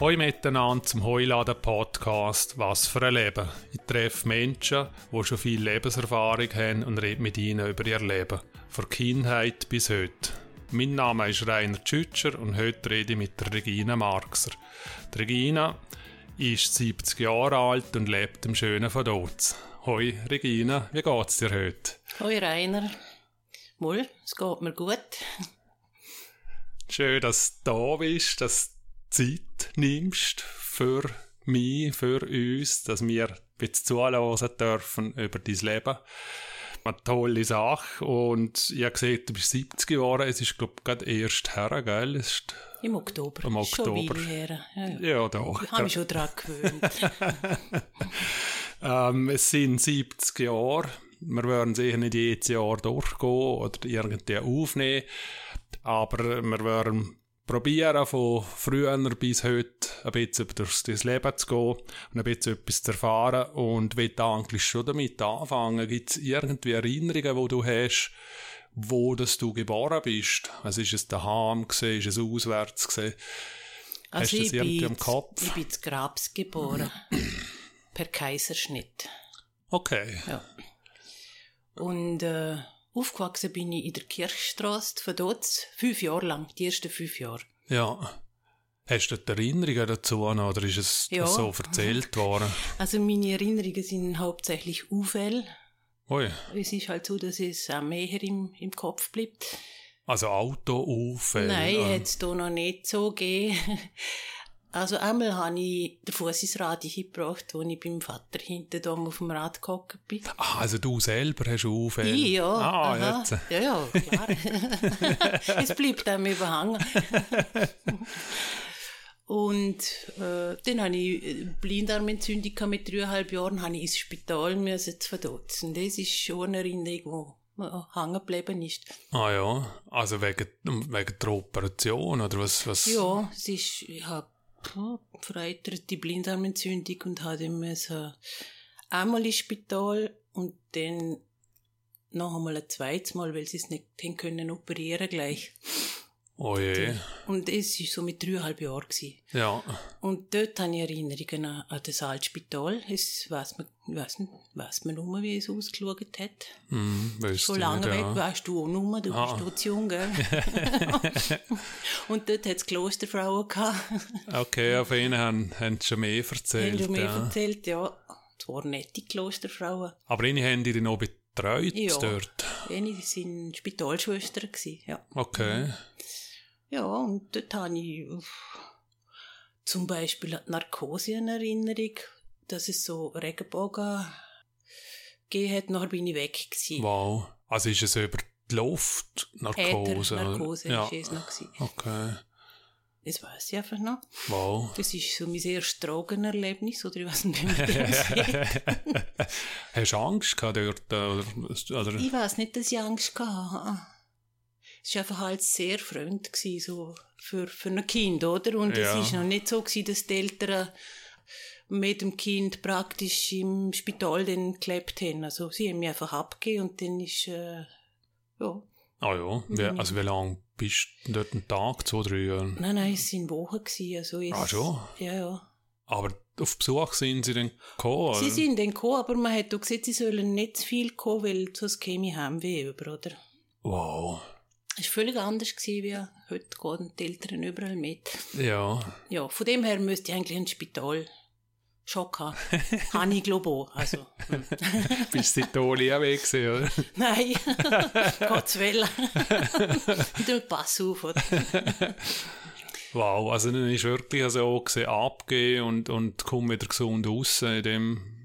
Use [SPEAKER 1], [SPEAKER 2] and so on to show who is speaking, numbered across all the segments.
[SPEAKER 1] Hoi miteinander zum Heuladen Podcast «Was für ein Leben». Ich treffe Menschen, die schon viel Lebenserfahrung haben und rede mit ihnen über ihr Leben. Von Kindheit bis heute. Mein Name ist Rainer Tschütscher und heute rede ich mit der Regina Marxer. Die Regina ist 70 Jahre alt und lebt im schönen Vaduz. Hoi Regina, wie geht's dir heute?
[SPEAKER 2] Hoi Rainer. Wohl, es geht mir gut.
[SPEAKER 1] Schön, dass du da bist, dass Zeit nimmst für mich, für uns, dass wir jetzt zuhören dürfen über dein Leben. Eine tolle Sache. Und ich habe gesehen, du bist 70 geworden. Es ist, glaube ich, gerade erst her, gell? Es ist
[SPEAKER 2] Im Oktober.
[SPEAKER 1] Im Oktober.
[SPEAKER 2] Schon her. Ja, ja.
[SPEAKER 1] ja, doch.
[SPEAKER 2] Ich habe mich schon daran gewöhnt.
[SPEAKER 1] ähm, es sind 70 Jahre. Wir werden sicher nicht jedes Jahr durchgehen oder irgendwie aufnehmen. Aber wir werden probieren, von früher bis heute ein bisschen durch das Leben zu gehen und ein bisschen etwas zu erfahren. Und will da eigentlich schon damit anfangen. Gibt es irgendwie Erinnerungen, die du hast, wo dass du geboren bist? Also ist es daheim gewesen, ist es auswärts gewesen?
[SPEAKER 2] Also
[SPEAKER 1] Hast du das irgendwie im Kopf?
[SPEAKER 2] ich bin zu Grabs geboren. per Kaiserschnitt.
[SPEAKER 1] Okay.
[SPEAKER 2] Ja. Und äh, aufgewachsen bin ich in der Kirchstraße von dort, fünf Jahre lang, die ersten fünf Jahre.
[SPEAKER 1] Ja. Hast du die Erinnerungen dazu noch, oder ist es
[SPEAKER 2] Ja.
[SPEAKER 1] so erzählt worden?
[SPEAKER 2] Also meine Erinnerungen sind hauptsächlich Unfälle.
[SPEAKER 1] Ui.
[SPEAKER 2] Es ist halt so, dass es auch mehr im, im Kopf bleibt.
[SPEAKER 1] Also Autounfälle.
[SPEAKER 2] Nein,
[SPEAKER 1] äh,
[SPEAKER 2] hat es da noch nicht so gegeben. Also einmal habe ich den Fuß ins Rad gebracht, als ich beim Vater hinten da auf dem Rad gehockt bin.
[SPEAKER 1] Ah, also du selber hast Unfälle?
[SPEAKER 2] Ich, ja.
[SPEAKER 1] Ah,
[SPEAKER 2] aha.
[SPEAKER 1] jetzt.
[SPEAKER 2] Ja, ja, klar. es bleibt einem überhangen. Und äh, dann habe ich äh, Blindarmentzündung mit dreieinhalb Jahren, habe ich ins Spital müssen zu verdotzen. Das ist schon eine Erinnerung, die hängen geblieben ist.
[SPEAKER 1] Ah ja, also wegen, wegen der Operation, oder was? was?
[SPEAKER 2] Ja, es ist, ich habe vereiterte Blindarmentzündung und hatte müssen einmal ins Spital und dann noch einmal ein zweites Mal, weil sie es nicht können operieren gleich.
[SPEAKER 1] Oh je.
[SPEAKER 2] Und es war so mit dreieinhalb Jahren. Gewesen.
[SPEAKER 1] Ja.
[SPEAKER 2] Und dort habe ich Erinnerungen an, das Altspital. Es man, ich weiss nicht, weiss man nur, wie es ausgeschaut hat. So
[SPEAKER 1] du
[SPEAKER 2] lange
[SPEAKER 1] nicht,
[SPEAKER 2] weg
[SPEAKER 1] ja.
[SPEAKER 2] weißt du auch nur, du
[SPEAKER 1] Ah.
[SPEAKER 2] bist dort zu jung, gell? Und dort hat es Klosterfrauen gehabt.
[SPEAKER 1] Okay, auf einen haben, haben sie schon mehr erzählt.
[SPEAKER 2] Haben du mir
[SPEAKER 1] ja.
[SPEAKER 2] erzählt, ja. Zwar nette Klosterfrauen.
[SPEAKER 1] Aber eine haben die noch betreut
[SPEAKER 2] Ja.
[SPEAKER 1] dort.
[SPEAKER 2] Eine waren Spitalschwestern. gewesen, Ja.
[SPEAKER 1] Okay.
[SPEAKER 2] Ja, und dort habe ich zum Beispiel an Narkose in Erinnerung, dass es so Regenbogen gegeben hat. Nachher bin ich weg. Gewesen.
[SPEAKER 1] Wow. Also ist es über die Luft Narkose? oder?
[SPEAKER 2] Narkose
[SPEAKER 1] ja.
[SPEAKER 2] war es noch. Gewesen.
[SPEAKER 1] Okay.
[SPEAKER 2] Das weiß ich einfach noch.
[SPEAKER 1] Wow.
[SPEAKER 2] Das ist so mein erstes Drogenerlebnis, oder ich weiß nicht, wie man das.
[SPEAKER 1] Hast du Angst gehabt dort? Oder, oder?
[SPEAKER 2] Ich weiß nicht, dass ich Angst hatte. Es war einfach halt sehr freundlich gewesen, so für, für ein Kind, oder? Und
[SPEAKER 1] Ja.
[SPEAKER 2] es war noch nicht so, gewesen, dass die Eltern mit dem Kind praktisch im Spital dann gelebt haben. Also sie haben mich einfach abgegeben und dann ist, äh, ja.
[SPEAKER 1] Ah ja. Wie,
[SPEAKER 2] Mhm.
[SPEAKER 1] also wie lange bist du dort einen Tag, zwei, drei Jahre?
[SPEAKER 2] Nein, nein, es sind Wochen gewesen. Also es,
[SPEAKER 1] Ah, schon?
[SPEAKER 2] Ja, ja.
[SPEAKER 1] Aber auf Besuch sind sie dann gekommen?
[SPEAKER 2] Sie
[SPEAKER 1] oder?
[SPEAKER 2] sind dann gekommen, aber man hat auch gesagt, sie sollen nicht zu viel kommen, weil sonst käme ich Heimweh über, oder?
[SPEAKER 1] Wow.
[SPEAKER 2] Es war völlig anders gewesen, wie heute gehen die Eltern überall mit.
[SPEAKER 1] Ja.
[SPEAKER 2] Ja, von dem her müsste ich eigentlich ins Spital Schock haben. Habe ich glaube auch. Also, hm.
[SPEAKER 1] Bist du in Italien auch weg gewesen, oder?
[SPEAKER 2] nein, Gottes Willen. du pass auf, oder?
[SPEAKER 1] Wow, also dann ist wirklich also auch gesehen, abgehen und, und komm wieder gesund raus in dem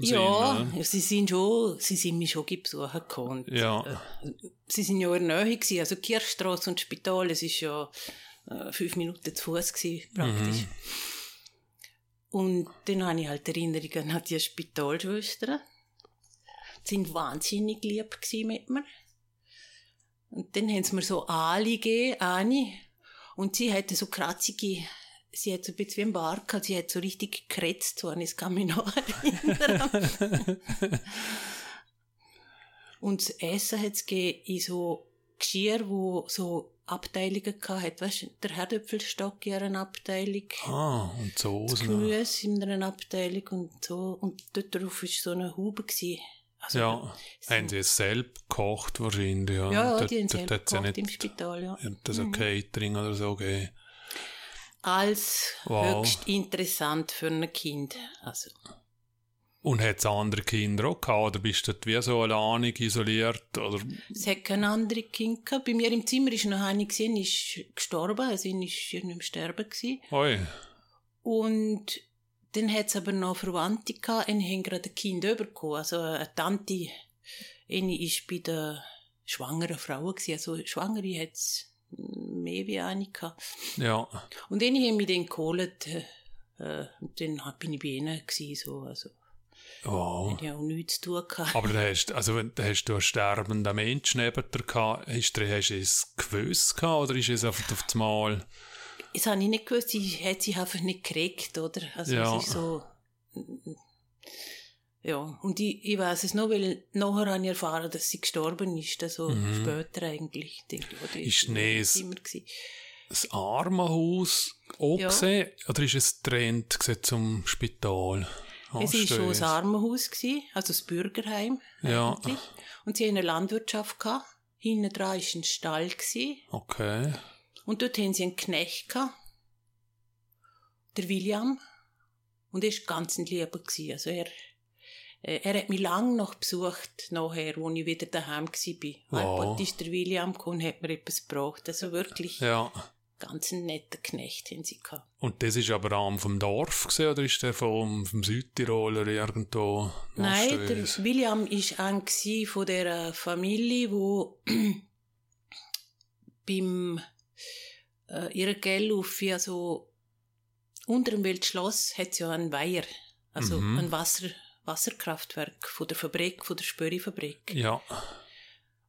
[SPEAKER 2] Ja,
[SPEAKER 1] oder?
[SPEAKER 2] sie sind schon, sie sind mich schon besuchen gekommen.
[SPEAKER 1] Ja.
[SPEAKER 2] äh, sie sind ja in der Nähe gewesen, also Kirchstraße und Spital, es ist ja äh, fünf Minuten zu Fuß gewesen, praktisch. Und dann habe ich halt Erinnerungen an die Spitalschwestern. Die sind wahnsinnig lieb gewesen mit mir. Und dann haben sie mir so Ali gegeben, Ani. Und sie hatte so kratzige, sie hat so ein bisschen wie ein Bart gehabt, sie hat so richtig gekretzt, so an das kann mich noch erinnern. Und das Essen hat es in so Geschirr, wo so Abteilungen hatte. Weißt du, der Herdöpfelstock in einer Abteilung.
[SPEAKER 1] Ah, und so.
[SPEAKER 2] Das Gemüse in einer Abteilung und so. Und dort drauf war so eine Haube. Gewesen. Also,
[SPEAKER 1] ja,
[SPEAKER 2] so-
[SPEAKER 1] haben sie es selbst gekocht wahrscheinlich, ja.
[SPEAKER 2] Ja, ja, die haben
[SPEAKER 1] hat's ja
[SPEAKER 2] gekocht
[SPEAKER 1] nicht
[SPEAKER 2] im Spital, ja.
[SPEAKER 1] hat das ein Catering oder so gegeben.
[SPEAKER 2] Als
[SPEAKER 1] Wow.
[SPEAKER 2] höchst interessant für ein Kind. Also,
[SPEAKER 1] Und hat es andere Kinder auch gehabt, oder bist du wie so alleinig isoliert, oder?
[SPEAKER 2] es hat keine andere Kinder gehabt. Bei mir im Zimmer ist noch eine gesehen, ist gestorben, also sie ist irgendwie im Sterben gewesen.
[SPEAKER 1] Oi,
[SPEAKER 2] Und dann hat es aber noch Verwandte gehabt, und haben gerade ein Kind bekommen. Also eine Tante, eine ist bei der schwangeren Frau gewesen. Also Schwangere hat es mehr wie eine gehabt.
[SPEAKER 1] ja.
[SPEAKER 2] Und eine haben mich dann geholt, äh, und dann bin ich bei ihnen gewesen, so, also,
[SPEAKER 1] Wow.
[SPEAKER 2] ich auch nichts zu tun gehabt.
[SPEAKER 1] Aber da hast, also, wenn- da hast du einen sterbenden Menschen neben dir gehabt, hast du, hast du es gewusst gehabt, oder ist es einfach auf das Mal?
[SPEAKER 2] Das habe ich nicht gewusst, sie hat sich einfach nicht gekriegt, oder? Also
[SPEAKER 1] Ja.
[SPEAKER 2] es ist so... Ja, und ich, ich weiß es noch, weil nachher habe ich erfahren, dass sie gestorben ist, also später eigentlich. Denke ich, oder
[SPEAKER 1] Mhm. Ist
[SPEAKER 2] im
[SPEAKER 1] Nes-
[SPEAKER 2] Zimmer gewesen.
[SPEAKER 1] Das Armenhaus auch
[SPEAKER 2] Ja.
[SPEAKER 1] gesehen, oder ist es gewesen zum Spital?
[SPEAKER 2] Es war schon
[SPEAKER 1] es?
[SPEAKER 2] ein Armenhaus, gewesen, also das Bürgerheim
[SPEAKER 1] Ja.
[SPEAKER 2] eigentlich. Und sie hatten eine Landwirtschaft. Gehabt. Hinten dran war ein Stall. Gewesen.
[SPEAKER 1] Okay.
[SPEAKER 2] Und dort haben sie einen Knecht gehabt, der William. Und er war ganz ein Lieber. Gewesen. Also er, er hat mich lange noch besucht, nachher, als ich wieder daheim war.
[SPEAKER 1] Wow.
[SPEAKER 2] Wow. ist der William und hat mir etwas gebracht. Also wirklich
[SPEAKER 1] Ja.
[SPEAKER 2] ganz ein netter Knecht haben sie gehabt.
[SPEAKER 1] Und das ist aber am vom Dorf gesehen, oder ist der vom, vom Südtiroler irgendwo?
[SPEAKER 2] Nein, der? William war ein gsi von der Familie, wo beim äh, ihrer Gelluff, also unter dem Wildschloss, hat es ja einen Weiher, also
[SPEAKER 1] Mhm.
[SPEAKER 2] ein Wasser, Wasserkraftwerk von der Fabrik, von der Spöri-Fabrik.
[SPEAKER 1] Ja.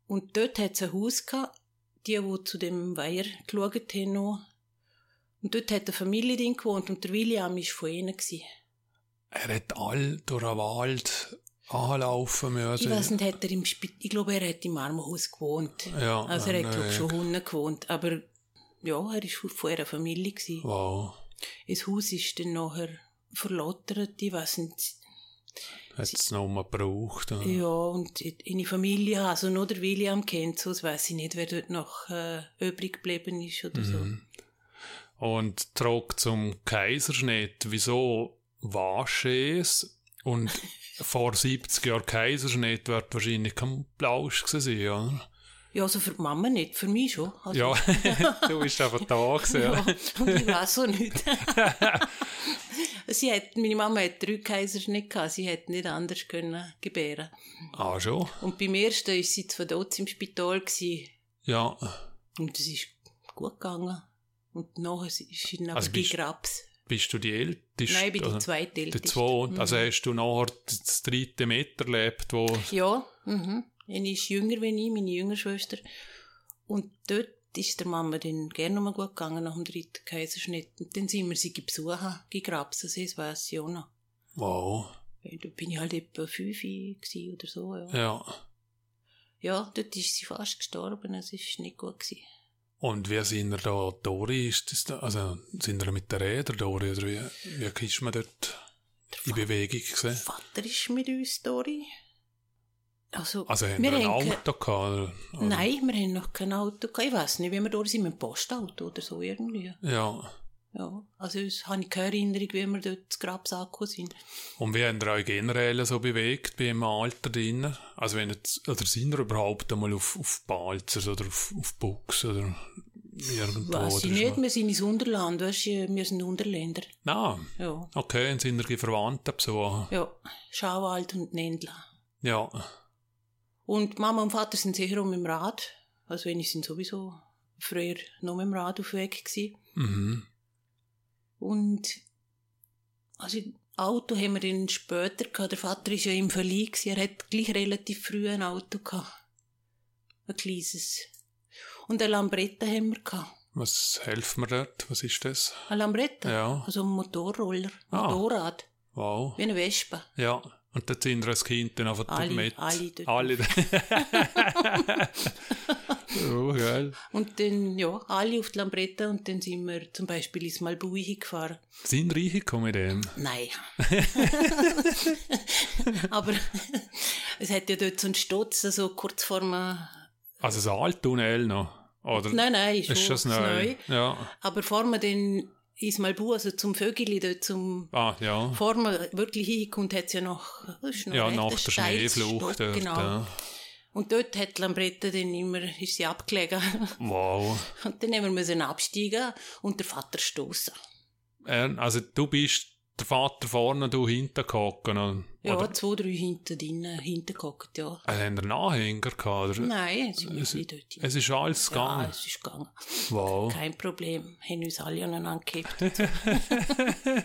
[SPEAKER 2] Und dort hat es ein Haus gehabt, die, die zu dem Weiher geschaut haben. noch. Und dort hat eine Familie drin gewohnt und der William war von ihnen. Gewesen.
[SPEAKER 1] Er hat all durch den Wald anlaufen müssen.
[SPEAKER 2] Ich weiß nicht, hat er im Spit ich glaube, er hat im Armenhaus gewohnt.
[SPEAKER 1] Ja,
[SPEAKER 2] Also er hat, glaube schon Hunde gewohnt. Aber ja, er war von ihrer Familie. Gewesen.
[SPEAKER 1] Wow.
[SPEAKER 2] Das Haus ist dann nachher verlottert. Ich weiß nicht.
[SPEAKER 1] Hat es noch mal gebraucht. Ja.
[SPEAKER 2] Ja, und in die Familie, also nur der William kennt sonst weiß ich nicht, wer dort noch äh, übrig geblieben ist oder so.
[SPEAKER 1] Mhm. Und zurück zum Kaiserschnitt. Wieso wasch es? Und vor 70 Jahren Kaiserschnitt wird wahrscheinlich kein Plausch gewesen oder?
[SPEAKER 2] Ja, also für die Mama nicht, für mich schon. Also,
[SPEAKER 1] Ja, du bist einfach da gewesen.
[SPEAKER 2] ja,
[SPEAKER 1] Ja.
[SPEAKER 2] und ich weiß auch nicht. sie hat, meine Mama hat drei Kaiserschnitte gehabt, sie hätte nicht anders können gebären.
[SPEAKER 1] Ah, schon?
[SPEAKER 2] Und beim ersten war sie zwar dort im Spital gewesen,
[SPEAKER 1] Ja.
[SPEAKER 2] und es ist gut gegangen. Und nachher ist sie
[SPEAKER 1] Also
[SPEAKER 2] die
[SPEAKER 1] bist-
[SPEAKER 2] Grabs.
[SPEAKER 1] Bist du die Älteste?
[SPEAKER 2] Nein, ich bin die
[SPEAKER 1] oder?
[SPEAKER 2] zweite
[SPEAKER 1] Die zweite. Also hast du nachher das dritte miterlebt, wo...
[SPEAKER 2] Ja, mhm. Eine ist jünger wie ich, meine jüngere Schwester. Und dort ist der Mama dann gerne noch mal gut gegangen nach dem dritten Kaiserschnitt. Und dann sind wir sie besuchen, gegrabst, also das weiss ich auch noch.
[SPEAKER 1] Wow.
[SPEAKER 2] Da bin ich halt etwa fünf oder so, ja.
[SPEAKER 1] Ja.
[SPEAKER 2] Ja, dort ist sie fast gestorben, es ist nicht gut gewesen.
[SPEAKER 1] Und wie sind wir da Dori? Ist das da, also sind wir mit der Räder Dori oder wie, wie ist man dort in Bewegung gesehen?
[SPEAKER 2] Vater ist mit uns, Dori. Also,
[SPEAKER 1] Also haben
[SPEAKER 2] wir
[SPEAKER 1] wir ein
[SPEAKER 2] haben
[SPEAKER 1] Auto gehabt? Oder?
[SPEAKER 2] Nein, wir haben noch kein Auto gehabt. Ich weiss nicht, wie wir dort sind, mit dem Postauto oder so irgendwie.
[SPEAKER 1] Ja.
[SPEAKER 2] Ja, also es habe ich keine Erinnerung, wie wir dort ins Grab angekommen sind.
[SPEAKER 1] Und wie haben ihr euch generell so bewegt beim Alter drinnen? Also wenn jetzt, oder sind ihr überhaupt einmal auf, auf Balzers oder auf, auf Buchs oder irgendwo?
[SPEAKER 2] Weiß ich nicht, wir sind ins Unterland, weißt du, wir sind Unterländer.
[SPEAKER 1] Ah,
[SPEAKER 2] Ja,
[SPEAKER 1] okay, und sind ihr Verwandte besuchen?
[SPEAKER 2] ja, Schauwald und Nendla.
[SPEAKER 1] Ja.
[SPEAKER 2] Und Mama und Vater sind sicher auch mit dem Rad. Also ich sind sowieso früher noch mit dem Rad auf Weg gewesen.
[SPEAKER 1] Mhm.
[SPEAKER 2] Und also Auto haben wir dann später gehabt. Der Vater ist ja im gewesen. Er hat gleich relativ früh ein Auto gehabt. Ein kleines. Und eine Lambretta haben wir gehabt.
[SPEAKER 1] Was helfen wir dort? Was ist das?
[SPEAKER 2] Eine Lambretta?
[SPEAKER 1] Ja.
[SPEAKER 2] Also ein Motorroller.
[SPEAKER 1] Ah.
[SPEAKER 2] Motorrad.
[SPEAKER 1] Wow.
[SPEAKER 2] Wie eine Vespa.
[SPEAKER 1] Ja. Und dann sind wir als Kind dann einfach
[SPEAKER 2] Alle-
[SPEAKER 1] mit.
[SPEAKER 2] alle dort
[SPEAKER 1] Alle. oh, geil.
[SPEAKER 2] Und dann, ja, alle auf die Lambretta und dann sind wir zum Beispiel ins Malbui hingefahren.
[SPEAKER 1] Sind reiche gekommen mit dem?
[SPEAKER 2] Nein. Aber es hat ja dort so einen Stutz, so kurz vor dem...
[SPEAKER 1] Also das Alttunnel noch? Oder
[SPEAKER 2] Nein, nein, ist,
[SPEAKER 1] ist
[SPEAKER 2] schon
[SPEAKER 1] das neu? Ja.
[SPEAKER 2] Aber vor man dann ins Malbu, also zum Vögeli dort, zum...
[SPEAKER 1] Ah, ja.
[SPEAKER 2] Man wirklich hinkommt, hat es ja noch... ist noch
[SPEAKER 1] Ja, nach der Schneeflucht dort.
[SPEAKER 2] Genau.
[SPEAKER 1] Ja.
[SPEAKER 2] Und dort hat Lambretta dann immer, ist sie abgelegen.
[SPEAKER 1] Wow.
[SPEAKER 2] Und dann haben wir müssen absteigen und der Vater stoßen.
[SPEAKER 1] Also du bist der Vater vorne, du hinten gehockt.
[SPEAKER 2] Ja,
[SPEAKER 1] oder
[SPEAKER 2] zwei, drei hinten drinnen, hinten gehockt, ja.
[SPEAKER 1] also haben wir Nachhänger gehabt? Oder?
[SPEAKER 2] Nein, sie
[SPEAKER 1] Es,
[SPEAKER 2] müssen dort hin.
[SPEAKER 1] es ist alles
[SPEAKER 2] Ja,
[SPEAKER 1] gegangen.
[SPEAKER 2] es ist gegangen.
[SPEAKER 1] Wow.
[SPEAKER 2] Kein Problem. Haben uns alle aneinander gehabt.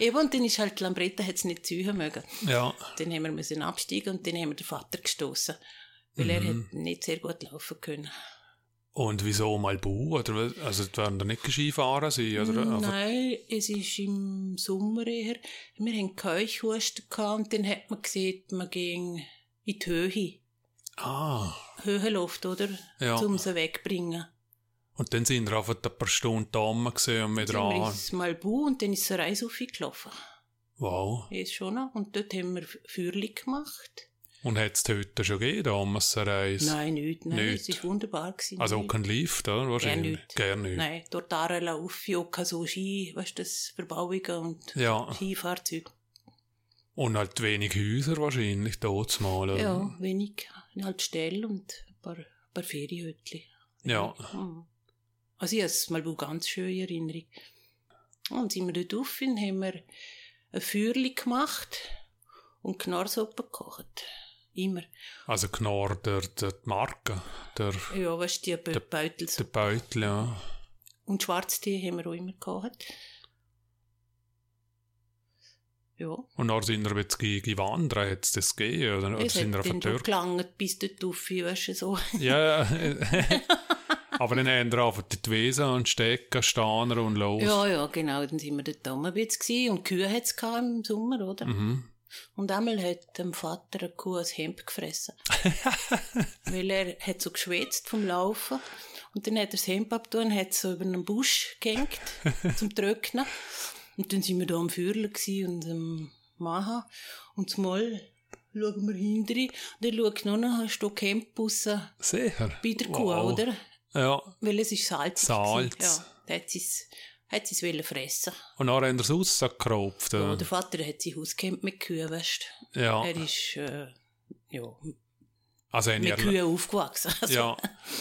[SPEAKER 2] Eben, und dann ist halt Lambretta hat's nicht ziehen mögen.
[SPEAKER 1] Ja.
[SPEAKER 2] Dann haben wir müssen absteigen und dann haben wir den Vater gestoßen. Weil er
[SPEAKER 1] Mhm.
[SPEAKER 2] hat nicht sehr gut laufen können.
[SPEAKER 1] Und wieso mal Bu? Oder, also werden da nicht Skifahren sein? Oder? Einfach-
[SPEAKER 2] Nein, es ist im Sommer eher. Wir hatten Keuchhusten und dann hat man gesehen, man ging in die Höhe.
[SPEAKER 1] Ah.
[SPEAKER 2] Höhenluft, oder?
[SPEAKER 1] Ja.
[SPEAKER 2] Um sie wegbringen.
[SPEAKER 1] Und dann sind wir einfach ein paar Stunden da gesehen und wieder
[SPEAKER 2] Dann
[SPEAKER 1] an.
[SPEAKER 2] ins Malbu und dann ist eine Reise aufgelaufen.
[SPEAKER 1] Wow.
[SPEAKER 2] Ist schon noch. Und dort haben wir Feuerli gemacht.
[SPEAKER 1] Und hat es heute schon gegeben, damals eine Reise?
[SPEAKER 2] Nein, nicht. Nein,
[SPEAKER 1] Nicht.
[SPEAKER 2] es war wunderbar. Gewesen,
[SPEAKER 1] Also auch kein Lift, oder? Wahrscheinlich.
[SPEAKER 2] nicht.
[SPEAKER 1] Gern nicht.
[SPEAKER 2] Nein, dort Arenlauf, ja, keine so Ski, weißt du, das Verbauungen und
[SPEAKER 1] Ja.
[SPEAKER 2] Skifahrzeuge.
[SPEAKER 1] Und halt wenig Häuser wahrscheinlich, dort mal. oder?
[SPEAKER 2] Ja, wenig. Halt Stell und ein paar, ein paar Ferienhütchen.
[SPEAKER 1] Ja.
[SPEAKER 2] Mhm. Also ich habe es mal ganz schön in Erinnerung. Und sind wir dort und haben wir ein Feuerli gemacht und Knorrsuppe gekocht. Immer.
[SPEAKER 1] Also Knorr, der, der die Marke, der,
[SPEAKER 2] Ja, weißt du, die Be Beutels.
[SPEAKER 1] der Beutel, ja.
[SPEAKER 2] Und Schwarztee haben wir auch immer gekocht. Ja.
[SPEAKER 1] Und dann sind wir jetzt gegen Wandern, hat es das gegeben? Oder, oder sind wir auf der
[SPEAKER 2] schon gelangt bis dort rauf, weißt du, so.
[SPEAKER 1] Ja. Aber dann haben wir einfach die Wesen und Stecken, Steiner und los.
[SPEAKER 2] Ja, ja, genau. Dann sind wir dort oben ein bisschen und Kühe hat es im Sommer, oder?
[SPEAKER 1] Mhm.
[SPEAKER 2] Und einmal hat dem Vater eine Kuh ein Hemd gefressen. Weil er hat so geschwätzt vom Laufen. Und dann hat er das Hemd abgetan und hat so über einen Busch gehängt, zum Trocknen. Und dann sind wir da am gsi und am Machen. Und zumal schauen wir hinter und dann schaut noch ein Stück Hemd raus
[SPEAKER 1] Sehr.
[SPEAKER 2] bei der Kuh,
[SPEAKER 1] Wow.
[SPEAKER 2] oder?
[SPEAKER 1] Ja.
[SPEAKER 2] Weil es ist salzig.
[SPEAKER 1] Salz.
[SPEAKER 2] gewesen. Ja, da hat sie es fressen.
[SPEAKER 1] Und dann haben wir es rausgekropft.
[SPEAKER 2] Ja,
[SPEAKER 1] Ja.
[SPEAKER 2] der Vater hat sich ausgekämmt mit Kühen, du.
[SPEAKER 1] ja.
[SPEAKER 2] Er ist, äh, ja,
[SPEAKER 1] Also
[SPEAKER 2] mit
[SPEAKER 1] ihr,
[SPEAKER 2] Kühen aufgewachsen. Also,
[SPEAKER 1] ja.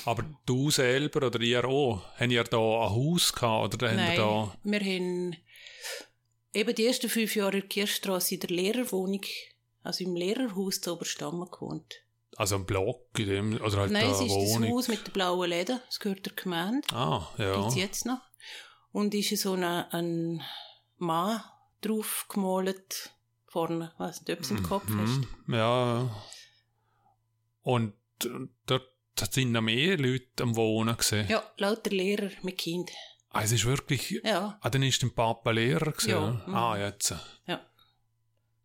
[SPEAKER 1] Aber du selber oder ihr auch, haben ihr da ein Haus gehabt? Oder
[SPEAKER 2] Nein,
[SPEAKER 1] da...
[SPEAKER 2] wir haben eben die ersten fünf Jahre in der Kirchstrasse in der Lehrerwohnung, also im Lehrerhaus zu Oberstammen gewohnt.
[SPEAKER 1] Also ein Block in dem... Oder halt
[SPEAKER 2] Nein, es ist das
[SPEAKER 1] Wohnung?
[SPEAKER 2] Haus mit den blauen Läden, das gehört der Gemeinde,
[SPEAKER 1] Ah, ja.
[SPEAKER 2] gibt's jetzt noch. Und ist so ein, ein Mann drauf gemalt, vorne, weiss nicht, ob es im Kopf ist.
[SPEAKER 1] Mhm. Ja. ja. Und dort sind noch mehr Leute am Wohnen gesehen.
[SPEAKER 2] Ja, lauter Lehrer mit Kind.
[SPEAKER 1] Ah, es ist wirklich...
[SPEAKER 2] Ja,
[SPEAKER 1] Ah, dann ist dein Papa Lehrer gewesen,
[SPEAKER 2] Ja, mhm.
[SPEAKER 1] Ah, jetzt.
[SPEAKER 2] ja.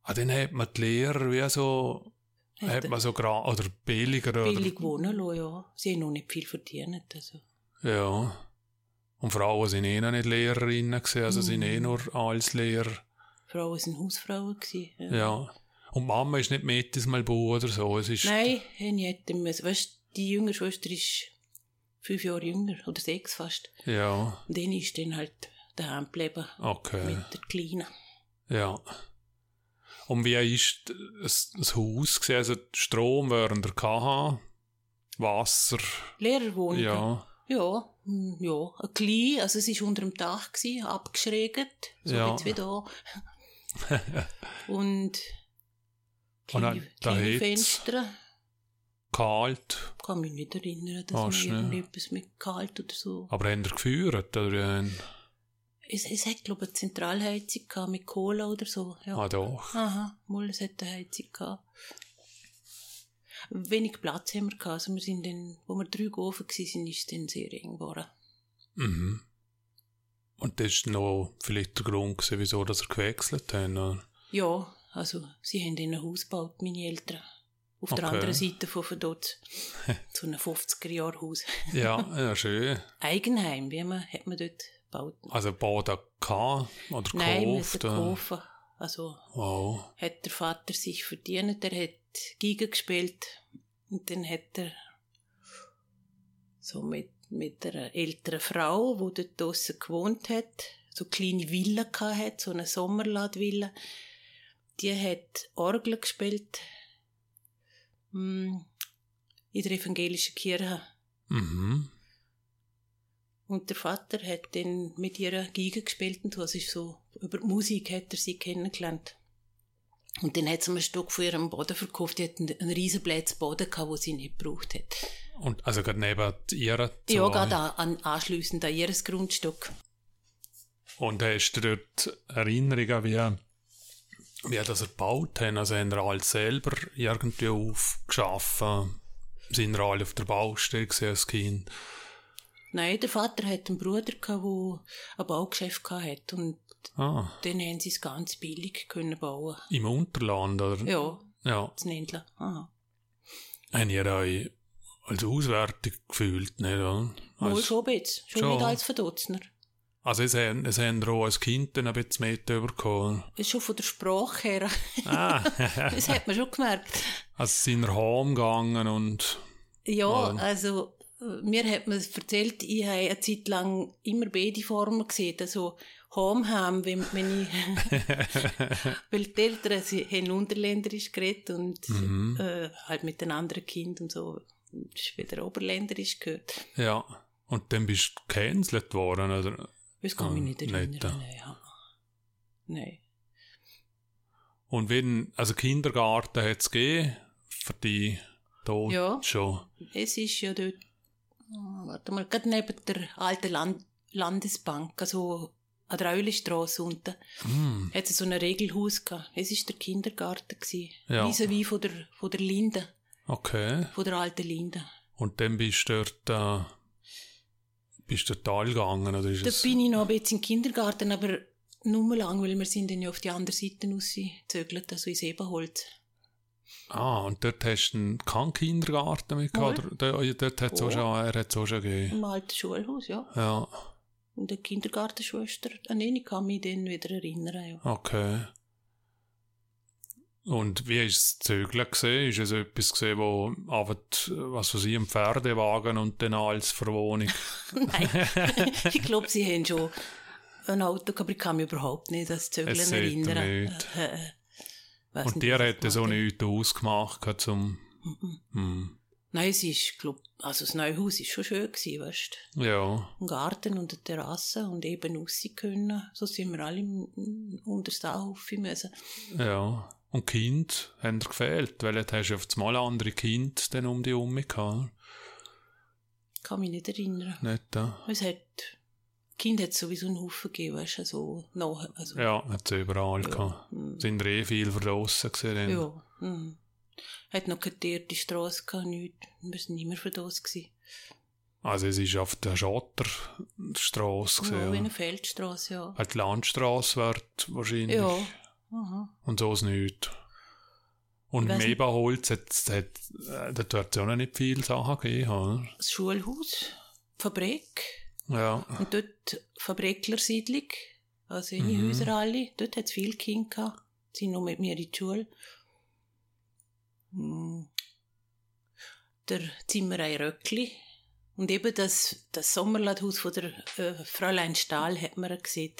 [SPEAKER 1] Ah, dann hat man die Lehrer wie so...
[SPEAKER 2] Hat
[SPEAKER 1] Hat man so gra oder billiger oder...
[SPEAKER 2] billig wohnen lassen, ja. Sie haben noch nicht viel verdient, also.
[SPEAKER 1] Ja. Und Frauen sind eh noch nicht Lehrerinnen gewesen, also sind eh
[SPEAKER 2] Mhm.
[SPEAKER 1] nur als Lehrer.
[SPEAKER 2] Frauen sind Hausfrauen gewesen. Ja.
[SPEAKER 1] Ja. Und Mama ist nicht mit ins Malbu oder so. Es ist...
[SPEAKER 2] Nein, ich hätte müssen. Weißt du, die jüngere Schwester ist fünf Jahre jünger, oder sechs fast.
[SPEAKER 1] Ja,
[SPEAKER 2] Und dann ist dann halt daheim geblieben
[SPEAKER 1] okay.
[SPEAKER 2] mit der Kleinen.
[SPEAKER 1] Ja. Und wie ist das, das Haus gewesen? Also Strom während der KH, Wasser,
[SPEAKER 2] Lehrerwohnung.
[SPEAKER 1] ja.
[SPEAKER 2] Ja, ja, ein klein, also es war unter dem Dach, gewesen, abgeschrägt, so
[SPEAKER 1] Ja.
[SPEAKER 2] jetzt wie da. Und
[SPEAKER 1] Und
[SPEAKER 2] kleine,
[SPEAKER 1] da
[SPEAKER 2] kleine Fenster.
[SPEAKER 1] Kalt.
[SPEAKER 2] kann mich nicht erinnern, dass mir
[SPEAKER 1] du nicht?
[SPEAKER 2] irgendetwas mit kalt oder so.
[SPEAKER 1] Aber haben ihr geführt? Oder? wie?
[SPEAKER 2] Es, es hat, glaube ich, eine Zentralheizung gehabt mit Cola oder so. Ja.
[SPEAKER 1] Ah, doch.
[SPEAKER 2] Aha, mal, es hat eine Heizung gehabt. Wenig Platz haben wir gehabt. Also wir sind dann, wo wir drei Gofen waren, ist es dann sehr eng geworden.
[SPEAKER 1] Mhm. Und das ist noch vielleicht der Grund gewesen, wieso dass ihr gewechselt habt. oder?
[SPEAKER 2] Ja, Also, sie haben in ein Haus gebaut, meine Eltern. Auf der
[SPEAKER 1] Okay.
[SPEAKER 2] anderen Seite von Verdotz. so ein 50er-Jahr-Haus.
[SPEAKER 1] Ja, ja, schön.
[SPEAKER 2] Eigenheim, wie man, hat man dort gebaut.
[SPEAKER 1] Also Boden gehabt oder
[SPEAKER 2] Nein,
[SPEAKER 1] gekauft?
[SPEAKER 2] der
[SPEAKER 1] äh?
[SPEAKER 2] Kaufen. Also,
[SPEAKER 1] Wow.
[SPEAKER 2] hat der Vater sich verdient, er hat Giga gespielt und dann hat er so mit, mit einer älteren Frau, die dort draussen gewohnt hat, so eine kleine Villa gehabt hat, so eine Sommerladvilla, die hat Orgel gespielt mm, in der evangelischen Kirche.
[SPEAKER 1] Mhm.
[SPEAKER 2] Und der Vater hat dann mit ihrer Geige gespielt und was ist so, über die Musik hat er sie kennengelernt. Und dann hat sie mir ein Stück von ihrem Boden verkauft. Die hat einen, riesen Platz Boden gehabt, den sie nicht gebraucht hat.
[SPEAKER 1] Und also gerade neben ihrer
[SPEAKER 2] Ja,
[SPEAKER 1] zwei.
[SPEAKER 2] gerade an, an, anschliessend an ihres Grundstück.
[SPEAKER 1] Und hast du dort Erinnerungen, wie, wie das erbaut haben? Also haben wir alles selber irgendwie aufgeschaffen? Sind wir alle auf der Baustelle als Kind?
[SPEAKER 2] Nein, der Vater hat einen Bruder gehabt, der ein Baugeschäft gehabt hat.
[SPEAKER 1] Ah,
[SPEAKER 2] dann haben sie es ganz billig können bauen.
[SPEAKER 1] im Unterland, oder?
[SPEAKER 2] Ja,
[SPEAKER 1] Ja.
[SPEAKER 2] das Nendler. Aha.
[SPEAKER 1] Haben ihr euch als Auswertung gefühlt, nicht, oder?
[SPEAKER 2] Mal
[SPEAKER 1] Als,
[SPEAKER 2] schon ein bisschen. Schon
[SPEAKER 1] schon.
[SPEAKER 2] nicht als Verdutzner.
[SPEAKER 1] also es haben, es haben auch als Kind dann ein bisschen mit.
[SPEAKER 2] Ist schon von der Sprache her.
[SPEAKER 1] Ah,
[SPEAKER 2] das hat man schon gemerkt.
[SPEAKER 1] also sind ihr heimgegangen und...
[SPEAKER 2] Ja,
[SPEAKER 1] Ähm.
[SPEAKER 2] also äh, mir hat man erzählt, ich habe eine Zeit lang immer beide Formen gesehen. Also Home haben, wenn, wenn ich... weil die Eltern sie haben unterländerisch geredet und
[SPEAKER 1] Mhm.
[SPEAKER 2] äh, halt mit den anderen Kindern und so. Ist wieder oberländerisch gehört.
[SPEAKER 1] Ja. Und dann bist du gecancelt worden, oder?
[SPEAKER 2] Das kann mich nicht
[SPEAKER 1] nicht,
[SPEAKER 2] erinnern. Nein, ja. Nein.
[SPEAKER 1] Und wenn, also Kindergarten hat es gegeben, für die dort
[SPEAKER 2] Ja.
[SPEAKER 1] schon.
[SPEAKER 2] Es ist ja dort, warte mal, gerade neben der alten Land Landesbank, also an der Eulistrasse unten,
[SPEAKER 1] Hm,
[SPEAKER 2] hat es so ein Regelhaus gehabt. Es war der Kindergarten. Gewesen.
[SPEAKER 1] Ja.
[SPEAKER 2] Vis-à-vis von der, von der Linde,
[SPEAKER 1] okay.
[SPEAKER 2] von der alten Linde.
[SPEAKER 1] Und dann bist du dort, äh, bist du dort gegangen, oder ist
[SPEAKER 2] Da
[SPEAKER 1] es?
[SPEAKER 2] bin ich noch ein bisschen im Kindergarten, aber nur lang, weil wir sind dann ja auf die andere Seite rausgezögert, also ins Ebenholz.
[SPEAKER 1] Ah, und dort hast du einen- keinen Kindergarten mit gehabt? Oder, dort, dort hat's auch
[SPEAKER 2] Oh.
[SPEAKER 1] schon, er hat es auch schon gegeben.
[SPEAKER 2] Im alten Schulhaus, ja.
[SPEAKER 1] Ja,
[SPEAKER 2] Und eine Kindergartenschwester, an den ich kann mich dann wieder erinnern, ja.
[SPEAKER 1] okay. Und wie ist es Zögeln gesehen? Ist es etwas gesehen, wo was weiß ich, ein Pferdewagen und dann alles für Wohnung?
[SPEAKER 2] Nein, ich glaube, sie haben schon ein Auto gehabt, aber ich kann mich überhaupt nicht an das Zögeln
[SPEAKER 1] Es
[SPEAKER 2] erinnern.
[SPEAKER 1] nicht.
[SPEAKER 2] Äh, äh, weiss
[SPEAKER 1] Und
[SPEAKER 2] nicht, was
[SPEAKER 1] hat
[SPEAKER 2] das hat.
[SPEAKER 1] nichts ausgemacht gehabt zum,
[SPEAKER 2] Mhm.
[SPEAKER 1] hm,
[SPEAKER 2] Nein, es ist, glaub, also das neue Haus ist schon schön gewesen, weißt
[SPEAKER 1] ja,
[SPEAKER 2] Ein Garten und eine Terrasse und eben raus können. So sind wir alle unter das Dach müssen.
[SPEAKER 1] ja. Und Kind haben dir gefehlt, weil jetzt hast du auf das Mal andere Kind dann um die herum gehabt.
[SPEAKER 2] Kann mich nicht erinnern.
[SPEAKER 1] Nicht, da?
[SPEAKER 2] Es hat, Kind hat sowieso einen Haufen gegeben, weißt du, so nach, also,
[SPEAKER 1] Ja, hat es überall gehabt.
[SPEAKER 2] mm,
[SPEAKER 1] Sind eh viel verdrossen gewesen.
[SPEAKER 2] ja, mm. Hat noch keine teerte Strasse gehabt, nichts. Wir sind immer das gewesen.
[SPEAKER 1] Also es ist auf der Schotterstrasse
[SPEAKER 2] Ja, wie eine Feldstrasse, ja.
[SPEAKER 1] Ja. Die Landstrasse wird wahrscheinlich.
[SPEAKER 2] Ja. Aha.
[SPEAKER 1] Und so ist nicht. Und. Ebenholz hat es hat, äh, dort auch noch nicht viele Sachen gegeben, oder?
[SPEAKER 2] Das Schulhaus, die Fabrik
[SPEAKER 1] Ja.
[SPEAKER 2] und dort Fabriklersiedlung, also in die
[SPEAKER 1] Mhm.
[SPEAKER 2] Häuser alle. Dort hat es viele Kinder gehabt. Sie sind noch mit mir in die Schule. Hm. Der Zimmerei Röckli. Und eben das, das Sommerladhaus von der äh, Fräulein Stahl hat man gesehen.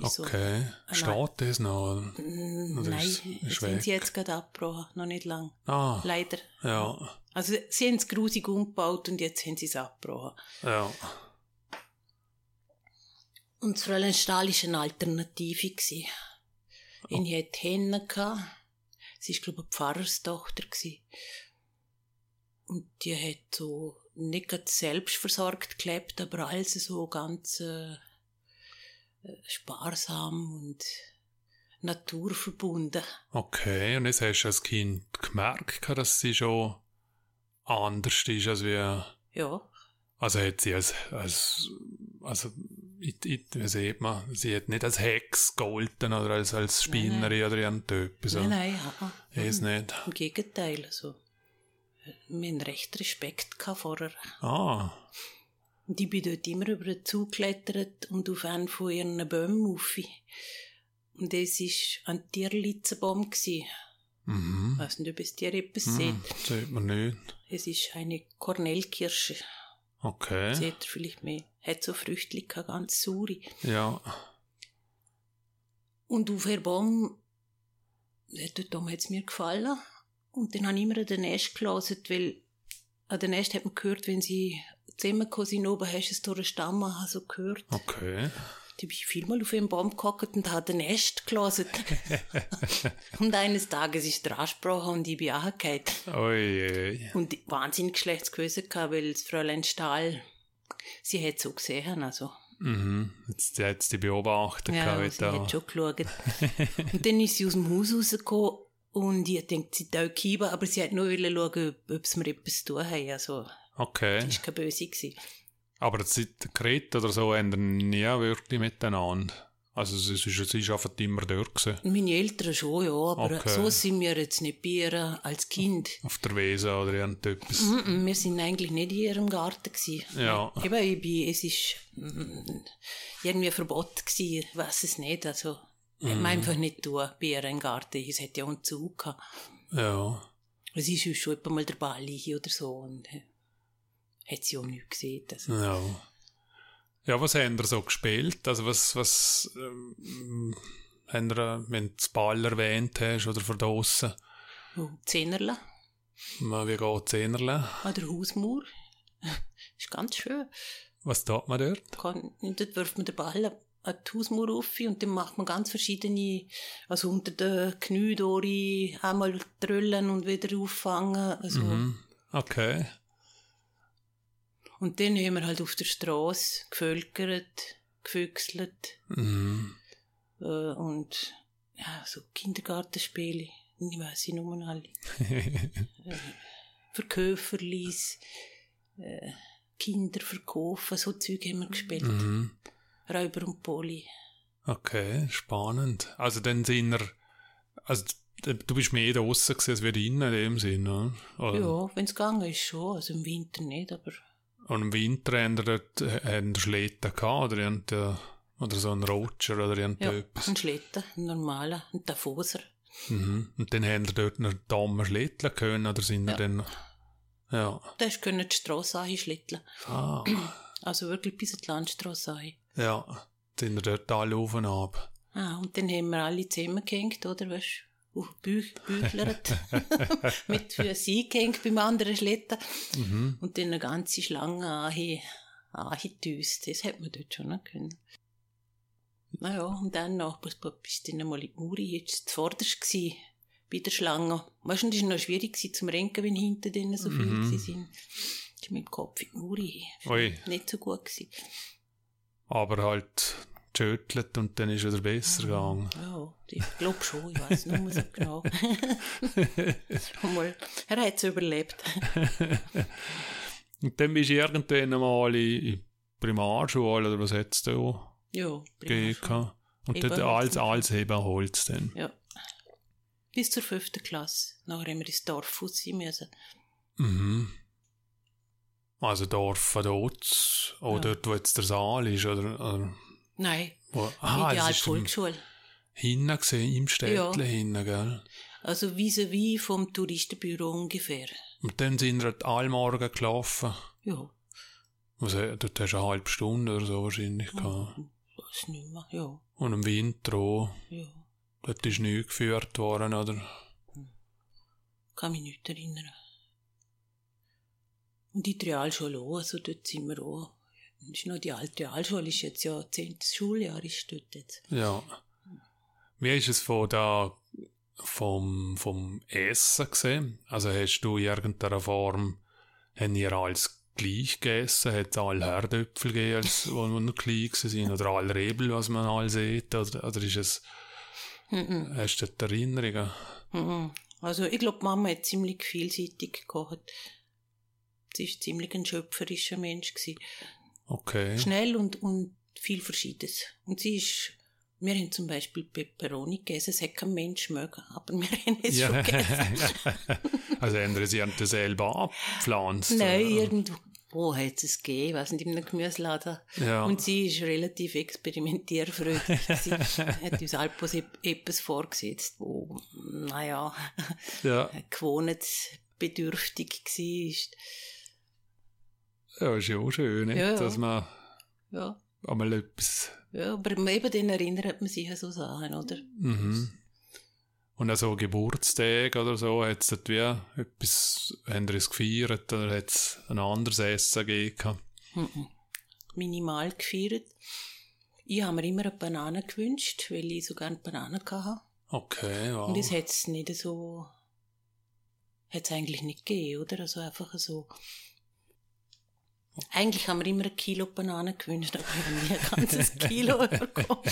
[SPEAKER 2] So-
[SPEAKER 1] Okay.
[SPEAKER 2] Ah,
[SPEAKER 1] Steht das noch? oder?
[SPEAKER 2] Mm,
[SPEAKER 1] Oder
[SPEAKER 2] Nein,
[SPEAKER 1] ist- ist
[SPEAKER 2] sind sie jetzt gerade abgebrochen, noch nicht lang.
[SPEAKER 1] Ah,
[SPEAKER 2] Leider.
[SPEAKER 1] ja.
[SPEAKER 2] Also sie haben es grusig umgebaut und jetzt haben sie es abgebrochen.
[SPEAKER 1] Ja.
[SPEAKER 2] Und das Fräulein Stahl war eine Alternative. gewesen. Ich hatte gehabt. Sie war, glaube ich, eine Pfarrerstochter. gewesen. Und die hat so nicht gerade selbstversorgt gelebt, aber alles so ganz äh, sparsam und naturverbunden.
[SPEAKER 1] Okay. Und jetzt hast du als Kind gemerkt, dass sie schon anders ist, als wir.
[SPEAKER 2] Ja,
[SPEAKER 1] Also hat sie als, als also ich, ich, wie sieht man, sie hat nicht als Hex gegolten oder als, als Spinnerin oder irgendetwas.
[SPEAKER 2] Nein, nein, ja.
[SPEAKER 1] Ist nicht.
[SPEAKER 2] Im Gegenteil, also, wir haben recht Respekt gehabt vorher.
[SPEAKER 1] Ah,
[SPEAKER 2] Und ich bin dort immer über den Zug geklettert und auf einen von ihren Bäumen rauf. Und es war ein Tierlitzenbaum. Ich
[SPEAKER 1] mhm.
[SPEAKER 2] weiß nicht, ob es dir etwas
[SPEAKER 1] Hm,
[SPEAKER 2] sieht.
[SPEAKER 1] sieht man nicht.
[SPEAKER 2] Es ist eine Kornellkirsche.
[SPEAKER 1] Okay.
[SPEAKER 2] Seht ihr vielleicht mehr. Hat so Früchtchen, gehabt, ganz saure.
[SPEAKER 1] Ja.
[SPEAKER 2] Und auf der Baum, dort hat es mir gefallen. Und dann habe ich immer an den Nest gelesen, weil an den Nest hat man gehört, wenn sie zusammengekommen sind, oben hast du es durch den Stamm also gehört.
[SPEAKER 1] Okay.
[SPEAKER 2] Da bin ich vielmal auf einem Baum gehockt und habe den Nest gelesen. und eines Tages ist der Ansprache und ich bin.
[SPEAKER 1] Ui, ui.
[SPEAKER 2] Und wahnsinnig schlechtes Gewissen gehabt, weil das Fräulein Stahl, sie hat so gesehen, also.
[SPEAKER 1] Mhm. Jetzt, jetzt die beobachtet
[SPEAKER 2] Ja,
[SPEAKER 1] gehabt,
[SPEAKER 2] sie hat schon geschaut. und dann ist sie aus dem Haus rausgekommen und ich denkt, sie taugt kieben, aber sie hat nur schauen, ob, ob sie mir etwas zu tun haben. Also,
[SPEAKER 1] Okay.
[SPEAKER 2] das war keine Böse. Gewesen.
[SPEAKER 1] Aber seit Kret oder so wir nie wirklich miteinander. Also es ist, es ist einfach immer dort gewesen.
[SPEAKER 2] Meine Eltern schon, ja, aber
[SPEAKER 1] Okay.
[SPEAKER 2] so sind wir jetzt nicht bei ihr als Kind.
[SPEAKER 1] Auf der Weser oder irgendetwas.
[SPEAKER 2] Mm, Wir sind eigentlich nicht in ihrem Garten gewesen.
[SPEAKER 1] Ja.
[SPEAKER 2] Eben, ich bin, es ist mm, irgendwie gewesen, ich weiß es nicht. Also, man einfach nicht tun bei ihr im Garten. Es hat ja auch einen Zug gehabt.
[SPEAKER 1] Ja.
[SPEAKER 2] Es ist schon etwa mal der Ball hier oder so und hat sie auch nicht gesehen. Also.
[SPEAKER 1] Ja. Ja, was haben ihr so gespielt? Also was, was, ähm, haben äh, wenn du das Ball erwähnt hast oder von draussen,
[SPEAKER 2] Oh, Zehnerle
[SPEAKER 1] wie geht Zehnerle?
[SPEAKER 2] an der Hausmauer. ist ganz schön.
[SPEAKER 1] Was tut man dort?
[SPEAKER 2] Kann, dort wirft man den Ball an die Hausmauer rauf und dann macht man ganz verschiedene, also unter den Knie durch einmal drüllen und wieder auffangen. Also,
[SPEAKER 1] Mhm. Okay.
[SPEAKER 2] Und dann haben wir halt auf der Straße gevölkert, gefüchselt
[SPEAKER 1] Mhm.
[SPEAKER 2] äh, und ja, so Kindergartenspiele. Ich weiß nicht nur alle. Verkäuferlis, äh, Kinder verkaufen, so Zeug haben wir gespielt.
[SPEAKER 1] mhm.
[SPEAKER 2] Räuber und Poli.
[SPEAKER 1] Okay, spannend. Also dann sind wir, also du bist mehr draussen gewesen als wir drinnen in dem Sinn, oder?
[SPEAKER 2] Ja, wenn es gegangen ist schon, also im Winter nicht, aber
[SPEAKER 1] Und im Winter haben wir dort haben wir Schlitten gehabt, oder, irgendein- oder so ein Roger oder
[SPEAKER 2] ja,
[SPEAKER 1] irgendetwas.
[SPEAKER 2] ein Schlitten, ein normaler, ein Tafoser.
[SPEAKER 1] Mhm. Und dann haben wir dort noch Damen schlitteln können, oder sind wir
[SPEAKER 2] Ja.
[SPEAKER 1] dann, ja.
[SPEAKER 2] Da hast du die Strasse anschlitteln.
[SPEAKER 1] Ah,
[SPEAKER 2] Also wirklich bis an die Landstrasse an.
[SPEAKER 1] ja. Sind wir dort alle auf und ab.
[SPEAKER 2] Ah, und dann haben wir alle zusammengehängt, oder? Weißt auf Büch, Büchlert. Mit Füßen eingehängt beim anderen Schlitten.
[SPEAKER 1] Mhm.
[SPEAKER 2] Und dann eine ganze Schlange anhe- angetüst. Das hätte man dort schon noch können. Naja, und dann Nachbarspapa ist dann einmal in die Muri, jetzt zuvorderst gsi bei der Schlange. Weißt du, das war noch schwierig gewesen zum Renken, wenn hinter denen so viele
[SPEAKER 1] Mhm.
[SPEAKER 2] sind. Ich mit dem Kopf in die Muri. Nicht so gut gewesen.
[SPEAKER 1] Aber halt geschüttelt und dann ist wieder besser gegangen.
[SPEAKER 2] Ja, ich glaube schon, ich weiß nicht mehr so genau. Mal, er hat es überlebt.
[SPEAKER 1] Und dann bist du irgendwann mal in, Primarschule, oder was hättest du
[SPEAKER 2] Ja,
[SPEAKER 1] gegeben? Und
[SPEAKER 2] Eben
[SPEAKER 1] dort
[SPEAKER 2] Holz.
[SPEAKER 1] alles, alles eben Holz dann.
[SPEAKER 2] Ja. Bis zur fünften Klasse. Nachher haben wir ins Dorf raus sein müssen.
[SPEAKER 1] Mhm. Also Dorf von dort, oder
[SPEAKER 2] Ja.
[SPEAKER 1] dort, wo jetzt der Saal ist, oder, oder
[SPEAKER 2] Nein,
[SPEAKER 1] wo, ah,
[SPEAKER 2] Ideal Volksschule.
[SPEAKER 1] hinten gesehen, im Städtle
[SPEAKER 2] Ja.
[SPEAKER 1] hinten, gell?
[SPEAKER 2] Also vis-à-vis vom Touristenbüro ungefähr.
[SPEAKER 1] Und dann sind wir dort allmorgen gelaufen.
[SPEAKER 2] Ja,
[SPEAKER 1] äh, dort hast du eine halbe Stunde oder so wahrscheinlich gehabt.
[SPEAKER 2] weiß nicht mehr. Ja,
[SPEAKER 1] Und im Winter auch.
[SPEAKER 2] ja.
[SPEAKER 1] Dort ist nichts geführt worden, oder?
[SPEAKER 2] Kann mich nicht erinnern. Und die Realschule auch, also dort sind wir auch. Ist noch die alte Realschule, ist jetzt ja 10. Schuljahr ist dort jetzt.
[SPEAKER 1] Ja. Wie ist es von da, vom, vom Essen gesehen? Also hast du in irgendeiner Form, haben ihr alles gleich gegessen? Hat es alle Herdöpfel gegeben, als, wo wir noch klein waren? Oder alle Rebel, was man all sieht? Oder, oder ist es, hast du dort Erinnerungen?
[SPEAKER 2] Also ich glaube, Mama hat ziemlich vielseitig gekocht. Sie war ziemlich ein schöpferischer Mensch. Gewesen.
[SPEAKER 1] Okay.
[SPEAKER 2] Schnell und, und viel Verschiedenes. Und sie ist, wir haben zum Beispiel Peperoni gegessen, es hat kein Mensch mögen, aber wir haben es
[SPEAKER 1] Ja.
[SPEAKER 2] schon gegessen.
[SPEAKER 1] also haben sie haben das selber abgepflanzt?
[SPEAKER 2] Nein,
[SPEAKER 1] oder?
[SPEAKER 2] irgendwo hat es gegeben, was nicht, in einem Gemüseladen.
[SPEAKER 1] Ja.
[SPEAKER 2] Und sie ist relativ experimentierfreudig. sie hat uns Alpos etwas vorgesetzt, wo, naja,
[SPEAKER 1] ja.
[SPEAKER 2] gewohnheitsbedürftig war.
[SPEAKER 1] Ja, ist ja auch schön, nicht?
[SPEAKER 2] Ja,
[SPEAKER 1] dass man
[SPEAKER 2] Ja,
[SPEAKER 1] einmal etwas...
[SPEAKER 2] ja, aber eben dann erinnert man sich an so Sachen, oder?
[SPEAKER 1] Mhm. Und auch so Geburtstag oder so, hat es dort wie etwas, haben sie es gefeiert oder hat es ein anderes Essen gegeben?
[SPEAKER 2] Mhm. Minimal gefeiert. Ich habe mir immer eine Banane gewünscht, weil ich so gerne Bananen hatte.
[SPEAKER 1] Okay, wow.
[SPEAKER 2] Und das hat es nicht so, hat es eigentlich nicht gegeben, oder? Also einfach so. Eigentlich haben wir immer ein Kilo Bananen gewünscht, aber wir haben nie ein ganzes Kilo bekommen.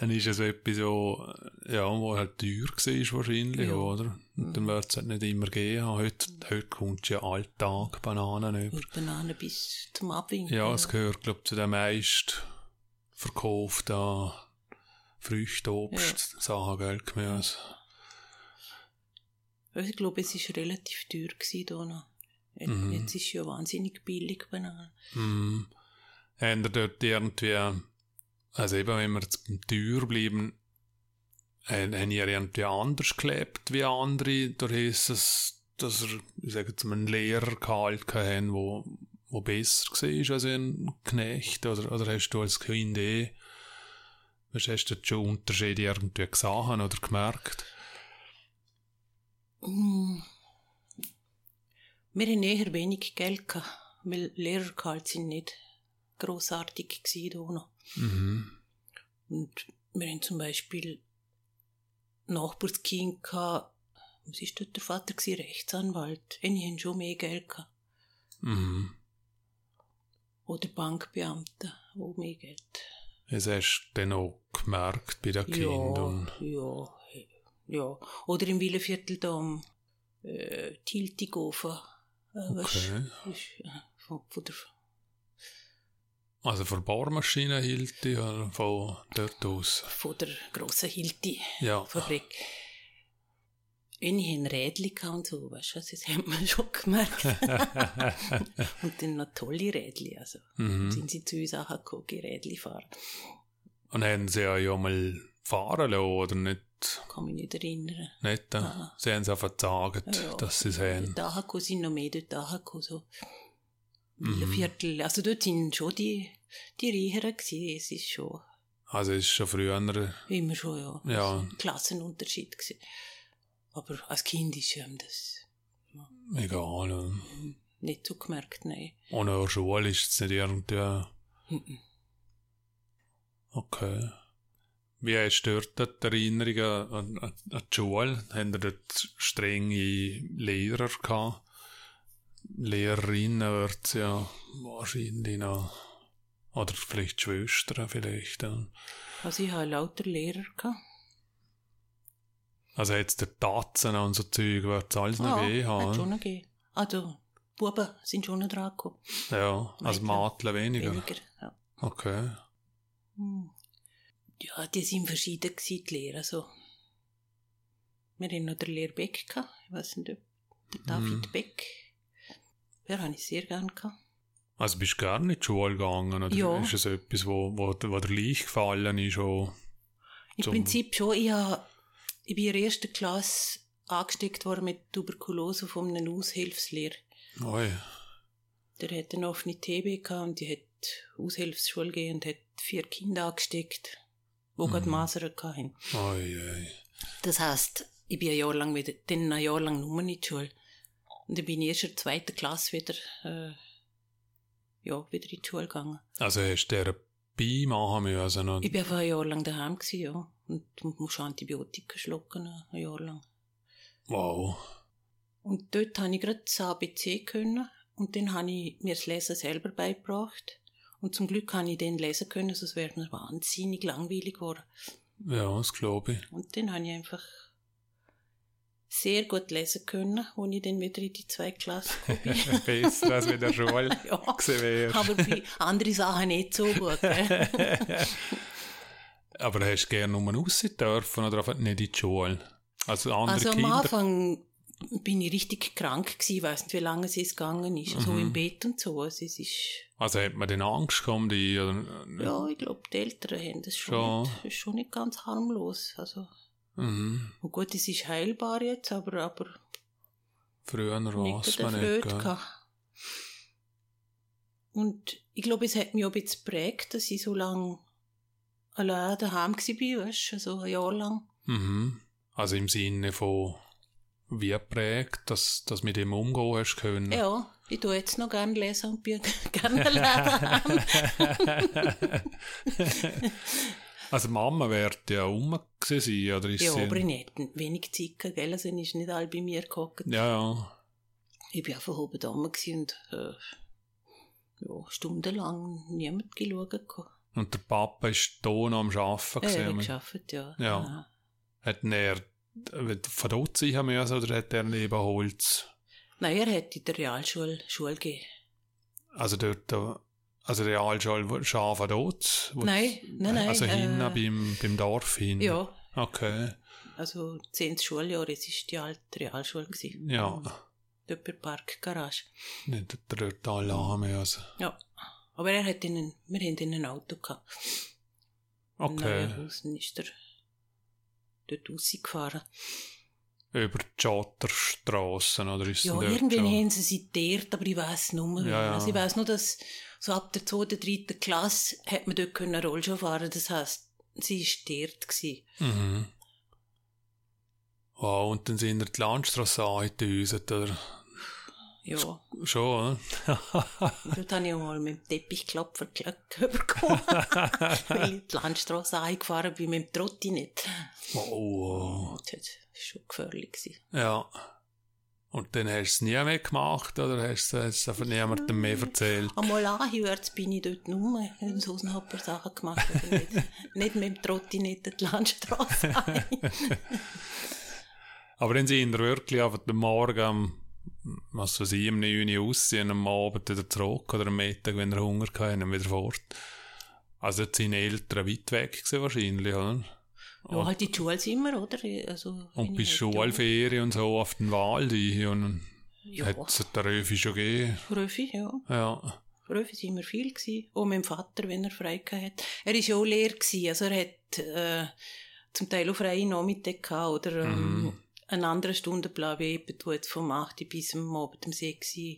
[SPEAKER 1] Dann ist es etwas so, ja, wo halt teuer war wahrscheinlich,
[SPEAKER 2] Ja.
[SPEAKER 1] oder? Und dann wird es halt nicht immer gehen. Heute, heute kommt ja Alltag Bananen über.
[SPEAKER 2] Und Bananen bis zum Abwinken.
[SPEAKER 1] Ja, es gehört, glaube ich, zu den meist verkauften Früchte, Obst, Sachen, gell, Gemüse.
[SPEAKER 2] Ich glaube, es war relativ teuer da noch. Jetzt
[SPEAKER 1] Mhm.
[SPEAKER 2] jetzt ist es ja wahnsinnig billig Bananen.
[SPEAKER 1] Hm. Haben ihr dort irgendwie, also eben, wenn wir jetzt beim Teuer bleiben, haben haben ihr irgendwie anders gelebt wie andere? Da heisst es, dass ihr, ich sage jetzt mal, einen Lehrer gehalten haben, wo, wo besser war als ein Knecht? Oder, oder hast du als Kind eh, was hast du schon Unterschiede irgendwie gesehen oder gemerkt?
[SPEAKER 2] Wir hatten eher wenig Geld, gehabt, weil Lehrergehalt sind nicht grossartig gewesen.
[SPEAKER 1] Mhm.
[SPEAKER 2] Und wir haben zum Beispiel Nachbarskind gehabt, was ist dort der Vater gewesen? Rechtsanwalt. Die haben schon mehr Geld gehabt.
[SPEAKER 1] Mhm.
[SPEAKER 2] Oder Bankbeamte, auch mehr Geld.
[SPEAKER 1] Das hast du dann auch gemerkt bei den Kindern.
[SPEAKER 2] ja, ja. Oder im Willenviertel da am äh, Tiltigofen. Äh,
[SPEAKER 1] Okay.
[SPEAKER 2] Weißt, von, von der,
[SPEAKER 1] Also von Bohrmaschinen hielt die oder von dort aus?
[SPEAKER 2] von der grossen Hilti.
[SPEAKER 1] Ja.
[SPEAKER 2] Fabrik. Und ich hatte Rädchen gehabt und so, weißt du, das hat man schon gemerkt. und dann noch tolle Rädchen, also.
[SPEAKER 1] Mhm.
[SPEAKER 2] Sind sie zu uns auch gekommen, die Rädchen fahren.
[SPEAKER 1] Und haben sie ja, ja mal fahren lassen, oder nicht?
[SPEAKER 2] Kann mich nicht erinnern.
[SPEAKER 1] nicht äh,
[SPEAKER 2] Aha.
[SPEAKER 1] Sie haben es einfach gesagt,
[SPEAKER 2] Ja,
[SPEAKER 1] dass sie es haben.
[SPEAKER 2] Dort sind noch mehr dort so.
[SPEAKER 1] Mhm.
[SPEAKER 2] Viertel, also dort sind schon die, die Reicheren gewesen, es ist schon,
[SPEAKER 1] Also es ist schon früher,
[SPEAKER 2] immer schon, ja.
[SPEAKER 1] Ja.
[SPEAKER 2] Ein Klassenunterschied gewesen. Aber als Kind ist einem das
[SPEAKER 1] egal. ja.
[SPEAKER 2] nicht so gemerkt, nein.
[SPEAKER 1] Der Schule ist es nicht irgendwie...
[SPEAKER 2] Mhm.
[SPEAKER 1] Okay. Wie du dort die Erinnerungen an, an, an die Schule? Haben ihr dort strenge Lehrer gehabt? Lehrerinnen wird es ja wahrscheinlich noch... Oder vielleicht Schwestern vielleicht.
[SPEAKER 2] Also ich hatte lauter Lehrer gehabt.
[SPEAKER 1] Also jetzt der Tatzen und so Zeug wird es alles noch
[SPEAKER 2] Ja,
[SPEAKER 1] gegeben haben.
[SPEAKER 2] schon noch gegeben. Also, Buben sind schon noch dran gekommen.
[SPEAKER 1] Ja, also
[SPEAKER 2] Mädchen.
[SPEAKER 1] Weniger.
[SPEAKER 2] Weniger, ja.
[SPEAKER 1] Okay.
[SPEAKER 2] Hm. Ja, die sind verschieden gewesen, die Lehrer, so. Wir hatten noch den Lehrer Beck gehabt. Ich weiß nicht, ob der David
[SPEAKER 1] Mhm.
[SPEAKER 2] Beck. Den habe ich sehr gerne gehabt.
[SPEAKER 1] Also bist du gerne in die Schule gegangen? Oder
[SPEAKER 2] Ja.
[SPEAKER 1] ist es etwas, wo, wo, wo dir leicht gefallen ist? Auch?
[SPEAKER 2] Im Prinzip schon. Ich, hab, ich bin in der ersten Klasse angesteckt worden mit Tuberkulose von einem Aushilfslehrer.
[SPEAKER 1] Oi.
[SPEAKER 2] Der hatte eine offene TB und die hat Aushilfsschule gegeben und hat vier Kinder angesteckt, die
[SPEAKER 1] Mhm.
[SPEAKER 2] hatten.
[SPEAKER 1] Oi, oi.
[SPEAKER 2] Das heisst, ich bin ein Jahr lang wieder, dann ein Jahr lang nur in die Schule. Und dann bin ich erst in der zweiten Klasse wieder, äh, ja, wieder in die Schule gegangen.
[SPEAKER 1] Also hast du Therapie machen müssen? Und,
[SPEAKER 2] Ich bin einfach ein Jahr lang daheim gewesen, ja. Und musst Antibiotika schlucken, ein Jahr lang.
[SPEAKER 1] wow.
[SPEAKER 2] Und dort habe ich gerade das ABC können. Und dann habe ich mir das Lesen selber beigebracht. Und zum Glück habe ich dann lesen können, sonst wäre mir wahnsinnig langweilig geworden.
[SPEAKER 1] Ja, das glaube ich.
[SPEAKER 2] Und dann habe ich einfach sehr gut lesen können, als ich dann wieder in die zweite Klasse gekommen bin.
[SPEAKER 1] Besser als in der Schule
[SPEAKER 2] Ja, aber bei anderen Sachen nicht so gut.
[SPEAKER 1] Aber hast du gerne nur raus dürfen oder einfach nicht in die Schule? Also andere
[SPEAKER 2] Also am
[SPEAKER 1] Kinder?
[SPEAKER 2] Anfang bin ich richtig krank gewesen, ich weiß nicht, wie lange es jetzt gegangen ist. So
[SPEAKER 1] Mhm.
[SPEAKER 2] im Bett und so. Also es ist,
[SPEAKER 1] Also hat man denn Angst gehabt, die, oder?
[SPEAKER 2] ja, ich glaube, die Eltern haben das schon,
[SPEAKER 1] Schon.
[SPEAKER 2] Nicht, ist schon nicht ganz harmlos. Also,
[SPEAKER 1] Mhm.
[SPEAKER 2] und gut, es ist heilbar jetzt, aber, aber
[SPEAKER 1] Früher weiß
[SPEAKER 2] der
[SPEAKER 1] man nicht.
[SPEAKER 2] Gehabt. Und ich glaube, es hat mich auch ein bisschen geprägt, dass ich so lange allein daheim war, weißt du, also ein Jahr lang.
[SPEAKER 1] Mhm. Also im Sinne von wie prägt, dass, dass mit dem umgehen hast können.
[SPEAKER 2] Ja, ich tue jetzt noch gerne lesen und bin gerne daheim.
[SPEAKER 1] Also Mama wird ja rum gewesen oder ist
[SPEAKER 2] Ja,
[SPEAKER 1] sie...
[SPEAKER 2] aber ich hatte wenig Zeit, gehabt, gell? Also, ist nicht alle bei mir gehockt.
[SPEAKER 1] Ja, ja.
[SPEAKER 2] Ich war einfach oben da und äh, ja, stundenlang niemand geschaut. gehabt.
[SPEAKER 1] Und der Papa ist hier noch am Arbeiten.
[SPEAKER 2] Ja, er hat gearbeitet, ja.
[SPEAKER 1] Ja. Hat er von dort sein müssen oder hat er neben Holz?
[SPEAKER 2] Nein, er hat in der Realschule Schule gegeben.
[SPEAKER 1] Also dort, also der Realschule Schafe dort? wo-
[SPEAKER 2] Nein, nein, nein.
[SPEAKER 1] Also hinten
[SPEAKER 2] äh,
[SPEAKER 1] beim, beim Dorf hin?
[SPEAKER 2] Ja,
[SPEAKER 1] Okay,
[SPEAKER 2] also 10. Schuljahr, es war die alte Realschule. Gewesen.
[SPEAKER 1] ja.
[SPEAKER 2] Dort bei der Parkgarage.
[SPEAKER 1] Nicht hat er dort alle haben müssen.
[SPEAKER 2] Ja. Aber er hat in wir hatten in ein Auto gehabt.
[SPEAKER 1] Okay,
[SPEAKER 2] Nein, ist er dort rausgefahren.
[SPEAKER 1] über die Schotterstrassen oder ist
[SPEAKER 2] Ja, irgendwann
[SPEAKER 1] schon?
[SPEAKER 2] haben sie sie dort, aber ich weiss nicht mehr.
[SPEAKER 1] Ja, ja.
[SPEAKER 2] Also ich weiss nur, dass so ab der zweiten, dritten Klasse hat man dort können Rollschuh fahren Das heisst, sie war dort. Gewesen.
[SPEAKER 1] Mhm. Wow, und dann sind wir die Landstrasse angedüset, oder?
[SPEAKER 2] Ja,
[SPEAKER 1] Schon, oder?
[SPEAKER 2] dort habe ich mal mit dem Teppichklopfer bekommen, weil ich die Landstrasse eingefahren bin mit dem Trotti nicht.
[SPEAKER 1] Oh,
[SPEAKER 2] Das war schon gefährlich. Gewesen.
[SPEAKER 1] ja. Und dann hast du es nie mehr gemacht, oder hast du es einfach niemandem mehr erzählt?
[SPEAKER 2] Einmal angehört bin ich dort nur, und sonst noch ein paar Sachen gemacht. Nicht, nicht mit dem Trotti nicht die Landstrasse ein.
[SPEAKER 1] Aber dann sind wir wirklich einfach am Morgen was weiß ich, um 9 Uhr aussehen, am Abend wieder zurück oder am Mittag, wenn wir Hunger hatten, wieder fort. Also jetzt sind Eltern weit weg gewesen wahrscheinlich, oder?
[SPEAKER 2] Ja, halt in die Schule sind wir, oder? Also,
[SPEAKER 1] Und
[SPEAKER 2] ich halt
[SPEAKER 1] Schulferien und so auf den Wald und
[SPEAKER 2] Ja,
[SPEAKER 1] hat es den Röfi schon gegeben.
[SPEAKER 2] Röfi, ja.
[SPEAKER 1] Ja.
[SPEAKER 2] Röfi sind wir viel gewesen. Auch mit dem Vater, wenn er frei hat. Er war ja auch Lehrer gewesen. Also er hat äh, zum Teil auch freie Nachmittag gehabt oder ähm,
[SPEAKER 1] Mhm.
[SPEAKER 2] Einen anderen Stundenplan wie jemand, der jetzt vom 8 bis am Abend um 6 Uhr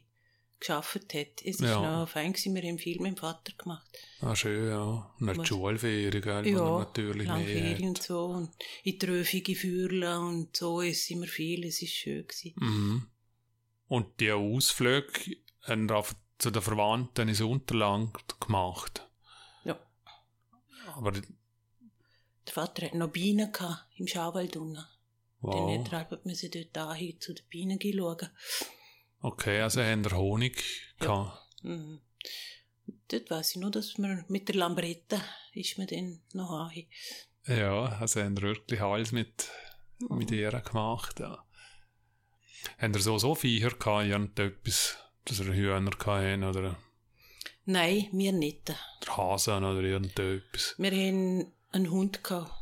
[SPEAKER 2] gearbeitet hat. Es
[SPEAKER 1] Ja.
[SPEAKER 2] war noch fein gewesen. Wir haben viel mit dem Vater gemacht.
[SPEAKER 1] Ah, schön, ja. Und dann die? Schulferien, gell,
[SPEAKER 2] Ja,
[SPEAKER 1] natürlich
[SPEAKER 2] Lang
[SPEAKER 1] mehr
[SPEAKER 2] Ferien
[SPEAKER 1] hat.
[SPEAKER 2] und so. Und in die Röfige Fürle und so. Es sind wir viel. Es war schön gewesen.
[SPEAKER 1] Mhm. Und die Ausflüge haben einfach zu den Verwandten ins Unterland gemacht.
[SPEAKER 2] Ja.
[SPEAKER 1] Aber,
[SPEAKER 2] Der Vater hat noch Bienen gehabt, im Schauwald unten. Dann
[SPEAKER 1] wow.
[SPEAKER 2] hat er halt müssen dort dahin zu den Bienen schauen.
[SPEAKER 1] Okay, also haben wir Honig gehabt.
[SPEAKER 2] Mhm. Dort weiss ich nur, dass wir mit der Lambretta ist man dann noch hin.
[SPEAKER 1] Ja, also haben wir wirklich alles mit, mit ihr gemacht, ja. Haben wir so, so Viecher gehabt, irgendetwas, dass wir Hühner hatten oder
[SPEAKER 2] Nein, wir nicht.
[SPEAKER 1] der Hasen oder irgendetwas?
[SPEAKER 2] Wir haben einen Hund gehabt.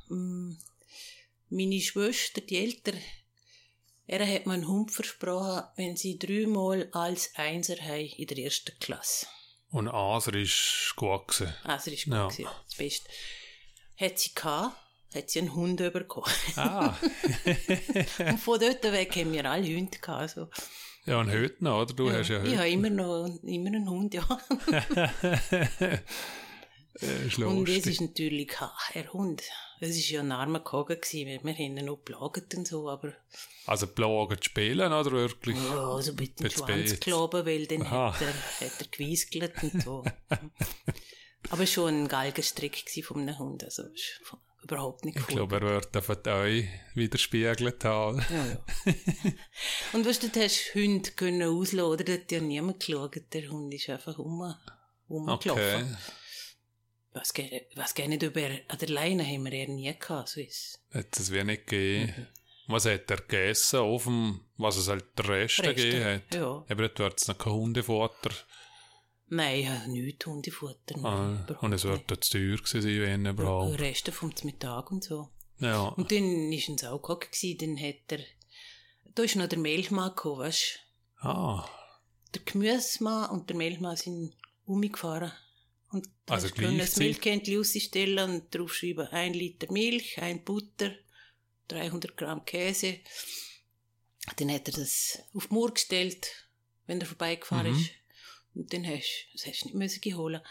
[SPEAKER 2] Meine Schwester, die Eltern, er hat mir einen Hund versprochen, wenn sie dreimal als Einser haben in der ersten Klasse.
[SPEAKER 1] Und Aser ist gut gewesen.
[SPEAKER 2] Das ist gut,
[SPEAKER 1] Ja.
[SPEAKER 2] gewesen, das Beste. Hat sie gehabt, hat sie einen Hund bekommen.
[SPEAKER 1] Ah,
[SPEAKER 2] Und von dort weg haben wir alle Hunde gehabt. Also.
[SPEAKER 1] ja, und heute noch, oder? Du hast ja
[SPEAKER 2] ich
[SPEAKER 1] heute.
[SPEAKER 2] habe immer noch immer einen Hund, ja.
[SPEAKER 1] Äh, ist
[SPEAKER 2] Und es ist natürlich ein Hund. Es war ja ein armer Kogen, gewesen, wir haben ihn noch geplagt und so, aber
[SPEAKER 1] Also plagen zu spielen, oder wirklich?
[SPEAKER 2] ja, also mit dem Schwanz geloben, weil dann
[SPEAKER 1] Aha.
[SPEAKER 2] hat er, hat er gewieskelt und so. aber schon ein Galgenstrick einem Hund, also überhaupt nicht
[SPEAKER 1] Ich
[SPEAKER 2] cool.
[SPEAKER 1] glaube, er wird auf euch widerspiegelt haben.
[SPEAKER 2] Ja, ja. und weißt du, du hast Hunde können auslassen, oder? Da hat ja niemand geschaut. Der Hund ist einfach um, rumgelaufen.
[SPEAKER 1] Okay.
[SPEAKER 2] Was, ge- was gar nicht über an der Leine haben wir eher nie gehabt. So ist.
[SPEAKER 1] Hat es wie nicht gegeben. Was hat er gegessen? Auf dem, was es halt der Rest
[SPEAKER 2] Reste,
[SPEAKER 1] gegeben hat?
[SPEAKER 2] ja.
[SPEAKER 1] Eben, dort wird es noch kein Hundefutter.
[SPEAKER 2] Nein, ja, nichts Hundefutter.
[SPEAKER 1] Ah, und es wird dort zu teuer gewesen sein, wenn überhaupt.
[SPEAKER 2] Reste vom Mittag und so.
[SPEAKER 1] Ja.
[SPEAKER 2] Und dann war ein Saukock, dann hat er, da ist noch der Milchmann gekommen, weißt
[SPEAKER 1] Ah,
[SPEAKER 2] Der Gemüsemann und der Milchmann sind umgefahren. Und
[SPEAKER 1] Also
[SPEAKER 2] hast du können das? Milchkännchen rausstellen und draufschreiben, ein Liter Milch, ein Butter, 300 Gramm Käse. Dann hat er das auf die Mauer gestellt, wenn er vorbeigefahren
[SPEAKER 1] Mhm.
[SPEAKER 2] ist. Und dann hast das du nicht müssen geholt.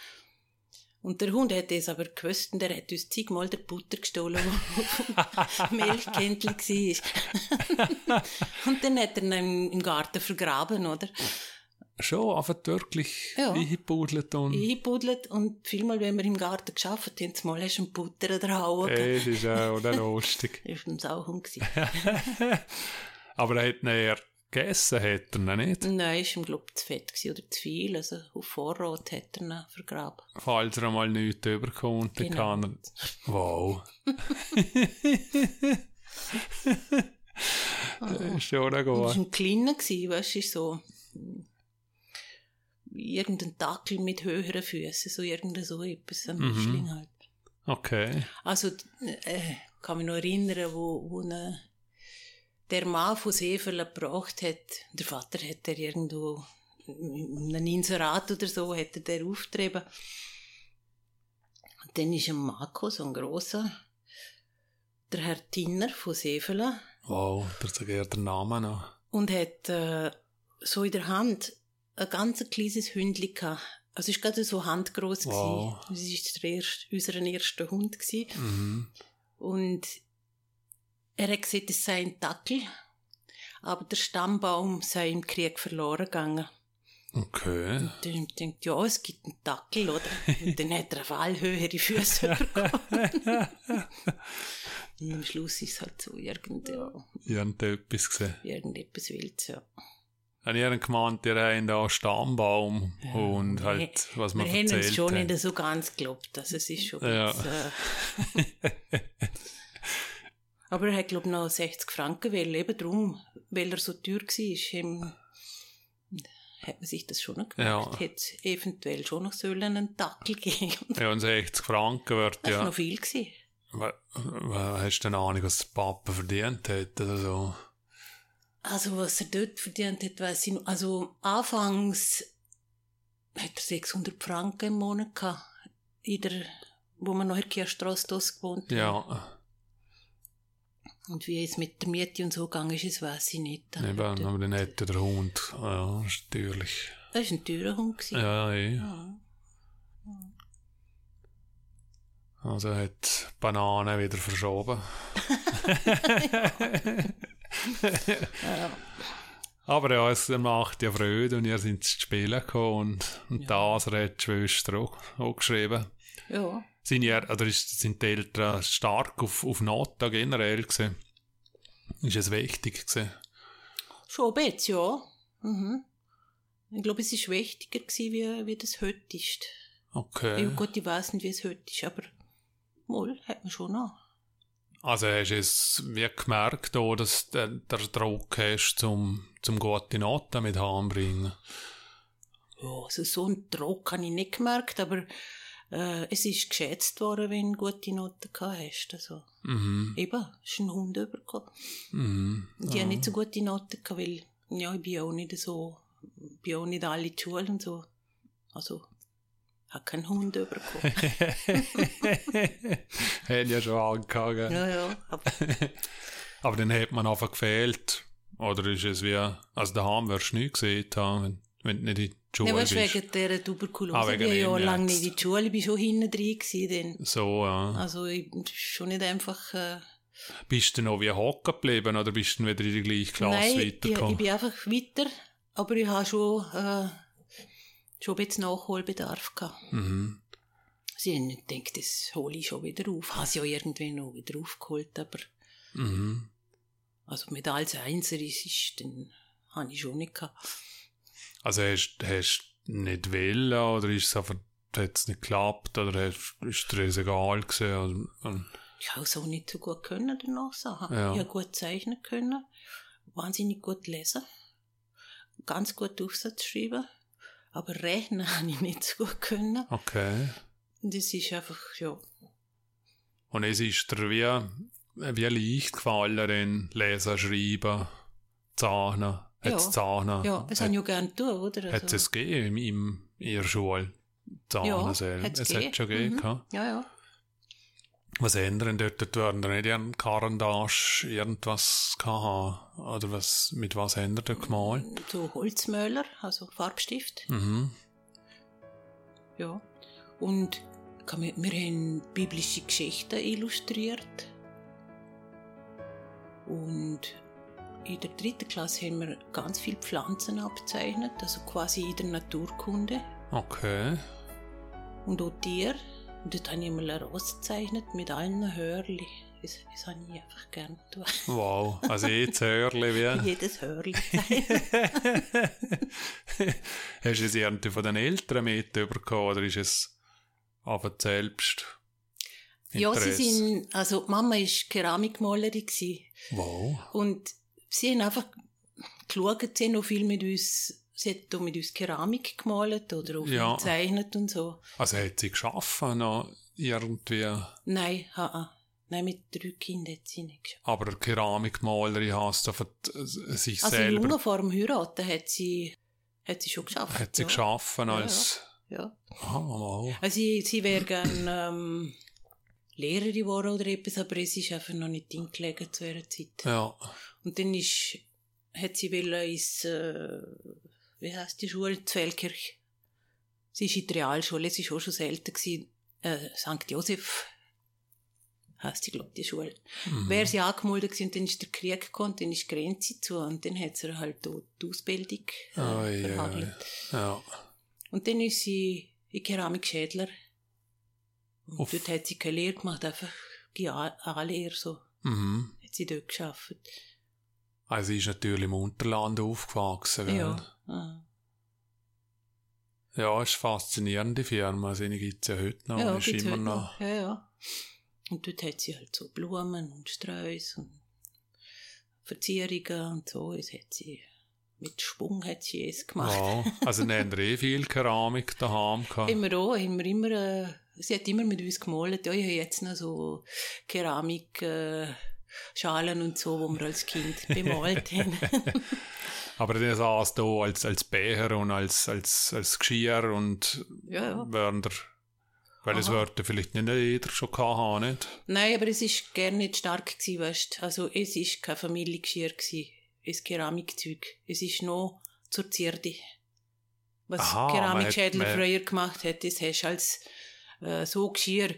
[SPEAKER 2] Und der Hund hat das aber gewusst und der hat uns zigmal der Butter gestohlen, wo Milchkännchen war. und dann hat er ihn im im Garten vergraben, oder?
[SPEAKER 1] Schon einfach wirklich
[SPEAKER 2] Ja.
[SPEAKER 1] eingebuddelt und...
[SPEAKER 2] eingebuddelt und vielmal, wenn wir im Garten geschafft haben, mal hast du einen Butter oder Hauen.
[SPEAKER 1] Ey, das ist auch noch lustig.
[SPEAKER 2] Das war ein Sauhund.
[SPEAKER 1] Aber er hat eher gegessen, hat er ihn nicht.
[SPEAKER 2] Nein, ist ihm, glaube ich, zu fett gewesen oder zu viel. Also auf Vorrat hat er ihn vergraben.
[SPEAKER 1] Falls er einmal nichts überkommt, dann
[SPEAKER 2] Genau.
[SPEAKER 1] kann er... Wow. das ist schon
[SPEAKER 2] Und das war
[SPEAKER 1] gut.
[SPEAKER 2] ein kleiner, weißt du, ist so hm, irgendein Dackel mit höheren Füßen, so irgendein so etwas, ein
[SPEAKER 1] Mhm.
[SPEAKER 2] Mischling halt.
[SPEAKER 1] Okay.
[SPEAKER 2] Also, äh, kann mich noch erinnern, wo, wo eine, der Mann von Seefeld gebracht hat, der Vater hat er irgendwo einen Inserat oder so, hat er der aufgetrieben. Und dann ist ein gekommen, so ein grosser, der Herr Tinner von Seefeld,
[SPEAKER 1] Wow, der sagt eher den Namen noch.
[SPEAKER 2] und hat äh, so in der Hand ein ganz kleines Hündchen gehabt. Also es war gerade so handgroß.
[SPEAKER 1] Wow.
[SPEAKER 2] Das war der erste, unser erster Hund.
[SPEAKER 1] Mhm.
[SPEAKER 2] Und er hat gesagt, es sei ein Dackel, aber der Stammbaum sei im Krieg verloren gegangen.
[SPEAKER 1] Okay.
[SPEAKER 2] Und dann gedacht, ja, es gibt einen Dackel, oder? Und dann hat er auf alle höhere Füße bekommen. Und am Schluss ist es halt so irgend, ja,
[SPEAKER 1] Irgendetwas gesehen.
[SPEAKER 2] irgendetwas Wildes, ja.
[SPEAKER 1] Habe ich einen gemeint, ihr habt da einen Stammbaum und
[SPEAKER 2] wir-
[SPEAKER 1] halt, was man
[SPEAKER 2] Wir haben
[SPEAKER 1] erzählt
[SPEAKER 2] uns schon nicht so ganz geglaubt, also es ist schon
[SPEAKER 1] Ja.
[SPEAKER 2] jetzt, äh, Aber er hat, glaube ich, noch 60 Franken wollen, eben darum, weil er so teuer war, ihm, hat man sich das schon noch gemerkt.
[SPEAKER 1] Ja.
[SPEAKER 2] Hätte es eventuell schon noch sollen einen Dackel geben
[SPEAKER 1] Ja, und 60 Franken wird
[SPEAKER 2] Das war
[SPEAKER 1] ja.
[SPEAKER 2] noch viel. Gewesen.
[SPEAKER 1] Hast du denn Ahnung, was der Papa verdient hat oder so?
[SPEAKER 2] Also, was er dort verdient hat, weiss ich noch. Also, anfangs hat er 600 Franken im Monat gehabt, in der, wo wir noch in der Kirchstrasse gewohnt haben.
[SPEAKER 1] Ja,
[SPEAKER 2] Und wie es mit der Miete und so gegangen ist, das weiss ich nicht.
[SPEAKER 1] eben, aber dann hätte der Hund, ja, ist natürlich.
[SPEAKER 2] Das war ein teurer Hund. gewesen.
[SPEAKER 1] Ja, eh.
[SPEAKER 2] Ja.
[SPEAKER 1] Also hat Bananen wieder verschoben. Aber ja, es macht ja Freude und ihr seid zu spielen gekommen und, und das hat die Schwester auch, auch geschrieben.
[SPEAKER 2] ja.
[SPEAKER 1] Sind, ihr, oder ist, sind die Eltern stark auf, auf Nota generell gewesen? Ist es wichtig gewesen?
[SPEAKER 2] Schon ein bisschen, ja. Mhm. Ich glaube, es war wichtiger, gewesen, wie, wie das heute ist.
[SPEAKER 1] Okay.
[SPEAKER 2] Ja, gut, ich weiß nicht, wie es heute ist, aber mal hat man schon noch.
[SPEAKER 1] Also hast du es wie gemerkt, auch, dass du den den Druck hast, zum, zum gute Noten mit heimzubringen?
[SPEAKER 2] Ja, also so einen Druck habe ich nicht gemerkt, aber äh, es ist geschätzt worden, wenn du gute Noten gehabt hast. Also,
[SPEAKER 1] Mhm.
[SPEAKER 2] eben, ist ein Hund übergekommen.
[SPEAKER 1] Mhm.
[SPEAKER 2] Die haben nicht so gute Noten gehabt, weil, ja, ich bin ja auch nicht so, bin auch nicht alle in die Schule und so. Also, habe keinen Hund übergekommen.
[SPEAKER 1] Hätte ja schon angehangen.
[SPEAKER 2] ja, ja, aber
[SPEAKER 1] Aber dann hat man einfach gefehlt. Oder ist es wie, also daheim wirst du nie gesehen haben, wenn, wenn du nicht in die Schule
[SPEAKER 2] Ja, weißt,
[SPEAKER 1] bist.
[SPEAKER 2] wegen dieser Tuberkulose.
[SPEAKER 1] Ah, wegen
[SPEAKER 2] ich bin ja
[SPEAKER 1] dem
[SPEAKER 2] lange
[SPEAKER 1] jetzt.
[SPEAKER 2] nicht in die Schule, ich bin schon hinten drin gewesen.
[SPEAKER 1] So, ja.
[SPEAKER 2] Also, ich schon nicht einfach, äh,
[SPEAKER 1] Bist du noch wie hocken geblieben oder bist du wieder in die gleiche Klasse
[SPEAKER 2] nein, ich, ich
[SPEAKER 1] weitergekommen?
[SPEAKER 2] bin einfach weiter, aber ich habe schon, äh, schon ein bisschen Nachholbedarf gehabt.
[SPEAKER 1] mhm.
[SPEAKER 2] Sie haben nicht gedacht, das hole ich schon wieder auf. Habe sie ja irgendwie noch wieder aufgeholt, aber,
[SPEAKER 1] Mhm.
[SPEAKER 2] also mit als Einser ist, ist dann habe ich schon nicht gehabt.
[SPEAKER 1] Also hast du nicht wollen oder ist es einfach, hat es nicht geklappt oder hast, ist das egal gewesen? Also, ähm,
[SPEAKER 2] Ich habe so nicht so gut können danach sagen.
[SPEAKER 1] Ja.
[SPEAKER 2] Ich habe gut zeichnen können, wahnsinnig gut lesen, ganz gut Aufsatz schreiben, aber rechnen habe ich nicht so gut können.
[SPEAKER 1] Okay.
[SPEAKER 2] Und das ist einfach, ja,
[SPEAKER 1] Und es ist dir wie, wie leicht gefallen, den Lesen, Schreiben, Zahnen,
[SPEAKER 2] Ja.
[SPEAKER 1] hat's Zahnen,
[SPEAKER 2] ja, das habe ich ja gerne tun, oder?
[SPEAKER 1] hat es gegeben im, in der Schule? Zahnen
[SPEAKER 2] Ja,
[SPEAKER 1] selber.
[SPEAKER 2] hat's
[SPEAKER 1] Es hat schon gegeben.
[SPEAKER 2] Mhm. Ja, ja.
[SPEAKER 1] Was ändern dort? Dort werden da nicht ein Karandage irgendwas haben? Oder was, mit was ändert er gemalt?
[SPEAKER 2] So Holzmöller, also Farbstift.
[SPEAKER 1] Mhm.
[SPEAKER 2] Ja. Und man- wir haben biblische Geschichten illustriert. Und in der dritten Klasse haben wir ganz viele Pflanzen abzeichnet, also quasi in der Naturkunde.
[SPEAKER 1] Okay.
[SPEAKER 2] Und auch Tiere. Und dort habe ich mal eine Rose gezeichnet mit allen Hörli. Das, das habe ich einfach gerne getan.
[SPEAKER 1] Wow. Also jetzt Hörli wie.
[SPEAKER 2] Jedes Hörli.
[SPEAKER 1] Hast du es irgendwie von den Eltern mitbekommen oder ist es einfach selbst?
[SPEAKER 2] ja, sie
[SPEAKER 1] Interesse?
[SPEAKER 2] sind, also die Mama war Keramikmalerin.
[SPEAKER 1] Wow.
[SPEAKER 2] Und sie haben einfach geschaut, sie haben auch viel mit uns, sie hat mit uns Keramik gemalt oder auch
[SPEAKER 1] Ja.
[SPEAKER 2] gezeichnet und so.
[SPEAKER 1] Also hat sie geschaffen noch irgendwie,
[SPEAKER 2] Nein, ha, Nein, mit drei Kindern hat sie nicht geschafft.
[SPEAKER 1] aber Keramikmalerin hast du von sich
[SPEAKER 2] Also
[SPEAKER 1] selber
[SPEAKER 2] junge vor dem Heiraten hat sie, hat sie schon geschafft.
[SPEAKER 1] hat sie
[SPEAKER 2] ja.
[SPEAKER 1] geschaffen
[SPEAKER 2] Ja,
[SPEAKER 1] als
[SPEAKER 2] Ja.
[SPEAKER 1] Ah, wow.
[SPEAKER 2] Also sie, sie wäre gerne ähm, Lehrerin geworden oder etwas, aber es ist einfach noch nicht hingelegen zu ihrer Zeit.
[SPEAKER 1] Ja.
[SPEAKER 2] Und dann ist, hat sie wollen ins, äh, wie heisst die Schule, Zwellkirch. Sie ist in die Realschule, es war auch schon selten, gewesen, äh, St. Josef heisst die, glaube die Schule.
[SPEAKER 1] Mhm.
[SPEAKER 2] Wäre sie angemeldet gewesen, dann ist der Krieg gekommen, dann ist die Grenze zu und dann hat sie halt auch die Ausbildung äh,
[SPEAKER 1] ui,
[SPEAKER 2] verhagelt.
[SPEAKER 1] Ja.
[SPEAKER 2] Und dann ist sie in Keramikschädler. Und
[SPEAKER 1] Uff.
[SPEAKER 2] dort hat sie keine Lehre gemacht, einfach die A-Lehre so.
[SPEAKER 1] Mhm.
[SPEAKER 2] Hat sie dort geschafft.
[SPEAKER 1] Also sie ist natürlich im Unterland aufgewachsen. gell?
[SPEAKER 2] Ja. Ah.
[SPEAKER 1] Ja, ist faszinierende Firma. Also gibt es ja heute noch.
[SPEAKER 2] ja,
[SPEAKER 1] ist immer
[SPEAKER 2] heute
[SPEAKER 1] noch.
[SPEAKER 2] Ja, ja. Und dort hat sie halt so Blumen und Sträuße und Verzierungen und so. Es hat sie, mit Schwung hat sie es gemacht.
[SPEAKER 1] Wow. Also dann haben wir eh viel Keramik daheim gehabt.
[SPEAKER 2] Immer auch, immer, immer, äh, sie hat immer mit uns gemalt. Ja, ich habe jetzt noch so Keramik, äh, Schalen und so, wo wir als Kind bemalt haben.
[SPEAKER 1] Aber dann saß da als, als Becher und als, als, als Geschirr und
[SPEAKER 2] ja, ja.
[SPEAKER 1] während der, weil es
[SPEAKER 2] Aha.
[SPEAKER 1] würde vielleicht nicht jeder schon haben, nicht?
[SPEAKER 2] Nein, aber es ist gerne nicht stark gewesen, weißt. Also es ist kein Familiengeschirr gewesen, es Keramikzeug. Es ist noch zur Zierde. Was Keramikschädel früher gemacht hat, das hast du als äh, so Geschirr.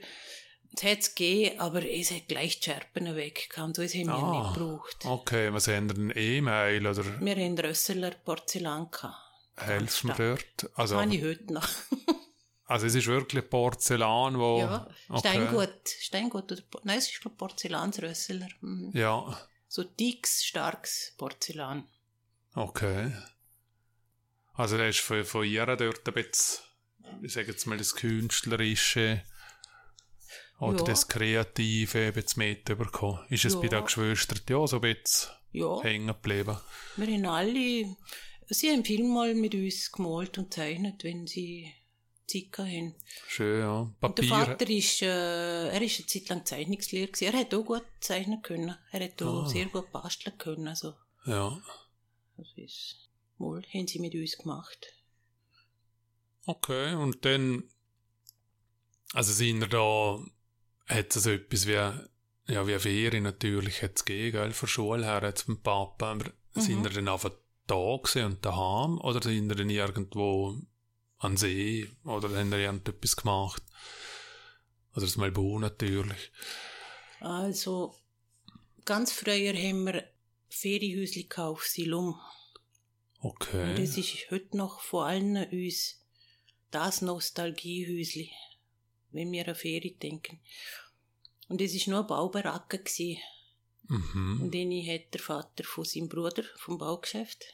[SPEAKER 2] Es hat es gegeben, aber es hat gleich die Scherpen weg und so, das haben wir
[SPEAKER 1] Ah.
[SPEAKER 2] nicht gebraucht.
[SPEAKER 1] Okay, was haben wir denn? E-Mail oder
[SPEAKER 2] Wir haben Rösseler Porzellan gehabt.
[SPEAKER 1] helfen wir
[SPEAKER 2] stark.
[SPEAKER 1] dort? Also,
[SPEAKER 2] Das habe ich heute noch.
[SPEAKER 1] also es ist wirklich Porzellan, wo...
[SPEAKER 2] ja,
[SPEAKER 1] okay.
[SPEAKER 2] Steingut. Steingut oder, nein, es ist glaub ich, Porzellansrösseler. Mhm.
[SPEAKER 1] Ja,
[SPEAKER 2] So dickes, starkes Porzellan.
[SPEAKER 1] okay. Also das ist von, von ihr dort ein bisschen, ich sage jetzt mal, das Künstlerische oder
[SPEAKER 2] Ja.
[SPEAKER 1] das Kreative bisschen mitbekommen. Ist es
[SPEAKER 2] Ja.
[SPEAKER 1] bei den Geschwistern ja so ein bisschen
[SPEAKER 2] Ja.
[SPEAKER 1] hängen geblieben?
[SPEAKER 2] Wir haben alle, sie haben viel mal mit uns gemalt und gezeichnet, wenn sie Zeit haben.
[SPEAKER 1] Schön, ja.
[SPEAKER 2] Und der
[SPEAKER 1] Papier.
[SPEAKER 2] Vater ist, äh, er ist eine Zeit lang Zeichnungslehrer gewesen. Er hat auch gut zeichnen können. Er hat auch
[SPEAKER 1] Ah.
[SPEAKER 2] sehr gut basteln können. Also,
[SPEAKER 1] Ja.
[SPEAKER 2] das ist, mal, haben sie mit uns gemacht.
[SPEAKER 1] Okay, und dann, also sind wir da, es so etwas wie, ja, wie Ferien natürlich es gegeben, gell, von Schule her, jetzt dem Papa, aber sind wir dann einfach da gewesen und daheim, oder sind wir dann irgendwo an See, oder haben wir irgendetwas gemacht? Oder das Malbu natürlich.
[SPEAKER 2] Also, ganz früher haben wir Ferienhäusli gekauft, Silum. Und
[SPEAKER 1] Okay.
[SPEAKER 2] das ist heute noch vor allen uns das Nostalgiehäusli, wenn wir an Ferien denken. Und es war nur ein Baubaracke.
[SPEAKER 1] Mhm.
[SPEAKER 2] Und den hat der Vater von seinem Bruder vom Baugeschäft.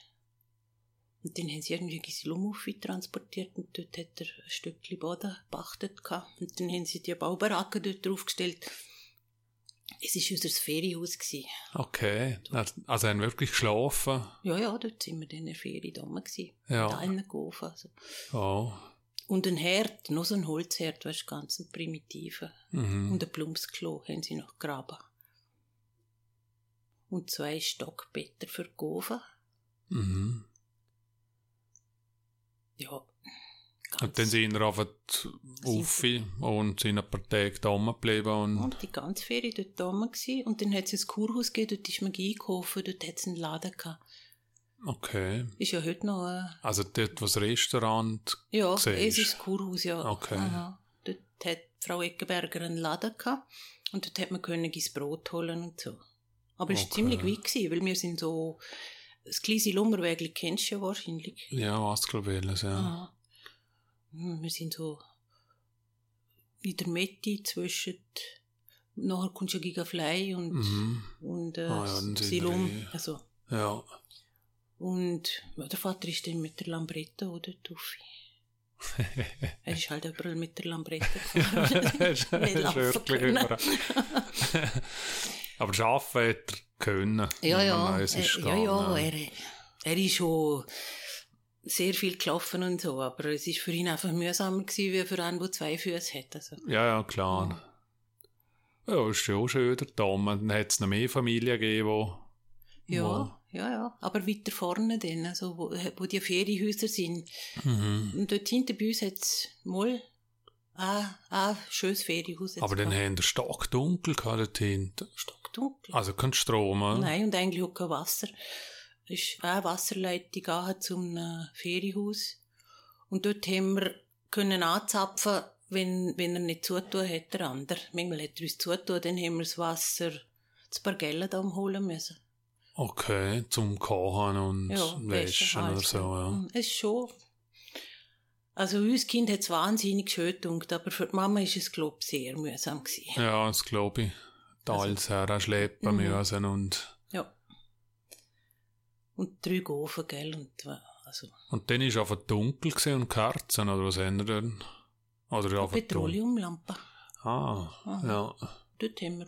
[SPEAKER 2] Und den haben sie irgendwie Gisilumuffi transportiert und dort hat er ein Stückchen Boden gepachtet gehabt. Und dann haben sie die Baubaracke dort draufgestellt. Es war unser Ferienhaus. gewesen.
[SPEAKER 1] Okay. Also haben wirklich geschlafen.
[SPEAKER 2] Ja, ja, dort sind wir dann in der Ferien da.
[SPEAKER 1] Ja.
[SPEAKER 2] Da geholfen. Also.
[SPEAKER 1] Oh.
[SPEAKER 2] Und ein Herd, noch so ein Holzherd, weißt du, ganz ein primitiver.
[SPEAKER 1] Mhm.
[SPEAKER 2] Und ein Plumpsklo haben sie noch gegraben. Und zwei Stockbetter für Gofen.
[SPEAKER 1] Mhm.
[SPEAKER 2] Ja.
[SPEAKER 1] Und dann sind wir einfach auf und sind ein paar Tage da geblieben. Und
[SPEAKER 2] Und die ganze Ferien dort oben gewesen. Und dann hat es ein Kurhaus gegeben, dort ist man einkaufen, dort hat es einen Laden gehabt.
[SPEAKER 1] Okay.
[SPEAKER 2] Ist ja heute noch, äh,
[SPEAKER 1] Also dort, wo das Restaurant...
[SPEAKER 2] ja, es ist das Kurhaus, ja.
[SPEAKER 1] Okay.
[SPEAKER 2] Aha. Dort hat Frau Eckenberger einen Laden gehabt. Und dort hat man können ins Brot holen und so. Aber es war
[SPEAKER 1] Okay.
[SPEAKER 2] ziemlich weit gewesen, weil wir sind so, das kleine Lummerwägli kennst du ja wahrscheinlich.
[SPEAKER 1] Ja, was glaube ich, ja.
[SPEAKER 2] Aha. Hm, Wir sind so in der Mitte zwischen, nachher kommst du ja Flei und,
[SPEAKER 1] Mhm.
[SPEAKER 2] und äh,
[SPEAKER 1] Ah ja,
[SPEAKER 2] Silum. Also,
[SPEAKER 1] Ja.
[SPEAKER 2] Und der Vater ist dann mit der Lambretta oder Tuffi. er ist halt überall mit der Lambretta gefahren.
[SPEAKER 1] ist, wirklich überall. Aber arbeiten hat er können.
[SPEAKER 2] Ja, ja, äh,
[SPEAKER 1] ist
[SPEAKER 2] ja, ja,
[SPEAKER 1] gegangen.
[SPEAKER 2] er, er ist schon sehr viel gelaufen und so, aber es ist für ihn einfach mühsamer gewesen, wie für einen, der zwei Füße hat. Also.
[SPEAKER 1] Ja, ja, klar. Ja, ist ja auch schön da. Man hat es noch mehr Familien gegeben, wo...
[SPEAKER 2] Ja, ja, ja, aber weiter vorne dann, also wo, wo die Ferienhäuser sind.
[SPEAKER 1] mhm.
[SPEAKER 2] Und dort hinten bei uns hat es mal ein, ein schönes Ferienhaus.
[SPEAKER 1] Aber dann haben wir stark dunkel gehabt dort hinten.
[SPEAKER 2] Stockdunkel.
[SPEAKER 1] Also kein Strom, äh?
[SPEAKER 2] Nein, und eigentlich auch kein Wasser. Es ist eine Wasserleitung an zum äh, Ferienhaus. Und dort haben wir können anzapfen, wenn, wenn er nicht zutun hat, der andere. Manchmal hat er uns zutun, dann haben wir das Wasser zu Bargellen da holen müssen.
[SPEAKER 1] Okay, zum Kochen und
[SPEAKER 2] Ja,
[SPEAKER 1] Wäschen oder so, ja.
[SPEAKER 2] Es ist schon. Also, uns Kind hat es wahnsinnig schön gedunkt, aber für die Mama ist es, glaube ich, sehr mühsam gewesen.
[SPEAKER 1] Ja, das glaube ich. Da
[SPEAKER 2] Also-
[SPEAKER 1] alles herschleppen
[SPEAKER 2] Mhm.
[SPEAKER 1] müssen und...
[SPEAKER 2] Ja. Und drei Gofen, gell, und, also,
[SPEAKER 1] Und dann war einfach dunkel gewesen und Kerzen, oder was haben wir denn? Oder einfach?
[SPEAKER 2] Petroleumlampe.
[SPEAKER 1] Ah,
[SPEAKER 2] Aha.
[SPEAKER 1] ja.
[SPEAKER 2] Dort haben wir,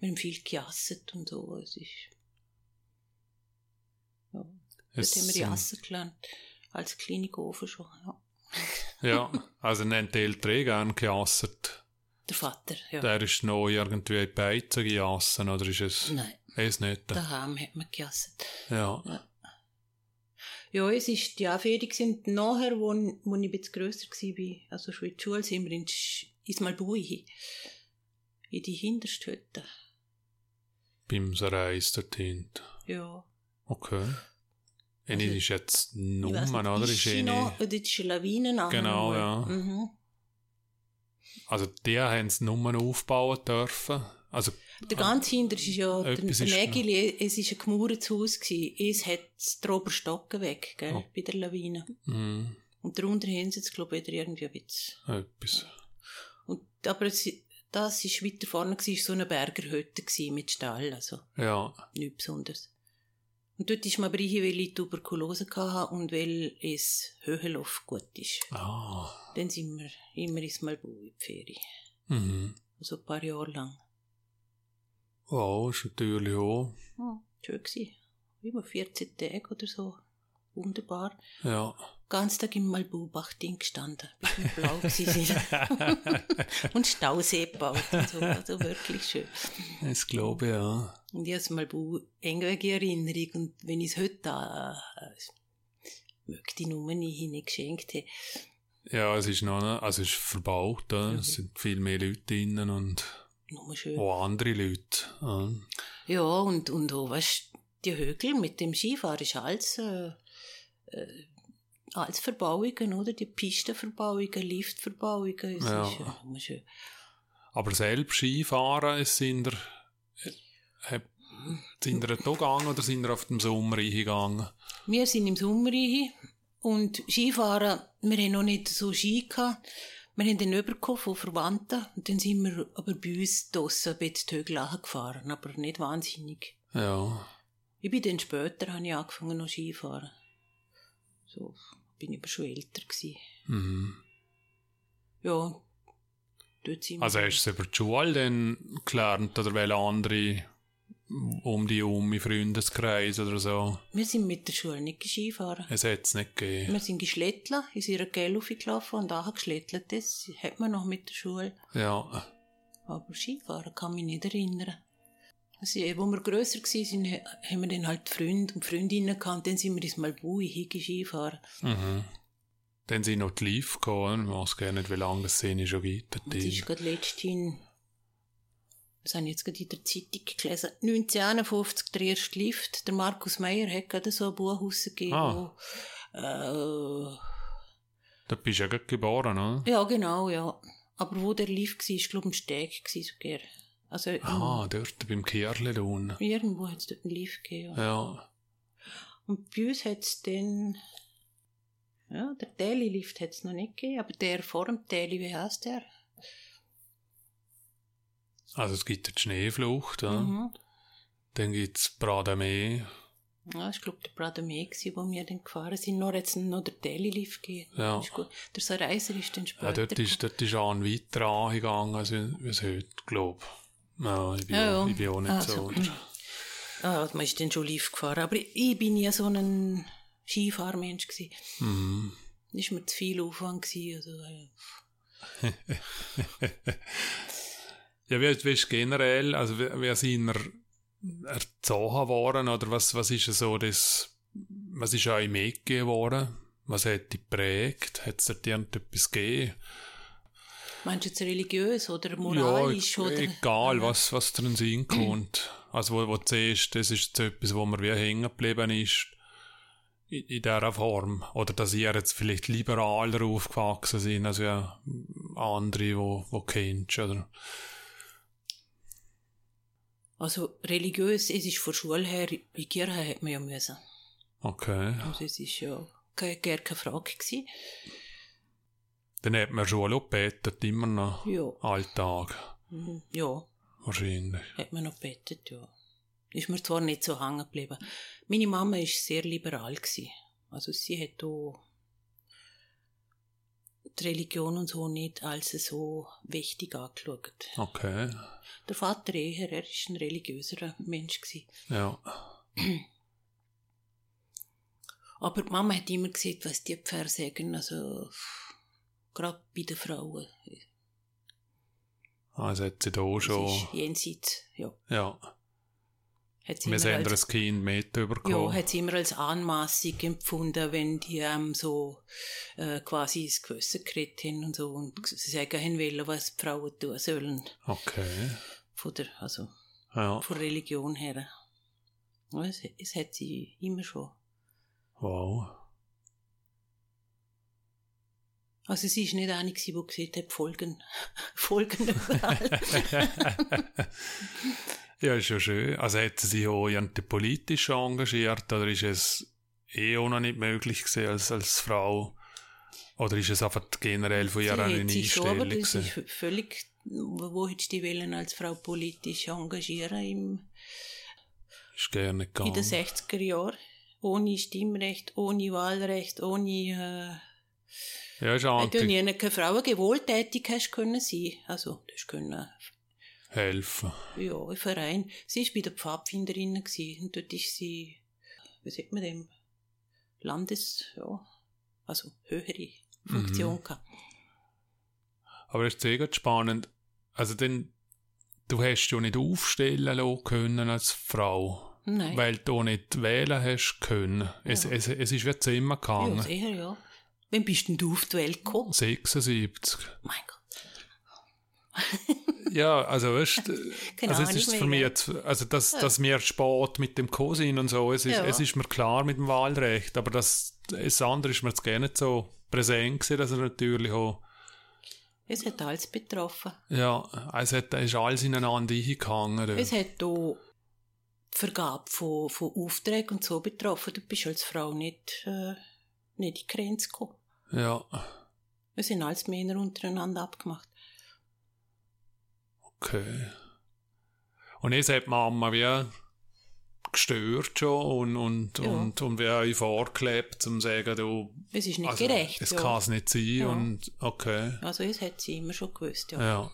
[SPEAKER 2] wir haben viel gejasset und so. Es ist, ja, dort
[SPEAKER 1] Es
[SPEAKER 2] haben wir
[SPEAKER 1] sind-
[SPEAKER 2] jassen gelernt. Als kleine Ofen schon, ja.
[SPEAKER 1] Ja, also nennt die Eltern eh gerne gejasset.
[SPEAKER 2] Der Vater, ja.
[SPEAKER 1] Der ist noch irgendwie in die Beizen gejassen, oder ist es...
[SPEAKER 2] Nein,
[SPEAKER 1] Es nicht.
[SPEAKER 2] daheim hat man gejasset.
[SPEAKER 1] Ja.
[SPEAKER 2] Ja, es ist die Anfertigung sind nachher, wo, wo ich ein bisschen grösser war, also schon in der Schule, sind wir in Sch- ins Malbui hin. In die hinterste Hütte.
[SPEAKER 1] Beim Reis dort hinten.
[SPEAKER 2] Ja.
[SPEAKER 1] Okay. Eine
[SPEAKER 2] Also,
[SPEAKER 1] ist jetzt Nummer, oder? Ist
[SPEAKER 2] Ist
[SPEAKER 1] eine...
[SPEAKER 2] noch, oder ist eine Lawine nachher
[SPEAKER 1] Genau,
[SPEAKER 2] mal?
[SPEAKER 1] ja.
[SPEAKER 2] Mhm.
[SPEAKER 1] Also die haben es nur aufbauen dürfen. Also,
[SPEAKER 2] Der ganze Hinter ist ja der,
[SPEAKER 1] ist
[SPEAKER 2] Nägel, es war ein gemauertes Haus. Gewesen. Es hat den Oberstocken weg, gell,
[SPEAKER 1] Oh.
[SPEAKER 2] bei der Lawine.
[SPEAKER 1] mh,
[SPEAKER 2] Und darunter haben sie jetzt, glaube ich, wieder irgendwie ein bisschen.
[SPEAKER 1] etwas.
[SPEAKER 2] Und, aber es, das war weiter vorne, gewesen, so eine Bergerhütte gewesen mit Stall, also
[SPEAKER 1] Ja.
[SPEAKER 2] nichts Besonderes. Und dort ist man rein, weil ich Tuberkulose hatte und weil es Höhenluft gut ist.
[SPEAKER 1] Ah.
[SPEAKER 2] Dann sind wir immer ins Malbu in die Ferien.
[SPEAKER 1] Mhm.
[SPEAKER 2] Also ein paar Jahre lang.
[SPEAKER 1] Ja, ist natürlich auch.
[SPEAKER 2] Ja, schön gewesen. Über 14 Tage oder so. Wunderbar.
[SPEAKER 1] Ja.
[SPEAKER 2] Ganz Tag im Malbubach ding gestanden. Bis wir blau gewesen und Stausee gebaut und so. Also wirklich schön.
[SPEAKER 1] Das glaube ich, ja.
[SPEAKER 2] Und ich habe Malbu engwege Erinnerung. Und wenn ich es heute da, äh, möchte ich nur nicht hinein geschenkt haben.
[SPEAKER 1] Ja, es ist noch, also es ist verbaut, ja.
[SPEAKER 2] Mhm.
[SPEAKER 1] es sind viel mehr Leute drinnen und
[SPEAKER 2] schön.
[SPEAKER 1] auch andere Leute. Ja.
[SPEAKER 2] Ja, und, und auch, weißt die Högel mit dem Skifahren ist alles, äh, äh, alles Verbauungen, oder? Die Pistenverbauungen, Liftverbauungen.
[SPEAKER 1] Ja.
[SPEAKER 2] ist nur schön.
[SPEAKER 1] Aber selbst Skifahren, es sind er, äh, sind er da gegangen oder sind er auf dem Sommer eingegangen?
[SPEAKER 2] Wir sind im Sommer rein und Skifahren, wir haben noch nicht so Ski gehabt. Wir haben den übergekommen von Verwandten und dann sind wir aber bei uns draussen ein bisschen Högel gefahren, aber nicht wahnsinnig.
[SPEAKER 1] Ja.
[SPEAKER 2] Ich bin dann später, habe ich angefangen noch Skifahren. So, bin ich aber schon älter gewesen.
[SPEAKER 1] Mhm.
[SPEAKER 2] Ja, dort sind.
[SPEAKER 1] Also hast du es über die Schule dann gelernt oder welche andere um die um im Freundeskreis oder so?
[SPEAKER 2] Wir sind mit der Schule nicht Skifahren.
[SPEAKER 1] Es hat es nicht gegeben.
[SPEAKER 2] Wir sind geschlettelt, in ihrer Gel gelaufen und auch geschlettelt. Das hat man noch mit der Schule.
[SPEAKER 1] Ja.
[SPEAKER 2] Aber Skifahren kann mich nicht erinnern. Also, wo wir grösser waren, haben wir dann halt Freunde und Freundinnen gehabt. Dann sind wir ins Malbui hingegen Skifahren.
[SPEAKER 1] Mhm. Dann sind noch die Live gekommen. Ich weiß gar nicht, wie lange es sie schon gibt.
[SPEAKER 2] Das ist gerade letztens, das habe ich jetzt gerade in der Zeitung gelesen, 1951 der erste Lift. Der Markus Meyer hat gerade so ein Buch rausgegeben,
[SPEAKER 1] Ah.
[SPEAKER 2] wo, äh,
[SPEAKER 1] Da bist du ja gerade geboren, oder?
[SPEAKER 2] ja genau, ja. Aber wo der Lift war, war glaube ich ein Steg sogar. Also
[SPEAKER 1] Ah, dort beim unten.
[SPEAKER 2] irgendwo hat es dort einen Lift gegeben. ja. Und bei uns hat es dann, ja, der Teli-Lift hat es noch nicht gegeben, aber der vor dem Teli, wie heißt der?
[SPEAKER 1] Also es gibt die Schneeflucht, ja.
[SPEAKER 2] Mhm.
[SPEAKER 1] dann gibt es Bradamee.
[SPEAKER 2] Ja, ich glaube, der Bradamee war, wo wir dann gefahren sind. Noch jetzt noch der Teli-Lift gegeben.
[SPEAKER 1] Ja.
[SPEAKER 2] Ist gut. Der Sareiser ist dann später.
[SPEAKER 1] Ja, dort ist, dort ist auch ein weiter angegangen, als es heute, glaube ich. Ja, ich bin,
[SPEAKER 2] Ja,
[SPEAKER 1] auch-
[SPEAKER 2] ja.
[SPEAKER 1] ich bin auch nicht
[SPEAKER 2] Ah,
[SPEAKER 1] so.
[SPEAKER 2] Ah, man ist dann schon live gefahren. Aber ich bin ja so ein Skifahrmensch gewesen.
[SPEAKER 1] Mhm.
[SPEAKER 2] Das war mir zu viel Aufwand gewesen. Also, ja.
[SPEAKER 1] Ja, wie, wie ist generell, also wie, wie sind er erzogen worden, oder was, was ist so das, was ist euch mitgegeben worden? Was hat dich geprägt? Hat es dir irgendetwas gegeben?
[SPEAKER 2] Meinst du jetzt religiös oder moralisch?
[SPEAKER 1] ja,
[SPEAKER 2] oder?
[SPEAKER 1] egal, was, was dir in den Sinn kommt. Also, wo, wo du siehst, das ist etwas, wo mir wie hängen geblieben ist, in, in dieser Form. Oder dass ihr jetzt vielleicht liberaler aufgewachsen sind, als ja andere, wo, wo kennst, oder?
[SPEAKER 2] Also religiös, es ist von Schule her, in die Kirche hat man ja müssen.
[SPEAKER 1] Okay.
[SPEAKER 2] Also es ist ja keine, gar keine Frage gewesen.
[SPEAKER 1] Dann hat man schon auch gebetet, immer noch.
[SPEAKER 2] Ja,
[SPEAKER 1] Alltag,
[SPEAKER 2] mhm, ja,
[SPEAKER 1] wahrscheinlich.
[SPEAKER 2] hat man noch gebetet, ja. Ist mir zwar nicht so hängen geblieben. Meine Mama ist sehr liberal gewesen. Also sie hat auch die Religion und so nicht als so wichtig angeschaut.
[SPEAKER 1] Okay,
[SPEAKER 2] Der Vater eher, er ist ein religiöserer Mensch gewesen.
[SPEAKER 1] ja.
[SPEAKER 2] Aber die Mama hat immer gesagt, was die Pferde sagen, also gerade bei den Frauen.
[SPEAKER 1] Also hat sie da
[SPEAKER 2] Das
[SPEAKER 1] schon,
[SPEAKER 2] ist jenseits, ja.
[SPEAKER 1] ja.
[SPEAKER 2] Hat sie
[SPEAKER 1] Wir
[SPEAKER 2] immer
[SPEAKER 1] sind
[SPEAKER 2] als,
[SPEAKER 1] ein Kind mit
[SPEAKER 2] ja, hat sie immer als anmaßig empfunden, wenn die ähm, so äh, quasi ins Gewissen geredet haben und so und sie sagen haben wollen, was die Frauen tun sollen.
[SPEAKER 1] Okay,
[SPEAKER 2] Von der, also
[SPEAKER 1] ja.
[SPEAKER 2] von Religion her. Es, es hat sie immer schon.
[SPEAKER 1] Wow.
[SPEAKER 2] Also sie ist nicht eine, die gesagt hat, Folgen, Folgen überall.
[SPEAKER 1] ja, ist ja schön. Also hat sie sich auch politisch engagiert oder ist es eh auch noch nicht möglich gewesen als, als Frau? Oder ist es einfach generell von ihrer
[SPEAKER 2] sich schon, aber
[SPEAKER 1] Einstellung?
[SPEAKER 2] das ist völlig, wo hättest du wollen als Frau politisch engagieren im,
[SPEAKER 1] Ist gerne
[SPEAKER 2] in den
[SPEAKER 1] gegangen.
[SPEAKER 2] 60er Jahren? Ohne Stimmrecht, ohne Wahlrecht, ohne,
[SPEAKER 1] Ja, ist
[SPEAKER 2] äh,
[SPEAKER 1] anti
[SPEAKER 2] du nie keine Frauen gewohltätig hast können sein. Also, das hast können,
[SPEAKER 1] helfen.
[SPEAKER 2] ja, im Verein. Sie war bei der Pfadfinderin gewesen, und dort ist sie, wie sagt man dem, Landes, ja, also höhere Funktion gehabt.
[SPEAKER 1] Aber es ist sehr spannend. Also dann, du hast ja nicht aufstellen lassen können als Frau.
[SPEAKER 2] Nein.
[SPEAKER 1] Weil du nicht wählen hast können. Es,
[SPEAKER 2] Ja.
[SPEAKER 1] es, es ist wie Zimmer
[SPEAKER 2] ja,
[SPEAKER 1] gegangen.
[SPEAKER 2] sicher, ja. Wann bist denn du auf die Welt gekommen?
[SPEAKER 1] 76.
[SPEAKER 2] Mein Gott.
[SPEAKER 1] Ja, also weißt du,
[SPEAKER 2] Keine
[SPEAKER 1] also es ist für mich
[SPEAKER 2] ja.
[SPEAKER 1] jetzt, also dass, dass wir spät mit dem Co sind und so, es ist,
[SPEAKER 2] Ja.
[SPEAKER 1] es ist mir klar mit dem Wahlrecht, aber das, das andere ist mir jetzt gar nicht so präsent gewesen, dass er natürlich auch,
[SPEAKER 2] Es hat alles betroffen.
[SPEAKER 1] ja, es hat, es ist alles ineinander eingegangen.
[SPEAKER 2] Es hat auch die Vergabe von, von Aufträgen und so betroffen. Du bist als Frau nicht, äh, nicht in die Grenze gekommen.
[SPEAKER 1] Ja,
[SPEAKER 2] Wir sind als Männer untereinander abgemacht.
[SPEAKER 1] okay. Und jetzt hat Mama wie gestört schon und, und,
[SPEAKER 2] Ja.
[SPEAKER 1] und, und wer euch vorgelebt, um zu sagen, du,
[SPEAKER 2] Es ist nicht
[SPEAKER 1] also,
[SPEAKER 2] gerecht.
[SPEAKER 1] es
[SPEAKER 2] ja.
[SPEAKER 1] kann es nicht sein
[SPEAKER 2] Ja.
[SPEAKER 1] und okay,
[SPEAKER 2] Also, das hat sie immer schon gewusst, ja.
[SPEAKER 1] ja.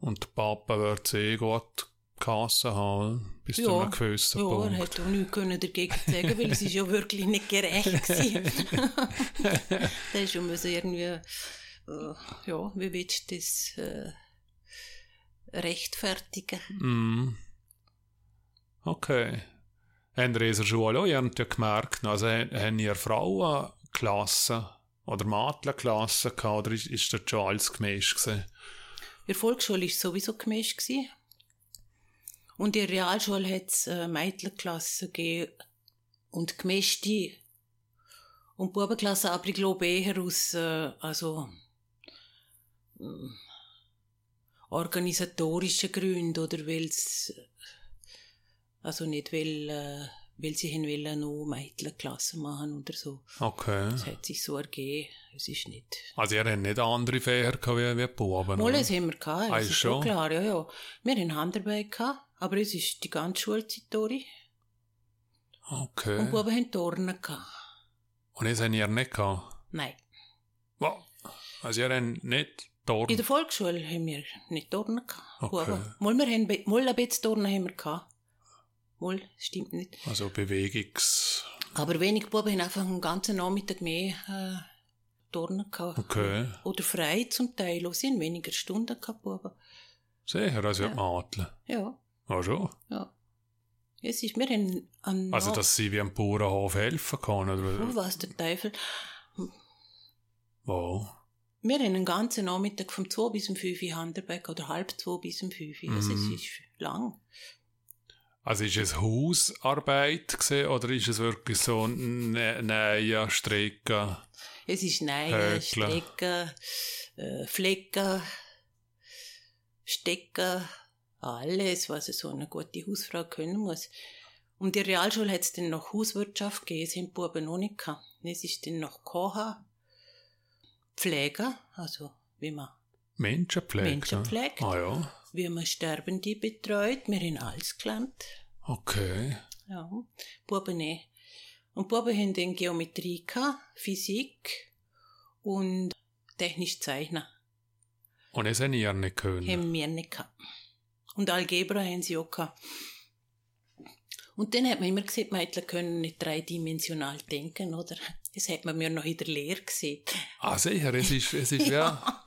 [SPEAKER 1] Und der Papa wird eh gut Kasse haben, bis
[SPEAKER 2] Ja.
[SPEAKER 1] zu einem gewissen
[SPEAKER 2] Ja, er
[SPEAKER 1] Punkt.
[SPEAKER 2] hat auch nichts können dagegen sagen, weil es ist ja wirklich nicht gerecht gewesen. da ist schon so irgendwie, äh, ja, wie willst du das äh, rechtfertigen?
[SPEAKER 1] Mm. Okay. Haben ihr in der Schule auch irgendwie gemerkt, also haben ihr Frauenklassen oder Mädchenklassen gehabt, oder ist, ist das schon alles gemischt gewesen?
[SPEAKER 2] In der Volksschule war es sowieso gemischt. Gewesen. Und in der Realschule hat es äh, Mädchenklassen gegeben und gemischte und Bubenklassen, aber ich glaube eher aus äh, also, ähm, organisatorischen Gründen oder weil also nicht weil, äh, weil sie hin wollen noch Mädchenklassen machen oder so.
[SPEAKER 1] Okay.
[SPEAKER 2] Es hat sich so ergeben. Es ist nicht.
[SPEAKER 1] Also ihr habt nicht andere Fächer gehabt wie, wie Buben,
[SPEAKER 2] Mal, das haben wir gehabt,
[SPEAKER 1] Ah,
[SPEAKER 2] das
[SPEAKER 1] ist
[SPEAKER 2] schon klar, ja, ja. Wir haben Handarbeit gehabt, aber es ist die ganze Schulzeit durch.
[SPEAKER 1] Okay.
[SPEAKER 2] Und Buben haben Turnen gehabt.
[SPEAKER 1] Und das habt ihr nicht gehabt?
[SPEAKER 2] Nein.
[SPEAKER 1] Wow. Also ihr habt nicht
[SPEAKER 2] In
[SPEAKER 1] Turnen?
[SPEAKER 2] der Volksschule haben wir nicht Turnen gehabt.
[SPEAKER 1] Okay.
[SPEAKER 2] Buben. Mal, wir haben, be- mal ein bisschen Turnen haben wir gehabt. Mal, stimmt nicht.
[SPEAKER 1] Also Bewegungs...
[SPEAKER 2] Aber wenig Buben haben einfach einen ganzen Nachmittag mehr äh, Turnen gehabt.
[SPEAKER 1] Okay.
[SPEAKER 2] Oder frei zum Teil. Sie haben weniger Stunden gehabt, Buben.
[SPEAKER 1] Sicher, also
[SPEAKER 2] Ja.
[SPEAKER 1] Mädchen.
[SPEAKER 2] Ja,
[SPEAKER 1] Ah schon?
[SPEAKER 2] ja. Es ist, wir haben an
[SPEAKER 1] Also dass sie wie am Bauernhof helfen kann, oder?
[SPEAKER 2] Oh, was der Teufel.
[SPEAKER 1] Wow.
[SPEAKER 2] Wir haben einen ganzen Nachmittag vom 2 bis um 5 Uhr Handarbeit oder halb 2 bis um 5 Uhr. Also
[SPEAKER 1] Mhm.
[SPEAKER 2] es ist lang.
[SPEAKER 1] Also ist es Hausarbeit gewesen, oder ist es wirklich so eine neue Strecke?
[SPEAKER 2] Es ist Nähen. Strecken, äh, Flecken, Stecken, alles, was so eine gute Hausfrau können muss. Und in der Realschule hat es dann noch Hauswirtschaft gegeben, die Buben noch nicht gehabt. Es ist dann noch Kochen, Pfleger, also wie man,
[SPEAKER 1] Menschenpflege?
[SPEAKER 2] Menschen
[SPEAKER 1] ne?
[SPEAKER 2] pflegt.
[SPEAKER 1] Ah ja.
[SPEAKER 2] wie man Sterbende betreut. Wir haben alles gelernt.
[SPEAKER 1] Okay.
[SPEAKER 2] Ja, Buben eh. Und Buben haben dann Geometrie gehabt, Physik und technisch Zeichnen.
[SPEAKER 1] Und das haben ihr nicht können?
[SPEAKER 2] Haben wir nicht gehabt. Und Algebra haben sie auch gehabt. Und dann hat man immer gesagt, Mädchen können nicht dreidimensional denken, oder? Das hat man mir noch in der Lehre gesehen.
[SPEAKER 1] Ah sicher, es ist, es ist ja.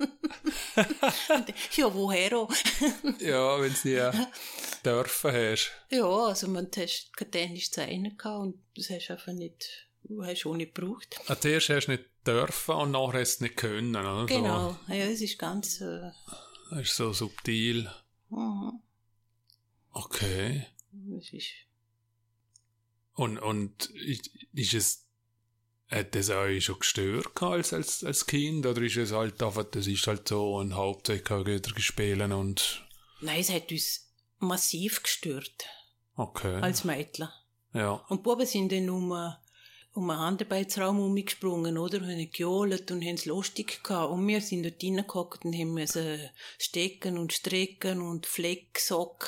[SPEAKER 2] Ja, woher auch?
[SPEAKER 1] ja, wenn sie ja dürfen hast.
[SPEAKER 2] Ja, also man hast kein technisch Zeichnen gehabt und das hast du einfach nicht, hast auch nicht gebraucht.
[SPEAKER 1] Ah, zuerst hast du nicht dürfen und nachher hast du es nicht können, oder?
[SPEAKER 2] Genau, ja, es ist ganz, äh,
[SPEAKER 1] das ist so subtil.
[SPEAKER 2] Mhm.
[SPEAKER 1] Okay.
[SPEAKER 2] ist,
[SPEAKER 1] Und, und ist, es, hat das euch schon gestört als, als, als Kind? Oder ist es halt einfach, das ist halt so und hauptsächlich wieder gespielt und,
[SPEAKER 2] nein, es hat uns massiv gestört,
[SPEAKER 1] okay.
[SPEAKER 2] als Mädchen.
[SPEAKER 1] ja.
[SPEAKER 2] Und Buben sind dann äh, um einen Handarbeitsraum umgesprungen, oder? Und haben gejohlt und haben es lustig gehabt. Und wir sind dort reingehockt und haben müssen stecken und strecken und Flecksock,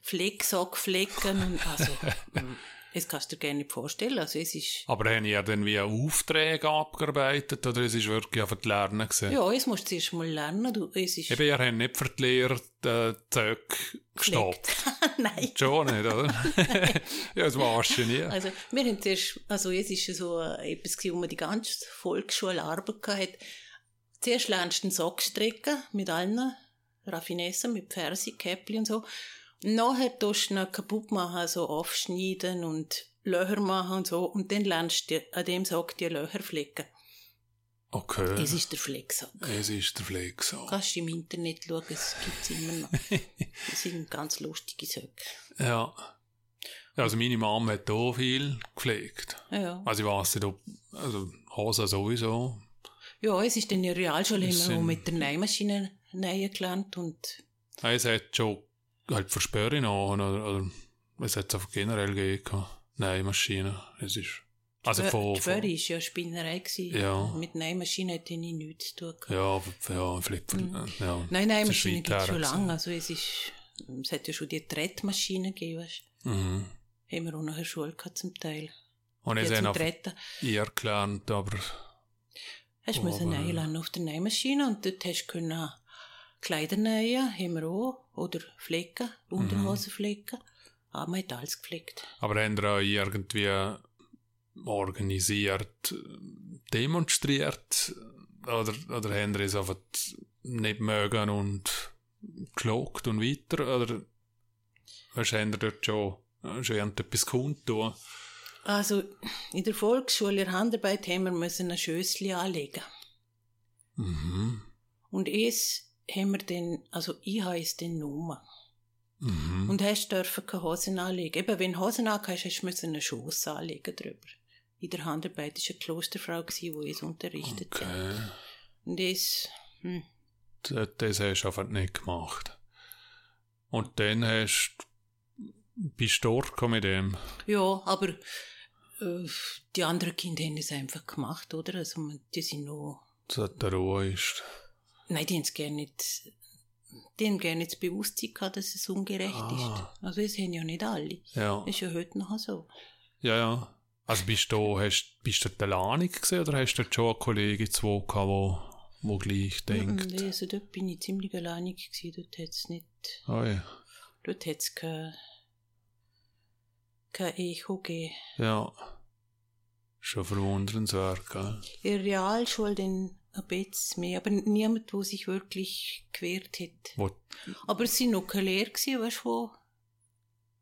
[SPEAKER 2] Flecksock, Flecken und, also, das kannst du dir gerne nicht vorstellen. Also, es ist,
[SPEAKER 1] Aber haben ihr dann wie Aufträge abgearbeitet oder es ist wirklich einfach die Lernen gewesen?
[SPEAKER 2] ja, es musst du zuerst mal lernen, du, es ist,
[SPEAKER 1] Eben, ihr habt nicht für die Lehre den Zöck gestoppt.
[SPEAKER 2] Nein.
[SPEAKER 1] Schon nicht, oder? ja, das warst du nie.
[SPEAKER 2] Also, wir haben zuerst, also jetzt ist es so äh, etwas gewesen, wo man die ganze Volksschule Arbeit hat. Zuerst lernst du den Sock stricken, mit allen Raffinessen, mit Fersi, Käppli und so. Nachher tust du ihn kaputt machen, also aufschneiden und Löcher machen und so. Und dann lernst du an dem Sock die Löcher flicken.
[SPEAKER 1] Okay.
[SPEAKER 2] Das ist der Flecksock.
[SPEAKER 1] Es ist der Fleck so.
[SPEAKER 2] Kannst du im Internet schauen, es gibt's immer noch. Das sind ganz lustige Söcke.
[SPEAKER 1] Ja. Also meine Mama hat auch viel gepflegt.
[SPEAKER 2] Ja.
[SPEAKER 1] Also ich weiss nicht, ob, also Hose sowieso.
[SPEAKER 2] Ja, es ist in der Realschule immer mit der Nähmaschine nähen gelernt und
[SPEAKER 1] Es hat schon halt Versperren noch, oder, oder es hat es einfach generell gegeben. Nein, Maschine. Es ist, also
[SPEAKER 2] Schwör-
[SPEAKER 1] von,
[SPEAKER 2] die Schwöre ist ja Spinnerei gewesen.
[SPEAKER 1] Ja.
[SPEAKER 2] Mit Nähmaschine hätte ich nichts zu tun
[SPEAKER 1] ja, ja, Flipper,
[SPEAKER 2] Mhm.
[SPEAKER 1] ja.
[SPEAKER 2] Nein, Nähmaschine
[SPEAKER 1] Das ist weit
[SPEAKER 2] gibt es schon lange. Also es ist, es hat ja schon die Trettmaschine gegeben, weißt
[SPEAKER 1] Mhm.
[SPEAKER 2] haben wir auch noch in der Schule gehabt, zum Teil.
[SPEAKER 1] Und ich
[SPEAKER 2] Ja, zum
[SPEAKER 1] habe
[SPEAKER 2] Dritten.
[SPEAKER 1] ihr gelernt, aber
[SPEAKER 2] Hast du müssen nähen auf der Nähmaschine und dort hast du können Kleider nähen, haben wir auch. Oder flicken, Unterhosen flicken. Aber man hat alles geflickt.
[SPEAKER 1] Aber haben ihr auch irgendwie organisiert, demonstriert? Oder, oder haben ihr es einfach nicht mögen und geschaut und weiter? Oder hast haben ihr dort schon, schon irgendetwas kundtun?
[SPEAKER 2] Also, in der Volksschule, in der Handarbeit, haben wir müssen ein Schössli anlegen.
[SPEAKER 1] Mhm.
[SPEAKER 2] Und es haben wir dann, also ich habe es dann genommen.
[SPEAKER 1] Mhm.
[SPEAKER 2] Und hast dürfen keine Hosen anlegen. Eben, wenn du Hosen angehst, hast du einen Schoss anlegen drüber. In der Handarbeit war eine Klosterfrau, die uns unterrichtet hat.
[SPEAKER 1] Okay.
[SPEAKER 2] Und das, hm,
[SPEAKER 1] Das, das hast du einfach nicht gemacht. Und dann hast bist du durchgekommen mit dem.
[SPEAKER 2] ja, aber äh, die anderen Kinder haben es einfach gemacht, oder? Also, die sind noch,
[SPEAKER 1] dass der Ruhe ist.
[SPEAKER 2] Nein, die haben es gerne nicht, die haben gerne nicht das Bewusstsein gehabt, dass es ungerecht
[SPEAKER 1] Ah.
[SPEAKER 2] ist. Also, das haben ja nicht alle.
[SPEAKER 1] Ja.
[SPEAKER 2] Ist ja heute noch so.
[SPEAKER 1] Ja, ja. Also bist du, hast, bist du der Lanik gesehen oder hast du schon einen Kollegen, zwei gehabt, wo, wo gleich denkt?
[SPEAKER 2] Mhm, Also, dort bin ich ziemlich alleinig gewesen, dort hat es nicht,
[SPEAKER 1] Oh ja.
[SPEAKER 2] dort hat es kein, kein Echo gegeben.
[SPEAKER 1] Ja. Schon verwundernswert, gell?
[SPEAKER 2] In der Realschule dann ein bisschen mehr, aber niemand, der sich wirklich gewehrt hat.
[SPEAKER 1] Wo,
[SPEAKER 2] Aber es waren noch keine Lehrer, weißt, du, wo,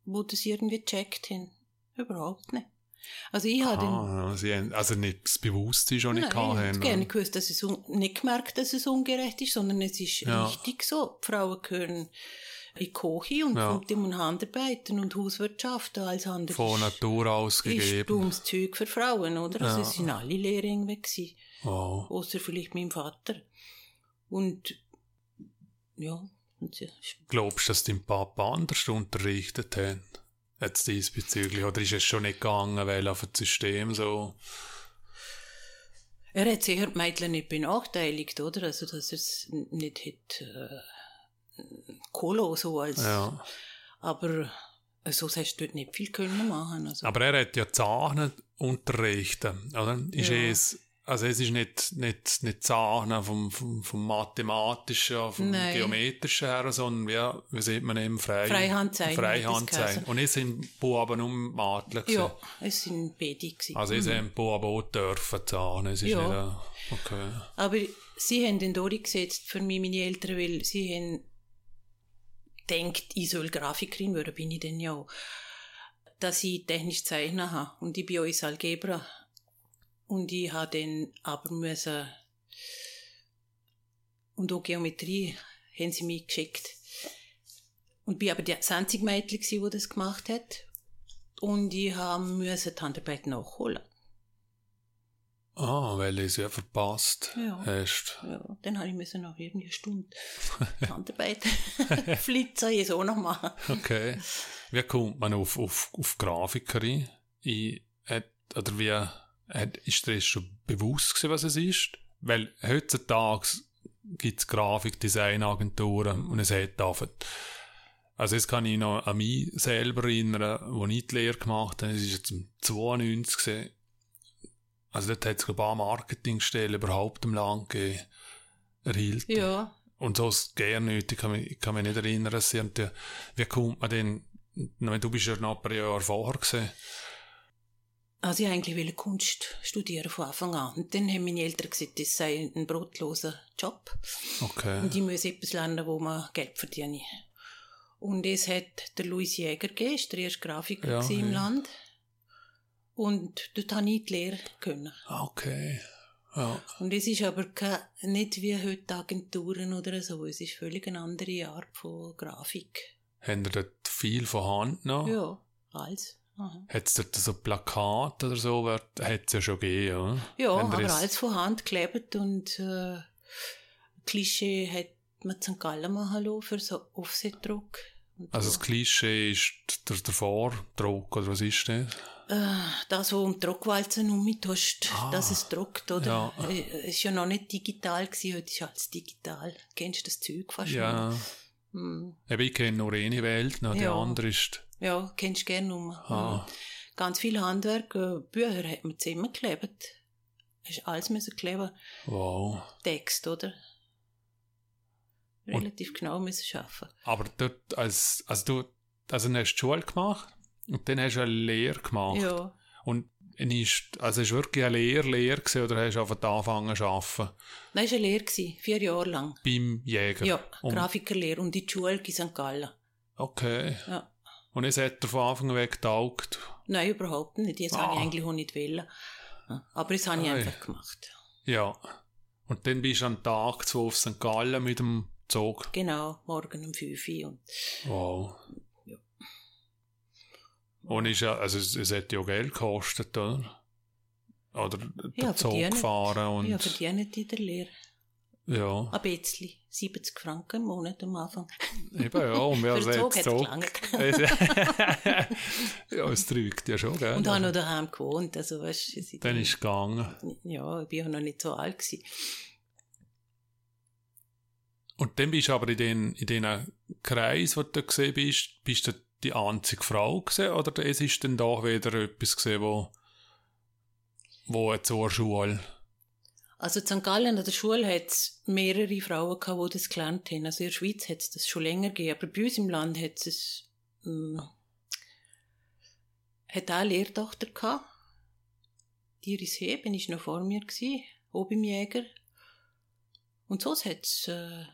[SPEAKER 2] wo das irgendwie gecheckt haben. Überhaupt nicht. Also ich habe
[SPEAKER 1] ah, also nicht das Bewusstsein schon nicht gehabt
[SPEAKER 2] ich
[SPEAKER 1] haben.
[SPEAKER 2] hätte gerne gewusst, dass es nicht gemerkt, dass es ungerecht ist, sondern es ist
[SPEAKER 1] Ja.
[SPEAKER 2] richtig so. Die Frauen gehören in die Küche und,
[SPEAKER 1] Ja.
[SPEAKER 2] die müssen Handarbeiten und Hauswirtschaft alles andere.
[SPEAKER 1] Von
[SPEAKER 2] ist-
[SPEAKER 1] Natur aus
[SPEAKER 2] ist
[SPEAKER 1] gegeben.
[SPEAKER 2] dummes Zeug für Frauen, oder? Also
[SPEAKER 1] Ja.
[SPEAKER 2] es sind alle Lehrer weg gewesen,
[SPEAKER 1] Wow.
[SPEAKER 2] außer vielleicht mein Vater. Und ja, und
[SPEAKER 1] Glaubst du, dass dein Papa anders unterrichtet hat? Jetzt diesbezüglich? Oder ist es schon nicht gegangen, weil auf das System so...
[SPEAKER 2] er hat sicher die Mädchen nicht benachteiligt, oder? Also dass er es nicht hat äh, Kolo so als
[SPEAKER 1] Ja.
[SPEAKER 2] Aber äh, so hast du dort nicht viel können machen. Also.
[SPEAKER 1] Aber er hat ja Zahlen unterrichtet, oder? Ist
[SPEAKER 2] Ja.
[SPEAKER 1] es, also es ist nicht, nicht, nicht Zahlen vom, vom, vom mathematischen, vom
[SPEAKER 2] Nein.
[SPEAKER 1] geometrischen her, sondern wie, wie sieht man eben frei,
[SPEAKER 2] Freihandzeichen
[SPEAKER 1] Freihandzeichen. Und es sind Buben um gewesen.
[SPEAKER 2] ja, es sind beide gewesen.
[SPEAKER 1] Also es haben Buben auch dürfen Zahlen. Es ist
[SPEAKER 2] Ja.
[SPEAKER 1] nicht, äh, okay.
[SPEAKER 2] Aber sie haben den durchgesetzt für mich, meine Eltern, weil sie haben gedacht, ich soll Grafikerin werden, bin ich denn ja auch. Dass ich technisch zeichnen habe. Und ich bin auch Algebra. Und ich habe dann aber müssen, und auch Geometrie haben sie mich geschickt. Und bin aber das einzige Mädchen das das gemacht hat. Und ich habe müssen die Handarbeit nachholen.
[SPEAKER 1] Ah, weil ich es ja verpasst
[SPEAKER 2] Ja.
[SPEAKER 1] hast.
[SPEAKER 2] Ja, dann habe ich müssen noch irgendwie eine Stunde Handarbeit Flitzer jetzt auch noch machen.
[SPEAKER 1] Okay. Wie kommt man auf, auf, auf Grafikerin? Ich, hat, oder wie, hat, ist dir das schon bewusst gewesen, was es ist? Weil heutzutage gibt es Grafikdesignagenturen und es hat einfach, also jetzt kann ich noch an mich selber erinnern, wo ich die Lehre gemacht habe, es ist jetzt im 92 gewesen. Also dort hat es ein paar Marketingstellen überhaupt im Land gegeben, erhielt.
[SPEAKER 2] Ja,
[SPEAKER 1] Und so ist gerne nicht. Ich kann mich, ich kann mich nicht erinnern, dass sie, und, wie kommt man denn, ich meine, du bist ja noch ein paar Jahre vorher gewesen.
[SPEAKER 2] also ich eigentlich wollte Kunst studieren von Anfang an. Und dann haben meine Eltern gesagt, das sei ein brotloser Job.
[SPEAKER 1] Okay.
[SPEAKER 2] Und ich muss etwas lernen, wo man Geld verdiene. Und es hat der Louis Jäger gegeben, der erste Grafiker
[SPEAKER 1] Ja,
[SPEAKER 2] im
[SPEAKER 1] ja.
[SPEAKER 2] Land. Und dort habe ich die Lehre können.
[SPEAKER 1] Ah, Okay. Ja.
[SPEAKER 2] Und es ist aber nicht wie heute Agenturen oder so. Es ist völlig eine andere Art von Grafik.
[SPEAKER 1] Haben ihr dort viel von Hand genommen?
[SPEAKER 2] Ja, alles.
[SPEAKER 1] Hat es dort so Plakate oder so? Hat es ja schon gegeben, oder?
[SPEAKER 2] Ja, aber
[SPEAKER 1] es-
[SPEAKER 2] alles von Hand geklebt und äh, Klischee hat man St. Gallen machen lassen für so Offsetdruck.
[SPEAKER 1] Also
[SPEAKER 2] so.
[SPEAKER 1] das Klischee ist der, der Vordruck, oder was ist das?
[SPEAKER 2] äh, das, wo um die Druckwalzen umtust,
[SPEAKER 1] Ah.
[SPEAKER 2] dass es druckt, oder?
[SPEAKER 1] Ja.
[SPEAKER 2] Äh, Es ist ja noch nicht digital gewesen, heute ist alles digital. Kennst du das Zeug fast
[SPEAKER 1] Ja.
[SPEAKER 2] Hm.
[SPEAKER 1] Eben, ich kenne nur eine Welt, noch die
[SPEAKER 2] Ja.
[SPEAKER 1] andere ist
[SPEAKER 2] Ja, kennst du gerne um.
[SPEAKER 1] Ah.
[SPEAKER 2] Ganz viel Handwerk, äh, Bücher hat man zusammengeklebt. Hast alles müssen kleben.
[SPEAKER 1] Wow.
[SPEAKER 2] Text, oder? Relativ genau müssen arbeiten.
[SPEAKER 1] Aber dort, als, also du, also dann hast du Schule gemacht und dann hast du eine Lehre gemacht.
[SPEAKER 2] Ja.
[SPEAKER 1] Und ist, also ist wirklich eine Lehre, Lehre gewesen, oder hast du einfach angefangen zu arbeiten?
[SPEAKER 2] Nein, es war eine Lehre, gewesen, vier Jahre lang.
[SPEAKER 1] Beim Jäger?
[SPEAKER 2] Ja,
[SPEAKER 1] Und-
[SPEAKER 2] Grafikerlehre und die Schule in St. Gallen.
[SPEAKER 1] Okay.
[SPEAKER 2] Ja.
[SPEAKER 1] Und es hat dir von Anfang an weg getaugt?
[SPEAKER 2] Nein, überhaupt nicht. Jetzt
[SPEAKER 1] Ah.
[SPEAKER 2] habe ich eigentlich auch nicht wollen. Aber das habe ich
[SPEAKER 1] Ei.
[SPEAKER 2] einfach gemacht.
[SPEAKER 1] Ja. Und dann bist du am Tag zu auf St. Gallen mit dem Zug.
[SPEAKER 2] Genau, morgen um 5 Uhr. Und
[SPEAKER 1] Wow.
[SPEAKER 2] Ja.
[SPEAKER 1] Und ist ja, also es, es hat ja Geld gekostet, oder? Oder den
[SPEAKER 2] Ja,
[SPEAKER 1] Zug
[SPEAKER 2] verdienen.
[SPEAKER 1] fahren und
[SPEAKER 2] ja, verdiene in der Lehre.
[SPEAKER 1] ja,
[SPEAKER 2] Ein bisschen. 70 Franken im Monat am Anfang.
[SPEAKER 1] eben ja, und wer
[SPEAKER 2] Für den Zug hat es
[SPEAKER 1] ja, es trügt ja schon, gell?
[SPEAKER 2] Und habe noch daheim gewohnt. Also, weißt,
[SPEAKER 1] Dann ist es gegangen.
[SPEAKER 2] Ja, ich bin ja noch nicht so alt gewesen.
[SPEAKER 1] Und dann bist du aber in den, in den Kreis, wo du gesehen bist, bist du die einzige Frau gesehen, oder es ist dann doch wieder etwas gesehen, wo, wo zur Schule.
[SPEAKER 2] Also in St. Gallen an der Schule hat es mehrere Frauen gehabt, die das gelernt haben. Also in der Schweiz hat es das schon länger gegeben, aber bei uns im Land hat es ähm, hat auch eine Lehrtochter gehabt. Die Iris Heben ist noch vor mir gewesen, Jäger. Und so hat es, äh,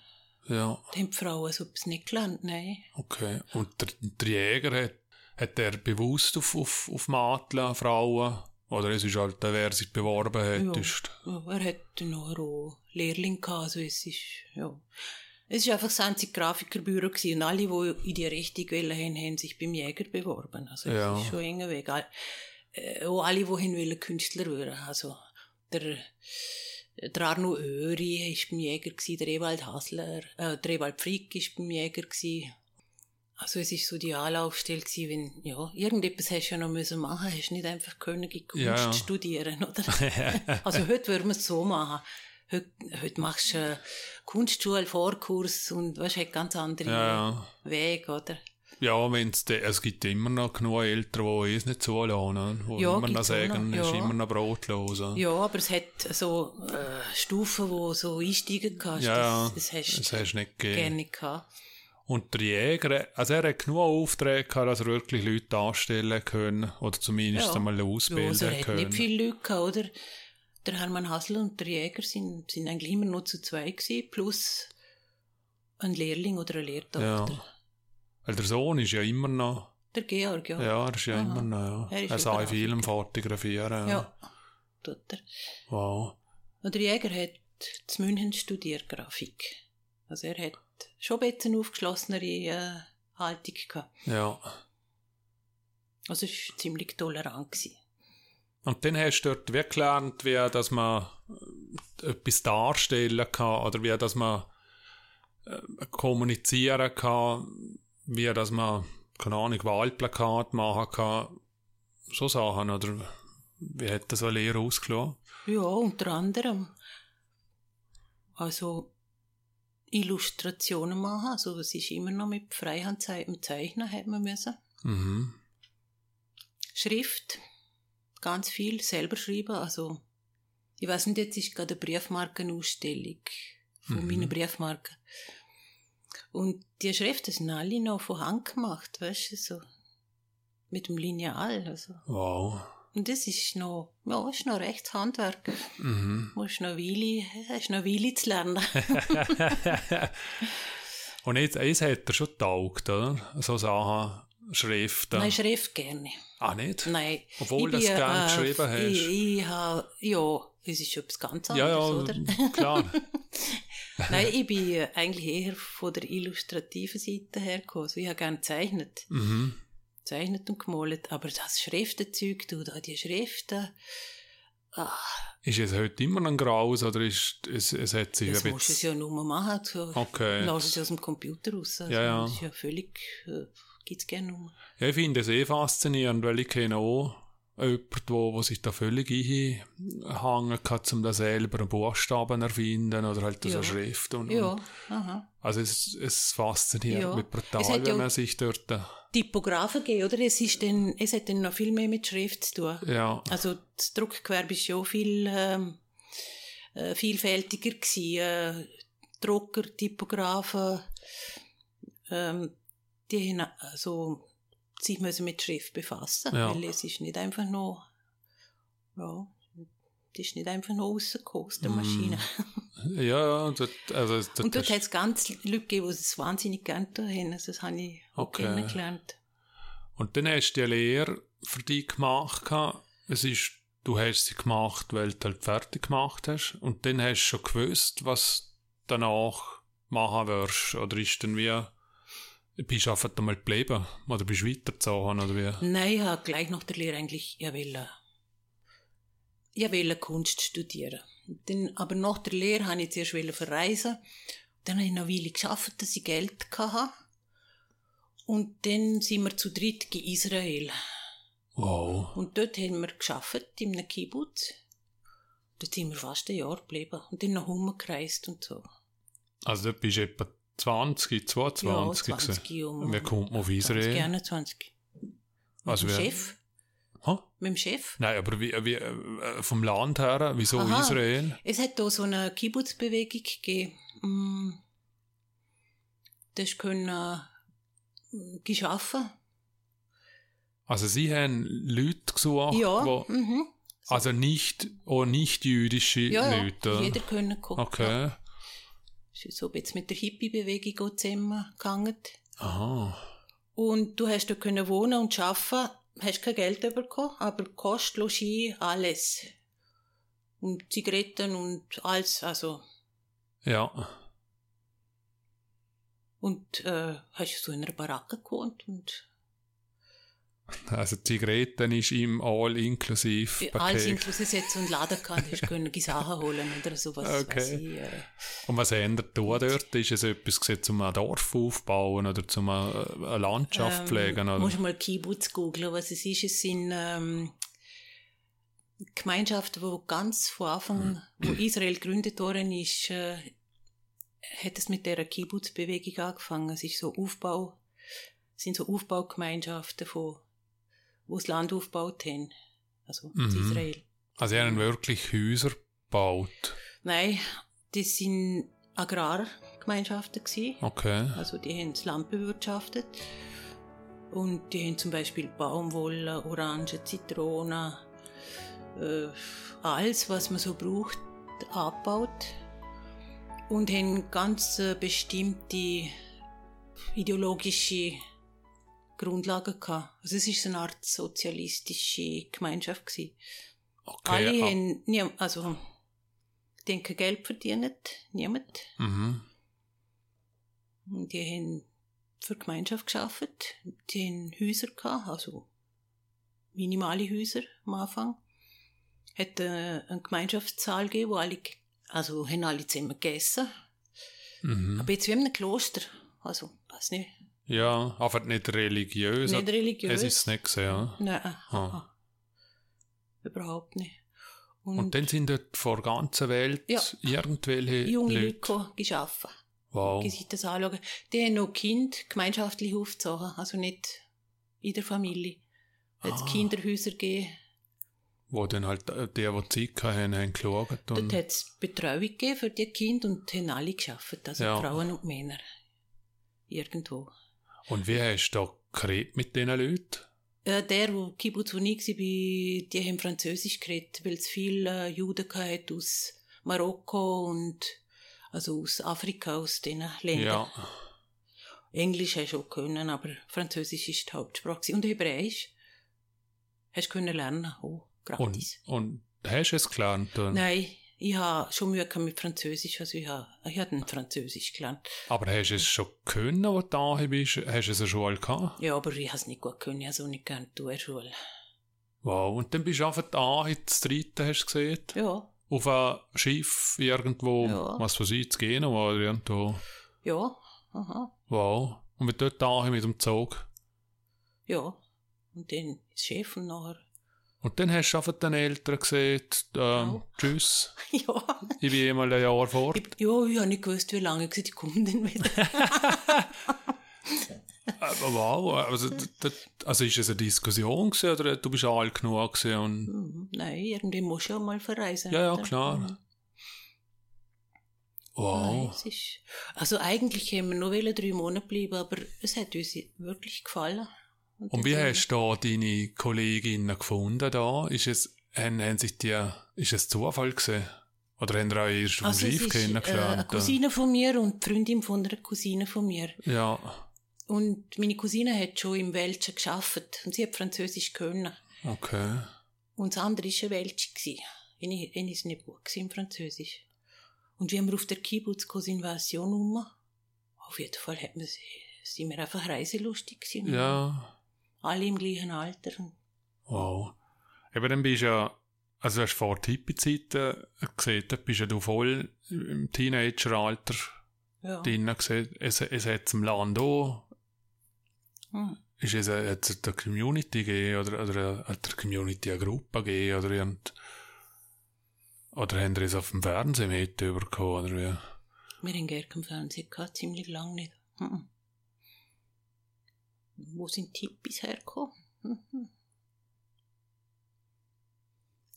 [SPEAKER 1] Ja,
[SPEAKER 2] haben die Frauen so etwas nicht gelernt, nein.
[SPEAKER 1] okay. Und der, der Jäger hat, hat er bewusst auf, auf, auf Mädchen, Frauen, oder es ist halt, wer sich beworben hat,
[SPEAKER 2] Ja.
[SPEAKER 1] ist,
[SPEAKER 2] Ja, er hat noch auch Lehrling gehabt, also es ist, ja. Es war einfach das einzige Grafikerbüro gewesen und alle, die in die Richtung wollen, haben, haben sich beim Jäger beworben. Also
[SPEAKER 1] Ja.
[SPEAKER 2] es ist schon enger Weg. All- Äh, auch alle, die hin wollen, Künstler werden. Also der, der Arno Öri war beim Jäger, der Ewald Hasler, äh, der Ewald Frick war beim Jäger. Also es ist so die Anlaufstelle gewesen, wenn, ja, irgendetwas hast du ja noch müssen machen, hast nicht einfach können Kunst
[SPEAKER 1] Ja, ja.
[SPEAKER 2] studieren, oder? Also heute würden wir es so machen. Heute, heute machst du äh, Kunstschule, Vorkurs und weißt, hat ganz andere
[SPEAKER 1] ja.
[SPEAKER 2] Wege, oder?
[SPEAKER 1] Ja, wenn's de, es gibt immer noch genug Eltern, die es nicht zulassen, die
[SPEAKER 2] Ja,
[SPEAKER 1] immer noch sagen, es ist
[SPEAKER 2] ja.
[SPEAKER 1] immer noch brotlos. Ja,
[SPEAKER 2] Ja, aber es hat so äh, Stufen, wo so einsteigen kannst.
[SPEAKER 1] ja,
[SPEAKER 2] das, das hast
[SPEAKER 1] das
[SPEAKER 2] du
[SPEAKER 1] hast nicht gegeben.
[SPEAKER 2] gerne gehabt.
[SPEAKER 1] Und der Jäger, also er hat genug Aufträge gehabt, dass er wirklich Leute anstellen können, oder zumindest
[SPEAKER 2] Ja.
[SPEAKER 1] einmal
[SPEAKER 2] Ja,
[SPEAKER 1] ausbilden
[SPEAKER 2] also er hat
[SPEAKER 1] können.
[SPEAKER 2] nicht viele Leute gehabt, oder? Der Hermann Hassel und der Jäger sind, sind eigentlich immer nur zu zwei gewesen, plus ein Lehrling oder eine Lehrtochter.
[SPEAKER 1] Ja. Weil der Sohn ist ja immer noch,
[SPEAKER 2] Der Georg, ja.
[SPEAKER 1] ja, er ist ja
[SPEAKER 2] Aha.
[SPEAKER 1] immer noch, ja.
[SPEAKER 2] Er ist
[SPEAKER 1] Er soll. Film fotografieren.
[SPEAKER 2] Ja, tut er.
[SPEAKER 1] Wow.
[SPEAKER 2] Und der Jäger hat zu München studiert, Grafik. Also er hat schon ein bisschen aufgeschlossenere äh, Haltung gehabt.
[SPEAKER 1] Ja.
[SPEAKER 2] Also es war ziemlich tolerant. Gewesen.
[SPEAKER 1] Und dann hast du dort wie gelernt, wie dass man äh, etwas darstellen kann oder wie dass man äh, kommunizieren kann, wie dass man, keine Ahnung, Wahlplakat machen kann. So Sachen, oder wie hat das eine Lehre ausgeschaut?
[SPEAKER 2] Ja, unter anderem. Also Illustrationen machen. Also es ist immer noch mit Freihandzeichen zeichnen, hat man müssen.
[SPEAKER 1] Mhm.
[SPEAKER 2] Schrift, ganz viel selber schreiben. Also ich weiß nicht, jetzt ist gerade eine Briefmarkenausstellung von
[SPEAKER 1] Mhm.
[SPEAKER 2] meinen Briefmarken. Und die Schriften sind alle noch von Hand gemacht, weißt du, so mit dem Lineal. Also.
[SPEAKER 1] Wow.
[SPEAKER 2] Und das ist noch, ja, ist noch recht Handwerk.
[SPEAKER 1] Mhm.
[SPEAKER 2] Musst noch Weile, hast noch Weile zu lernen.
[SPEAKER 1] Und jetzt, eins hat er schon getaugt, oder? So Sachen, Schriften.
[SPEAKER 2] Nein, Schrift gerne.
[SPEAKER 1] ah, nicht?
[SPEAKER 2] Nein.
[SPEAKER 1] Obwohl du es
[SPEAKER 2] bin,
[SPEAKER 1] gern
[SPEAKER 2] äh,
[SPEAKER 1] geschrieben hast.
[SPEAKER 2] Ich, ich habe, ja, es ist etwas ganz
[SPEAKER 1] ja,
[SPEAKER 2] anderes,
[SPEAKER 1] ja,
[SPEAKER 2] oder?
[SPEAKER 1] klar.
[SPEAKER 2] Nein, ich bin eigentlich eher von der illustrativen Seite hergekommen. Also ich habe gerne gezeichnet.
[SPEAKER 1] mhm.
[SPEAKER 2] Gezeichnet und gemalt. Aber das Schriftenzeug, du, da die Schriften, ah,
[SPEAKER 1] Ist es heute immer noch ein Graus oder ist es, es hat sich
[SPEAKER 2] das musst du es ja nur machen. So,
[SPEAKER 1] Okay.
[SPEAKER 2] Lass es aus dem Computer raus. Also
[SPEAKER 1] Ja, ja.
[SPEAKER 2] Das ist ja völlig, äh, gibt's gerne nur.
[SPEAKER 1] Ja, ich finde es eh faszinierend, weil ich kenne auch jemand, wo, wo sich da völlig einhängen kann, um da selber einen Buchstaben erfinden oder halt
[SPEAKER 2] Ja.
[SPEAKER 1] eine Schrift. Und,
[SPEAKER 2] Ja, aha.
[SPEAKER 1] also es, es fasziniert
[SPEAKER 2] Ja.
[SPEAKER 1] mich brutal, wenn
[SPEAKER 2] ja-
[SPEAKER 1] man sich dort, äh,
[SPEAKER 2] Typografen gegeben, oder? Es, ist dann, es hat dann noch viel mehr mit Schrift zu tun.
[SPEAKER 1] ja,
[SPEAKER 2] Also das Druckgewerbe ist schon viel ähm, äh, vielfältiger gewesen. Äh, Drucker, Typografen, ähm, die haben also sich müssen mit Schrift befassen,
[SPEAKER 1] Ja.
[SPEAKER 2] weil es ist nicht einfach nur, ja, das ist nicht einfach nur rausgekommen aus der
[SPEAKER 1] Mm.
[SPEAKER 2] Maschine.
[SPEAKER 1] ja, dort, also
[SPEAKER 2] Und dort
[SPEAKER 1] ist-
[SPEAKER 2] hat es ganz Leute gegeben, die es wahnsinnig gerne haben. Also das habe ich
[SPEAKER 1] Okay.
[SPEAKER 2] kennengelernt.
[SPEAKER 1] Und dann hast du die Lehre für dich gemacht. Es ist, du hast sie gemacht, weil du halt fertig gemacht hast. Und dann hast du schon gewusst, was du danach machen wirst. Oder ist dann wie, bist du einfach einmal geblieben? Oder bist du weitergezogen? Oder wie?
[SPEAKER 2] Nein, ich habe gleich nach der Lehre eigentlich ja wollen, ja wollen Kunst studieren. Dann, aber nach der Lehre habe ich zuerst verreisen. Dann habe ich noch eine Weile geschafft, dass ich Geld hatte. Und dann sind wir zu dritt in Israel.
[SPEAKER 1] Wow.
[SPEAKER 2] Und dort haben wir geschafft in einem Kibbutz. Dort sind wir fast ein Jahr geblieben. Und dann noch rumgereist und so.
[SPEAKER 1] Also dort bist du etwa 20, 22
[SPEAKER 2] ja,
[SPEAKER 1] gewesen.
[SPEAKER 2] 20 um.
[SPEAKER 1] Und Wie kommt man auf
[SPEAKER 2] 20,
[SPEAKER 1] Israel?
[SPEAKER 2] 21. Mit
[SPEAKER 1] Also
[SPEAKER 2] dem
[SPEAKER 1] wer-
[SPEAKER 2] Chef.
[SPEAKER 1] Hä?
[SPEAKER 2] Mit dem Chef.
[SPEAKER 1] Nein, aber wie, wie, äh, vom Land her, wieso
[SPEAKER 2] Aha.
[SPEAKER 1] Israel?
[SPEAKER 2] Es hat da so eine Kibbutzbewegung gegeben. Mm. Das können äh, geschaffen.
[SPEAKER 1] Also sie haben Leute gesucht,
[SPEAKER 2] Ja.
[SPEAKER 1] wo,
[SPEAKER 2] mhm.
[SPEAKER 1] also nicht, auch nicht jüdische
[SPEAKER 2] ja, ja.
[SPEAKER 1] Leute.
[SPEAKER 2] Jeder können kommen.
[SPEAKER 1] Okay.
[SPEAKER 2] Ist so jetzt mit der Hippie-Bewegung zusammengegangen.
[SPEAKER 1] Aha.
[SPEAKER 2] Und du hast können wohnen und arbeiten, hast kein Geld bekommen, aber Kost, Logis, alles. Und Zigaretten und alles, also.
[SPEAKER 1] Ja.
[SPEAKER 2] Und äh, hast so in einer Baracke gewohnt und
[SPEAKER 1] Also Zigaretten ist ihm all inklusiv
[SPEAKER 2] Alles
[SPEAKER 1] Paket.
[SPEAKER 2] inklusive Sätze und Laden kann, hast können Sachen holen oder sowas.
[SPEAKER 1] Okay.
[SPEAKER 2] ich, äh,
[SPEAKER 1] Und was ändert da dort? Ist es etwas gewesen, zum ein Dorf aufbauen oder zum eine, eine Landschaft pflegen?
[SPEAKER 2] ähm,
[SPEAKER 1] Oder?
[SPEAKER 2] Musst du mal Kibbutz googeln, was es ist. Es sind ähm, Gemeinschaften, wo ganz von Anfang, wo Israel gegründet worden ist, äh, hat es mit der Kibbutz-Bewegung angefangen. Es ist so Aufbau, sind so Aufbaugemeinschaften, von, wo das Land aufgebaut haben. Also
[SPEAKER 1] Mhm.
[SPEAKER 2] Israel.
[SPEAKER 1] Also sie haben wirklich Häuser gebaut.
[SPEAKER 2] Nein, das sind Agrargemeinschaften gewesen.
[SPEAKER 1] Okay.
[SPEAKER 2] Also die haben das Land bewirtschaftet. Und die haben zum Beispiel Baumwolle, Orangen, Zitronen, äh, alles, was man so braucht, abgebaut. Und haben ganz äh, bestimmte ideologische Grundlagen gehabt. Also es ist eine Art sozialistische Gemeinschaft gewesen.
[SPEAKER 1] okay.
[SPEAKER 2] Alle
[SPEAKER 1] ah,
[SPEAKER 2] haben, nie, also, kein Geld verdient, niemand.
[SPEAKER 1] mhm.
[SPEAKER 2] Und die haben für die Gemeinschaft geschafft. Die haben Häuser gehabt, also minimale Häuser am Anfang. Hat äh, einen Gemeinschaftssaal gegeben, wo alle, also haben alle zusammen gegessen.
[SPEAKER 1] Mhm.
[SPEAKER 2] Aber jetzt wie in einem Kloster. Also, weiß nicht,
[SPEAKER 1] Ja, aber nicht religiös.
[SPEAKER 2] nicht religiös.
[SPEAKER 1] Es ist es nicht gesehen. Ja.
[SPEAKER 2] Nein,
[SPEAKER 1] Ah.
[SPEAKER 2] aha. überhaupt nicht. Und,
[SPEAKER 1] Und dann sind dort vor der ganzen Welt
[SPEAKER 2] Ja.
[SPEAKER 1] irgendwelche
[SPEAKER 2] junge Leute
[SPEAKER 1] Leute.
[SPEAKER 2] geschaffen.
[SPEAKER 1] Wow.
[SPEAKER 2] Die sich das anschauen. Die haben noch Kind gemeinschaftlich aufgezogen, also nicht in der Familie. Es
[SPEAKER 1] Ah.
[SPEAKER 2] Kinderhäuser gegeben.
[SPEAKER 1] Wo dann halt äh, die, die Zeit hatten, haben geschaut.
[SPEAKER 2] Dort
[SPEAKER 1] Und,
[SPEAKER 2] hat es Betreuung gegeben für die Kinder und haben alle geschafft, also
[SPEAKER 1] Ja.
[SPEAKER 2] Frauen und Männer. Irgendwo.
[SPEAKER 1] Und wie hast du da geredet mit diesen Leuten?
[SPEAKER 2] Äh, der, wo Kibbutz, wo ich war, die haben Französisch geredet, weil es viele äh, Juden aus Marokko und also aus Afrika, aus diesen Ländern.
[SPEAKER 1] Ja.
[SPEAKER 2] Englisch hast du auch können, aber Französisch ist die Hauptsprache. Und Hebräisch hast du können lernen, auch
[SPEAKER 1] Und,
[SPEAKER 2] gratis.
[SPEAKER 1] und hast du es gelernt? Dann?
[SPEAKER 2] Nein, ich habe schon Mühe mit Französisch, also ich habe, ich habe Französisch gelernt.
[SPEAKER 1] Aber hast du es schon können, als du da bist? Hast du es eine Schule gehabt?
[SPEAKER 2] Ja, aber ich habe es nicht gut können, also nicht gerne in der Schule.
[SPEAKER 1] Wow. Und dann bist du einfach da, ins dritte, hast du gesehen?
[SPEAKER 2] Ja,
[SPEAKER 1] Auf einem Schiff irgendwo,
[SPEAKER 2] Ja.
[SPEAKER 1] was weiß ich, zu gehen oder irgendwo.
[SPEAKER 2] ja, aha,
[SPEAKER 1] Wow. Und mit dort da mit dem Zug.
[SPEAKER 2] ja. Und dann das Chef und nachher
[SPEAKER 1] Und dann hast du einfach den Eltern gesagt, ähm,
[SPEAKER 2] Auch.
[SPEAKER 1] tschüss,
[SPEAKER 2] ja.
[SPEAKER 1] ich bin mal ein Jahr fort.
[SPEAKER 2] Ich, ja, ich habe nicht gewusst, wie lange ich gesagt, ich komme dann wieder.
[SPEAKER 1] Aber wow, also, also ist es eine Diskussion gewesen, oder du bist alt genug gewesen und,
[SPEAKER 2] Mhm. Nein, irgendwie muss ich auch mal verreisen.
[SPEAKER 1] ja, ja,
[SPEAKER 2] oder?
[SPEAKER 1] klar.
[SPEAKER 2] Mhm. Nein,
[SPEAKER 1] Wow.
[SPEAKER 2] es ist, also eigentlich haben wir nur drei Monate bleiben, aber es hat uns wirklich gefallen.
[SPEAKER 1] Und wie
[SPEAKER 2] dann-
[SPEAKER 1] hast du da deine Kolleginnen gefunden da? Ist es, haben, haben sich die, ist es Zufall gewesen? Oder haben ihr euch erst vom
[SPEAKER 2] Also
[SPEAKER 1] Schiff
[SPEAKER 2] ist, äh, eine
[SPEAKER 1] kennengelernt?
[SPEAKER 2] Cousine von mir und die Freundin von einer Cousine von mir.
[SPEAKER 1] ja,
[SPEAKER 2] Und meine Cousine hat schon im Welschen geschafft und sie hat Französisch können.
[SPEAKER 1] okay.
[SPEAKER 2] Und das andere war ein Welsch. Ich war nicht gut im Französisch. Und wie wir auf der Kibbutz Invasion rum, auf jeden Fall hat man, sie- sind wir einfach reiselustig gewesen.
[SPEAKER 1] Ja,
[SPEAKER 2] Alle im gleichen Alter.
[SPEAKER 1] Wow. Eben dann bist du ja, also du hast vor die Hippie-Zeiten gesehen, da bist ja du voll im Teenager-Alter
[SPEAKER 2] Ja.
[SPEAKER 1] drin gesehen. Es, es hat im Land auch
[SPEAKER 2] Hm.
[SPEAKER 1] Ist es es eine Community gegeben oder, oder hat der Community eine Gruppe gegeben oder irgend, oder haben wir es auf dem Fernsehen mitbekommen oder wie?
[SPEAKER 2] Wir haben gerne im Fernsehen gehabt, ziemlich lange nicht. Mhm. Wo sind die Hippies hergekommen?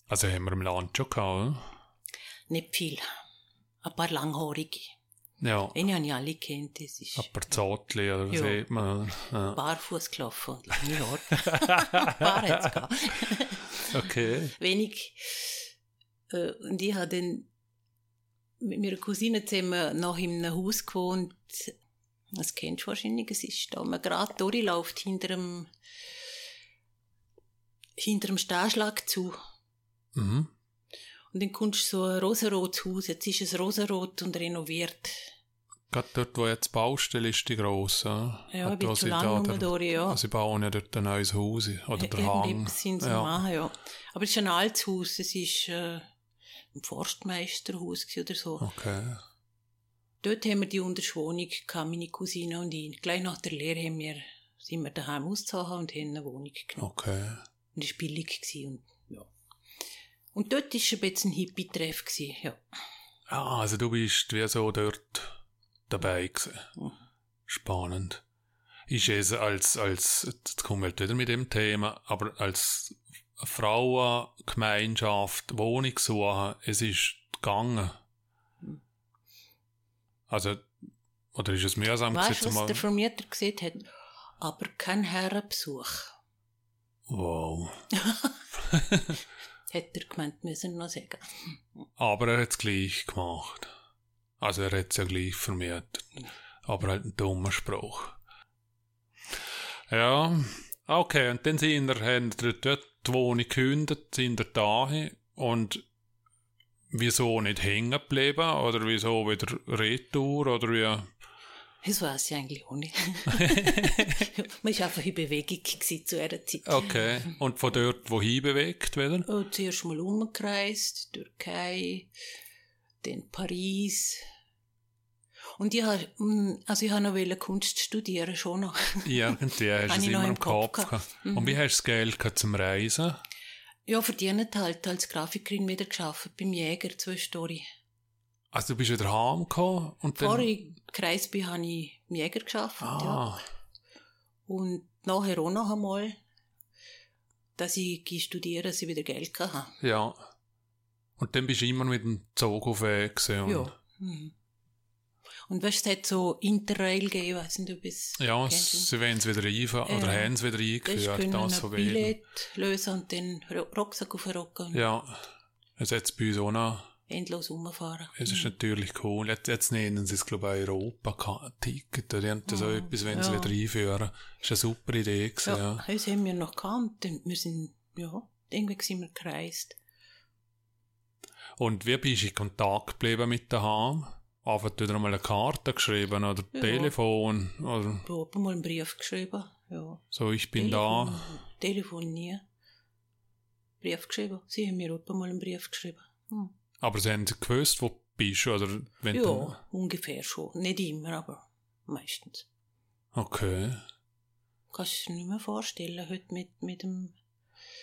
[SPEAKER 1] Also haben wir im Land schon gehabt, oder?
[SPEAKER 2] Nicht viel. Ein paar Langhaarige.
[SPEAKER 1] Ja,
[SPEAKER 2] Eine habe ich alle kennt. Das ist
[SPEAKER 1] ein paar Zotli oder was
[SPEAKER 2] Ja.
[SPEAKER 1] sieht man. Ja.
[SPEAKER 2] barfuß gelaufen und lange Haare. ein paar hat's.
[SPEAKER 1] Okay.
[SPEAKER 2] Wenig. Äh, und ich habe dann mit meiner Cousine zusammen noch in einem Haus gewohnt. Das kennst du wahrscheinlich. Es ist da, man gerade durchläuft hinter dem, hinter dem Stehschlag zu.
[SPEAKER 1] Mhm.
[SPEAKER 2] Und dann kommst du so ein rosarotes Haus. Jetzt ist es rosarot und renoviert.
[SPEAKER 1] Gerade dort, wo jetzt die Baustelle ist, die grosse.
[SPEAKER 2] Ja, bisschen
[SPEAKER 1] was
[SPEAKER 2] zu
[SPEAKER 1] ich
[SPEAKER 2] lang
[SPEAKER 1] da-
[SPEAKER 2] durch, ja.
[SPEAKER 1] Also sie bauen ja dort ein neues Haus oder der Hang.
[SPEAKER 2] Sind sie
[SPEAKER 1] Ja.
[SPEAKER 2] machen, ja. Aber es ist ein altes Haus. Es ist äh, ein Forstmeisterhaus oder so.
[SPEAKER 1] Okay.
[SPEAKER 2] Dort haben wir die Unterschwohnung meine Cousine und ich. Gleich nach der Lehre haben wir, sind wir daheim ausgezogen und haben eine Wohnung genommen.
[SPEAKER 1] Okay.
[SPEAKER 2] Und es war billig. Gewesen und, ja. und dort war ein bisschen ein Hippie-Treff. gewesen, Ja.
[SPEAKER 1] Ah, also du bist wie so dort dabei gewesen.
[SPEAKER 2] Mhm.
[SPEAKER 1] Spannend. Ist es als, als, jetzt kommen wir halt wieder mit dem Thema, aber als Frauengemeinschaft Wohnung suchen, es ist gegangen. Also, oder ist es mühsam
[SPEAKER 2] Weißt
[SPEAKER 1] gewesen,
[SPEAKER 2] du, was der Vermieter gesagt hat? Aber kein Herrenbesuch.
[SPEAKER 1] Wow.
[SPEAKER 2] Hätte er gemeint, müssen noch sagen.
[SPEAKER 1] Aber er hat es gleich gemacht. Also er hat es ja gleich vermietet. Aber halt ein dummer Spruch. Ja, okay, und dann sind wir, haben wir dort die Wohnung gekündigt, sind wir dahin und wieso nicht hängen geblieben oder wieso wieder Retour oder wie?
[SPEAKER 2] Das weiß ich eigentlich auch nicht. Man war einfach in Bewegung zu dieser Zeit.
[SPEAKER 1] Okay, und von dort wohin bewegt wieder?
[SPEAKER 2] Oh, zuerst mal umgereist, Türkei, dann Paris. Und ich habe, also ich habe noch Kunst studieren, schon noch.
[SPEAKER 1] Irgendwie hast du es immer
[SPEAKER 2] im
[SPEAKER 1] Kopf gehabt.
[SPEAKER 2] Mhm.
[SPEAKER 1] Und wie hast du das Geld gehabt zum Reisen?
[SPEAKER 2] Ja, verdient halt als Grafikerin wieder geschafft beim Jäger, zwei Story.
[SPEAKER 1] Also du bist wieder heimgekommen und dann...
[SPEAKER 2] Bevor ich gereist bin, habe ich im Jäger geschafft, ja.
[SPEAKER 1] Ah,
[SPEAKER 2] Und nachher auch noch einmal, dass ich gehe studieren, dass ich wieder Geld hatte.
[SPEAKER 1] ja. Und dann bist du immer mit dem Zug auf Weg
[SPEAKER 2] Ja. Mhm. Und weißt du, es hat so Interrail gegeben, ich weiß nicht, ob es
[SPEAKER 1] Ja, sie wollen es wieder einführen, oder
[SPEAKER 2] Ja.
[SPEAKER 1] haben es wieder eingeführt, das von wegen.
[SPEAKER 2] Billett lösen und den Rucksack aufrocken und
[SPEAKER 1] Ja, es hat bei uns auch noch.
[SPEAKER 2] endlos rumfahren.
[SPEAKER 1] Es ist natürlich cool. Jetzt, jetzt nennen sie es, glaube ich, Europa-Ticket oder irgend so
[SPEAKER 2] Ah,
[SPEAKER 1] etwas, wenn sie
[SPEAKER 2] ja.
[SPEAKER 1] wieder einführen. Das ist eine super Idee gewesen,
[SPEAKER 2] Ja,
[SPEAKER 1] ja.
[SPEAKER 2] das haben wir noch und Wir sind, ja, irgendwie sind wir gereist.
[SPEAKER 1] Und wie bist du in Kontakt geblieben mit daheim? Einfach wieder mal eine Karte geschrieben oder
[SPEAKER 2] Ja.
[SPEAKER 1] Telefon oder
[SPEAKER 2] Ich habe mal einen Brief geschrieben. Ja.
[SPEAKER 1] so, ich bin
[SPEAKER 2] Telefon,
[SPEAKER 1] da.
[SPEAKER 2] Telefon nie. Brief geschrieben. Sie haben mir auch mal einen Brief geschrieben. Hm.
[SPEAKER 1] Aber sie haben gewusst, wo du bist, oder wenn du...
[SPEAKER 2] Ja, ungefähr schon. Nicht immer, aber meistens.
[SPEAKER 1] Okay.
[SPEAKER 2] Kannst du dir nicht mehr vorstellen, heute mit, mit dem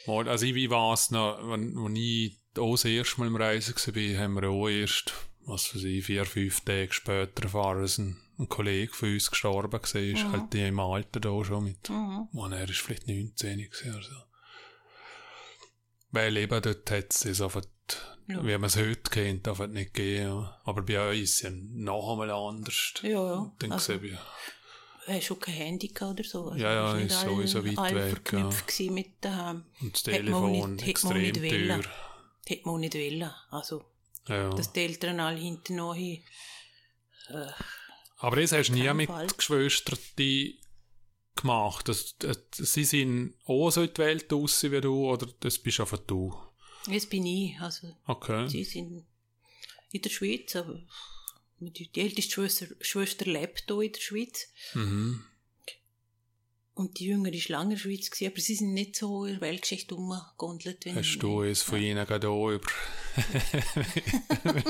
[SPEAKER 1] also ich, ich weiss noch, wenn, wenn ich auch das erste Mal im Reisen war, haben wir auch erst, was weiß ich, vier, fünf Tage später erfahren, dass ein, ein Kollege von uns gestorben war. Mhm. Halt die im Alter da schon mit, mhm. man, er ist vielleicht 19 gewesen oder so. Weil eben dort hat es sofort, ja. wie man es heute kennt, einfach nicht gegeben. Aber bei uns ist es ja noch einmal anders.
[SPEAKER 2] Ja, ja.
[SPEAKER 1] Dann also, ich,
[SPEAKER 2] hast du kein Handy oder so?
[SPEAKER 1] Also ja, ja, ist sowieso weit weg.
[SPEAKER 2] Ja. mit daheim.
[SPEAKER 1] Und das Telefon nicht, extrem teuer.
[SPEAKER 2] Hätte man nicht wollen. Also,
[SPEAKER 1] ja.
[SPEAKER 2] dass die Eltern alle hinten noch hin,
[SPEAKER 1] äh, Aber das hast du nie mit Geschwistern gemacht. Das, das, sie sind auch so in die Welt raus wie du, oder das bist einfach du?
[SPEAKER 2] Das bin ich. Also,
[SPEAKER 1] okay.
[SPEAKER 2] Sie sind in der Schweiz, aber die, die älteste Schwester, Schwester lebt hier in der Schweiz.
[SPEAKER 1] Mhm.
[SPEAKER 2] Und die Jüngere war lange in der Schweiz, gewesen, aber sie sind nicht so in der Weltgeschichte umgegondelt.
[SPEAKER 1] Hast du es von ihnen gerade auch über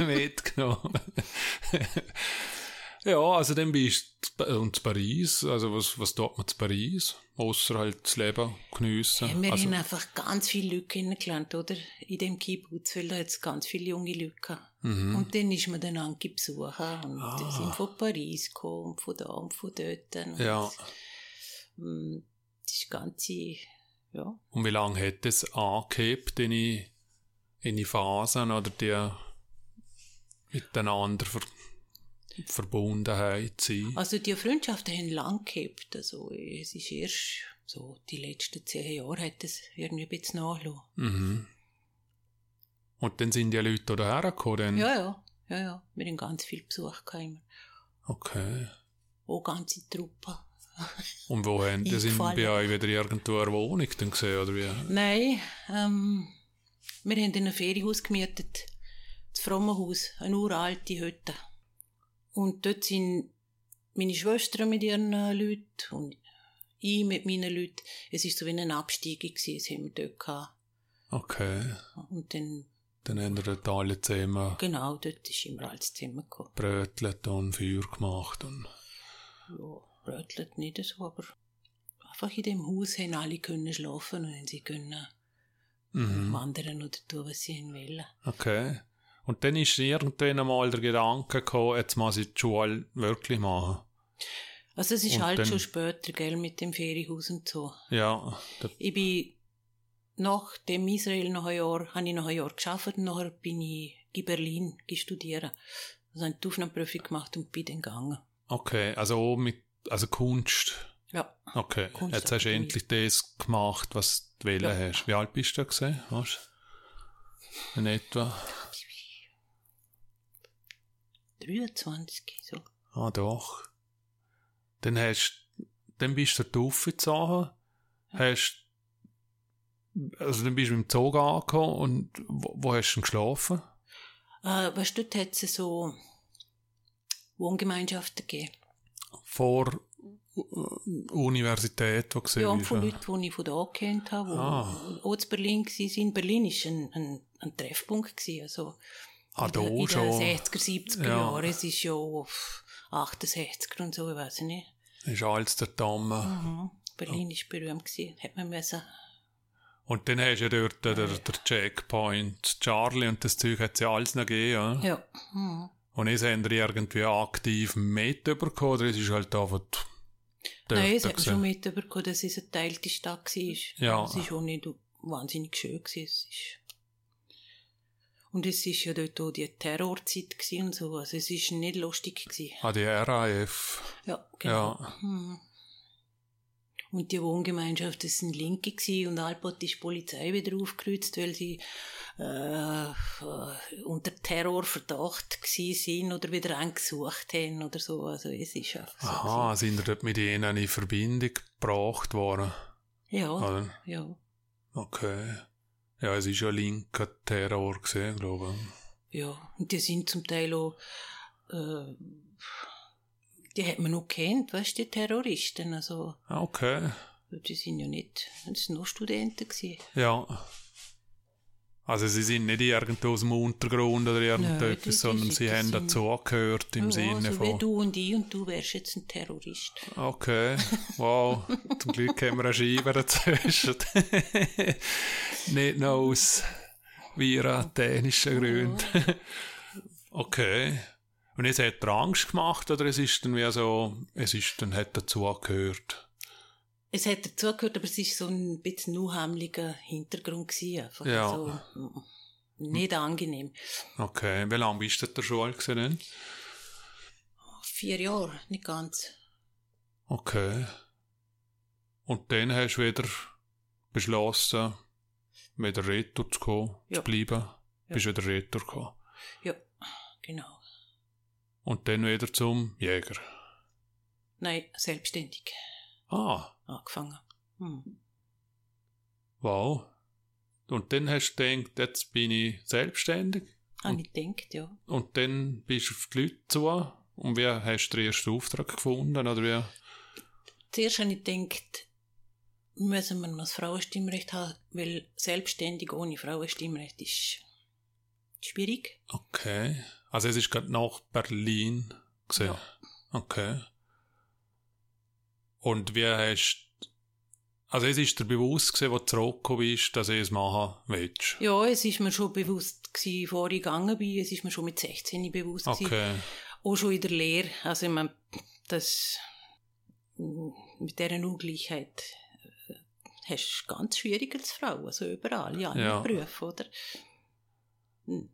[SPEAKER 1] mitgenommen? ja, also dann bist du in Paris. Also was, was tut man in Paris? Außer halt das Leben geniessen.
[SPEAKER 2] Ja, wir
[SPEAKER 1] also,
[SPEAKER 2] haben einfach ganz viele Leute kennengelernt, oder? In dem Kibbutz, weil da jetzt ganz viele junge Leute gehabt.
[SPEAKER 1] Mhm.
[SPEAKER 2] Und dann ist man dann angebesuchen und ah. sind von Paris gekommen, von da und von dort. Und
[SPEAKER 1] ja.
[SPEAKER 2] Mm, das ganze, ja.
[SPEAKER 1] Und wie lange hat es angehebt, in die Phasen oder die miteinander ver Verbundenheit sein?
[SPEAKER 2] Also die Freundschaften haben lang gehabt. Also es ist erst so die letzten zehn Jahre hat es irgendwie ein bisschen nachgelassen.
[SPEAKER 1] Mhm. Und dann sind die Leute da hergekommen?
[SPEAKER 2] Ja, ja, ja, ja. Wir haben ganz viel Besuch gehabt.
[SPEAKER 1] Okay.
[SPEAKER 2] Auch ganze Truppen.
[SPEAKER 1] Und wo haben die sind bei euch wieder irgendwo eine Wohnung dann gesehen, oder wie?
[SPEAKER 2] Nein, ähm, wir haben in ein Ferienhaus gemietet. Das Frommenhaus, eine uralte Hütte. Und dort sind meine Schwestern mit ihren äh, Leuten und ich mit meinen Leuten. Es war so wie eine gewesen, das haben wir dort gehabt.
[SPEAKER 1] Okay.
[SPEAKER 2] Und dann...
[SPEAKER 1] Dann haben wir alle zusammen...
[SPEAKER 2] Genau, dort ist immer alles zusammen gekommen.
[SPEAKER 1] Brötelt und Feuer gemacht und...
[SPEAKER 2] Ja, brötelt nicht so, aber einfach in dem Haus haben alle können schlafen und sie können mhm. wandern oder tun, was sie wollen.
[SPEAKER 1] Okay. Und dann ist irgendwann einmal der Gedanke gekommen, jetzt muss ich die Schule wirklich machen.
[SPEAKER 2] Also es ist und halt schon später, gell, mit dem Ferienhaus und so.
[SPEAKER 1] Ja.
[SPEAKER 2] Ich bin nach dem Israel noch ein Jahr, habe ich noch ein Jahr geschafft und nachher bin ich in Berlin studieren. Also habe die Aufnahmeprüfung gemacht und bin dann gegangen.
[SPEAKER 1] Okay, also mit, also Kunst.
[SPEAKER 2] Ja.
[SPEAKER 1] Okay, Kunst jetzt hast du endlich das gemacht, was du wählen ja. hast. Wie alt bist du gesehen? In etwa?
[SPEAKER 2] 23, so.
[SPEAKER 1] Ah, doch. Dann hast, dann bist du da aufgezogen, ja. hast, also dann bist du im Zug angekommen und wo, wo hast du denn geschlafen?
[SPEAKER 2] Äh, weißt du, dort hat es so Wohngemeinschaften gegeben.
[SPEAKER 1] Vor äh, Universität, wo gesehen
[SPEAKER 2] Ja, und von Leuten, die ich von da kennt habe, die ah. auch in Berlin waren. In Berlin war ein, ein, ein Treffpunkt. Gewesen, also
[SPEAKER 1] Ah, da
[SPEAKER 2] in,
[SPEAKER 1] schon.
[SPEAKER 2] In den 60er, 70er ja. Jahren. Es ist ja 68er und so, ich weiß nicht.
[SPEAKER 1] Ist alles der Damm.
[SPEAKER 2] Mhm. Berlin war berühmt gewesen. Hat man müssen.
[SPEAKER 1] Und dann hast du ja dort ja. Der, der Checkpoint Charlie und das Zeug hat es ja alles noch gegeben,
[SPEAKER 2] ja? Ja. Mhm.
[SPEAKER 1] Und jetzt haben die irgendwie aktiv mitbekommen, oder es ist halt einfach
[SPEAKER 2] Nein, es hat schon mitbekommen, dass es eine teilte Stadt war.
[SPEAKER 1] Ja.
[SPEAKER 2] Es war auch nicht wahnsinnig schön. Gewesen. Es ist und es war ja dort auch die Terrorzeit und so. Also es war nicht lustig. Gewesen.
[SPEAKER 1] Ah, die RAF.
[SPEAKER 2] Ja, genau.
[SPEAKER 1] Ja.
[SPEAKER 2] Hm. Und die Wohngemeinschaft, das sind Linke gewesen, und Alpot ist die Polizei wieder aufgerührt, weil sie äh, äh, unter Terrorverdacht sind oder wieder angesucht haben oder so. Also es ist einfach so.
[SPEAKER 1] Aha, gewesen. sind ihr dort mit ihnen in Verbindung gebracht worden?
[SPEAKER 2] Ja, oder? ja.
[SPEAKER 1] Okay. Ja, es ist ja linker Terror gesehen, glaube
[SPEAKER 2] ich. Ja, und die sind zum Teil auch, äh, die hat man noch kennt, weißt du, die Terroristen, also.
[SPEAKER 1] Ah, okay.
[SPEAKER 2] Die sind ja nicht, das sind nur Studenten gewesen.
[SPEAKER 1] Ja. Also sie sind nicht irgendwo aus dem Untergrund oder irgendetwas,
[SPEAKER 2] das
[SPEAKER 1] sondern sie haben dazugehört im
[SPEAKER 2] ja,
[SPEAKER 1] Sinne
[SPEAKER 2] so wie
[SPEAKER 1] von...
[SPEAKER 2] du und ich und du wärst jetzt ein Terrorist.
[SPEAKER 1] Okay, wow. Zum Glück haben wir eine Scheibe dazwischen. nicht noch aus viratänischen Gründen. okay. Und jetzt hat er Angst gemacht oder es ist dann wie so, es ist dann, hat dazugehört?
[SPEAKER 2] Es hat dazugehört, aber es war so ein bisschen unheimlicher Hintergrund. Gewesen, einfach
[SPEAKER 1] Ja.
[SPEAKER 2] so, nicht angenehm.
[SPEAKER 1] Okay, wie lange bist du in der Schule gewesen?
[SPEAKER 2] Vier Jahre, nicht ganz.
[SPEAKER 1] Okay. Und dann hast du wieder beschlossen, wieder retour zu kommen,
[SPEAKER 2] Ja.
[SPEAKER 1] zu bleiben. Bist wieder retour gekommen.
[SPEAKER 2] Ja, genau.
[SPEAKER 1] Und dann wieder zum Jäger.
[SPEAKER 2] Nein, selbstständig
[SPEAKER 1] Ah,
[SPEAKER 2] angefangen. Hm.
[SPEAKER 1] wow. Und dann hast du gedacht, jetzt bin ich selbstständig.
[SPEAKER 2] Habe ich gedacht, ja.
[SPEAKER 1] Und dann bist du auf die Leute zu. Und wie hast du den ersten Auftrag gefunden? Oder wie?
[SPEAKER 2] Zuerst habe ich gedacht, müssen wir noch das Frauenstimmrecht haben, weil selbstständig ohne Frauenstimmrecht ist schwierig.
[SPEAKER 1] Okay. Also es ist gerade nach Berlin gesehen.
[SPEAKER 2] Ja.
[SPEAKER 1] Okay. Und wie hast also es ist dir bewusst gewesen, als du zurückgekommen bist, dass du es machen willst?
[SPEAKER 2] Ja, es ist mir schon bewusst gewesen, bevor ich gegangen bin. Es ist mir schon mit 16 bewusst gewesen.
[SPEAKER 1] Okay.
[SPEAKER 2] Auch schon in der Lehre. Also, ich meine, das, mit dieser Ungleichheit äh, hast du ganz schwierig als Frau. Also überall, ja, in
[SPEAKER 1] Ja.
[SPEAKER 2] Berufen, oder? Hm.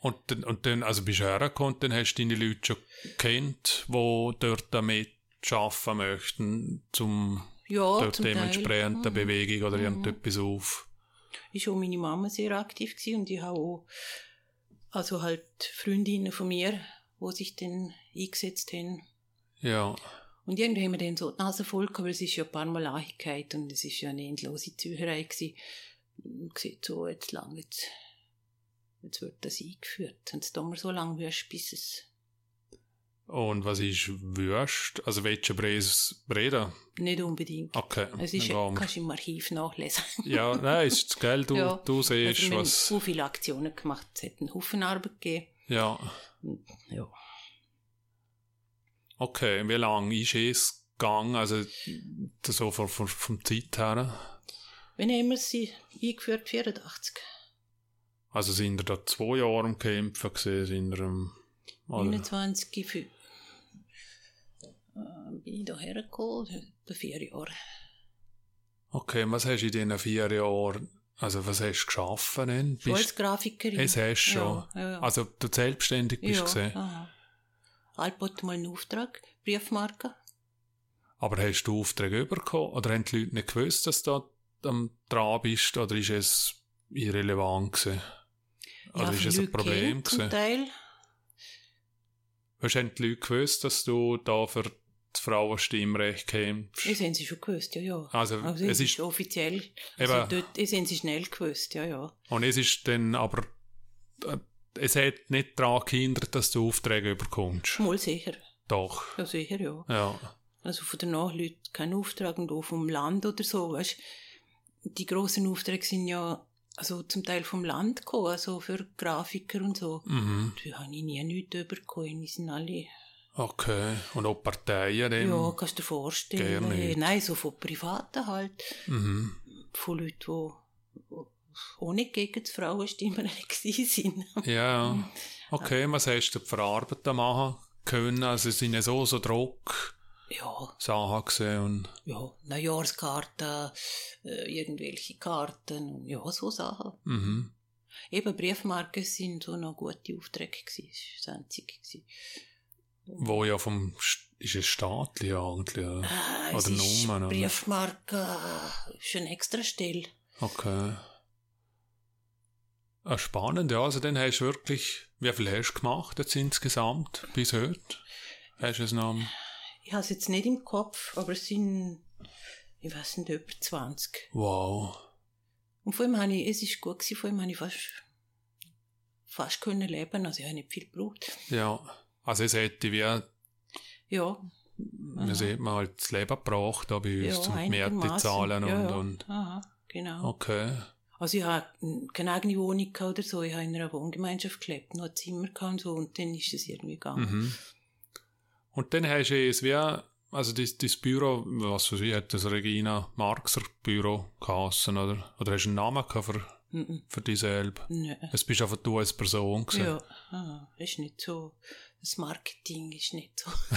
[SPEAKER 1] Und, dann- und dann, also bist du hergekommen, dann hast du deine Leute schon kennt, die dort damit arbeiten möchten, zum
[SPEAKER 2] Ja,
[SPEAKER 1] dort dementsprechend eine
[SPEAKER 2] Mhm.
[SPEAKER 1] Bewegung oder
[SPEAKER 2] Mhm.
[SPEAKER 1] irgendetwas auf.
[SPEAKER 2] ist auch meine Mama sehr aktiv gewesen und ich habe auch also halt Freundinnen von mir, wo sich dann eingesetzt haben.
[SPEAKER 1] Ja,
[SPEAKER 2] Und irgendwie haben wir dann so die Nase voll gehabt, weil es ist ja ein paar Mal Angeheit und es ist ja eine endlose Zücherei gewesen. Gesagt, so, jetzt lang, jetzt, jetzt wird das eingeführt. Und es dauert mir so lange, wirst, bis es
[SPEAKER 1] und was ist Würst? Also willst du Bres reden?
[SPEAKER 2] nicht unbedingt.
[SPEAKER 1] Okay,
[SPEAKER 2] es ist, kannst du im Archiv nachlesen.
[SPEAKER 1] Ja, nein, ist gell, du,
[SPEAKER 2] Ja.
[SPEAKER 1] du siehst,
[SPEAKER 2] also
[SPEAKER 1] was...
[SPEAKER 2] so viele Aktionen gemacht, es hat einen Haufen Arbeit gegeben.
[SPEAKER 1] Ja,
[SPEAKER 2] Und, ja.
[SPEAKER 1] okay. Wie lange ist es gegangen? Also, so von, von, vom Zeit her?
[SPEAKER 2] Wann haben wir sie eingeführt? 84.
[SPEAKER 1] Also sind ihr da zwei Jahre am Kämpfen gewesen? Sind ihr am... Oder?
[SPEAKER 2] 29 für, äh, bin ich da hergekommen, etwa vier Jahre.
[SPEAKER 1] Okay, was hast du in diesen vier Jahren... Also, was hast du geschaffen denn?
[SPEAKER 2] Schon als Grafikerin.
[SPEAKER 1] Es hast du schon.
[SPEAKER 2] Ja, ja, ja.
[SPEAKER 1] Also, du selbstständig bist
[SPEAKER 2] ja,
[SPEAKER 1] gesehen.
[SPEAKER 2] aha. Alpot mal einen Auftrag, Briefmarke.
[SPEAKER 1] Aber hast du Aufträge bekommen? Oder haben die Leute nicht gewusst, dass du da am dran bist? Oder ist es irrelevant gewesen?
[SPEAKER 2] Ja,
[SPEAKER 1] ist es ein Problem
[SPEAKER 2] kennt zum
[SPEAKER 1] gewesen?
[SPEAKER 2] Teil.
[SPEAKER 1] Hast haben die Leute gewusst, dass du da für das Frauenstimmrecht kämpfst?
[SPEAKER 2] Das haben sie schon gewusst, ja, ja.
[SPEAKER 1] Also,
[SPEAKER 2] Also,
[SPEAKER 1] es ist,
[SPEAKER 2] offiziell. Also
[SPEAKER 1] Eben.
[SPEAKER 2] dort, das haben sie schnell gewusst, ja, ja.
[SPEAKER 1] und es ist dann aber, äh, es hat nicht daran gehindert, dass du Aufträge bekommst.
[SPEAKER 2] Mal sicher.
[SPEAKER 1] Doch.
[SPEAKER 2] Ja, sicher, ja.
[SPEAKER 1] Ja.
[SPEAKER 2] Also von den Nachleuten kein Auftrag und auch vom Land oder so, weißt Die grossen Aufträge sind ja also zum Teil vom Land gekommen, also für Grafiker und so.
[SPEAKER 1] Mhm.
[SPEAKER 2] Da habe ich nie nichts bekommen, die sind alle,
[SPEAKER 1] Okay. Und auch Parteien dann?
[SPEAKER 2] ja, kannst du dir vorstellen.
[SPEAKER 1] Gerne nicht.
[SPEAKER 2] Nein, so von Privaten halt,
[SPEAKER 1] Mhm.
[SPEAKER 2] von Leuten, die nicht gegen das Frauenstimmrecht waren.
[SPEAKER 1] Ja. Okay, was hast du für Arbeiten machen können? Also, sind ja so, so Druck.
[SPEAKER 2] Ja,
[SPEAKER 1] Sachen gesehen und
[SPEAKER 2] ja, Neujahrskarten, äh, irgendwelche Karten, und ja, so Sachen.
[SPEAKER 1] mhm.
[SPEAKER 2] Eben Briefmarken sind so noch gute Aufträge gewesen. Das war das Einzige. gewesen.
[SPEAKER 1] wo ja vom St- ist es staatlich eigentlich oder?
[SPEAKER 2] Ah, ist
[SPEAKER 1] Nummern oder?
[SPEAKER 2] Briefmarke äh, ist eine extra Stelle.
[SPEAKER 1] Okay. Ah, spannend, ja. Also dann hast du wirklich, wie viel hast du gemacht jetzt insgesamt bis heute? Hast du es noch?
[SPEAKER 2] Ich habe es jetzt nicht im Kopf, aber es sind, ich weiß nicht, über 20.
[SPEAKER 1] Wow.
[SPEAKER 2] Und vor allem habe ich, es ist gut gewesen, vor allem habe ich fast, fast können leben, also ich habe nicht viel gebraucht.
[SPEAKER 1] Ja. Also es hätte wie,
[SPEAKER 2] Ja,
[SPEAKER 1] man sieht man halt das Leben gebracht da bei uns
[SPEAKER 2] ja,
[SPEAKER 1] zum. Miete zahlen und,
[SPEAKER 2] ja, ja.
[SPEAKER 1] und
[SPEAKER 2] Aha, genau.
[SPEAKER 1] okay.
[SPEAKER 2] Also ich habe keine eigene Wohnung oder so, ich habe in einer Wohngemeinschaft gelebt, noch ein Zimmer und so und dann ist es irgendwie gegangen.
[SPEAKER 1] Mhm. Und dann hast du es wie, also das, das Büro, was weiß ich, hat das Regina Marxer Büro geheißen, oder? Oder hast du einen Namen für,
[SPEAKER 2] Mhm.
[SPEAKER 1] für dich selber?
[SPEAKER 2] Nein.
[SPEAKER 1] Es bist einfach du als Person gewesen.
[SPEAKER 2] Ja, ah, ist nicht so, das Marketing ist nicht so.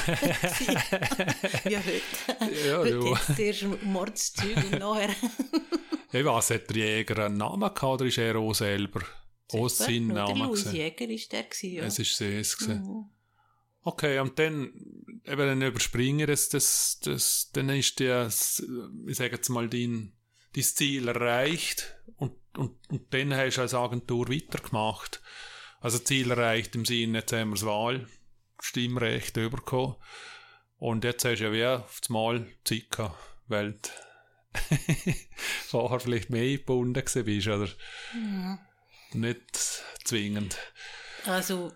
[SPEAKER 2] ja, heute.
[SPEAKER 1] Ja,
[SPEAKER 2] heute
[SPEAKER 1] ja.
[SPEAKER 2] ist zuerst Mordszeug und nachher.
[SPEAKER 1] Ich weiß, hat der Jäger einen Namen gehabt oder ist er auch selber? Auch sein
[SPEAKER 2] Nur der? Jäger ist der gewesen, ja.
[SPEAKER 1] Es ist sie es gewesen.
[SPEAKER 2] Mhm.
[SPEAKER 1] Okay, und dann, eben dann überspringen das, das, das, dann ist der, ich sage jetzt mal, dein, dein Ziel erreicht und, und, und dann hast du als Agentur weitergemacht. Also Ziel erreicht im Sinne, jetzt haben wir das Wahlstimmrecht bekommen. Und jetzt hast du ja wie auf das Mal Zeit gehabt, weil vorher vielleicht mehr gebunden gewesen bist, oder?
[SPEAKER 2] Mhm.
[SPEAKER 1] Nicht zwingend.
[SPEAKER 2] Also,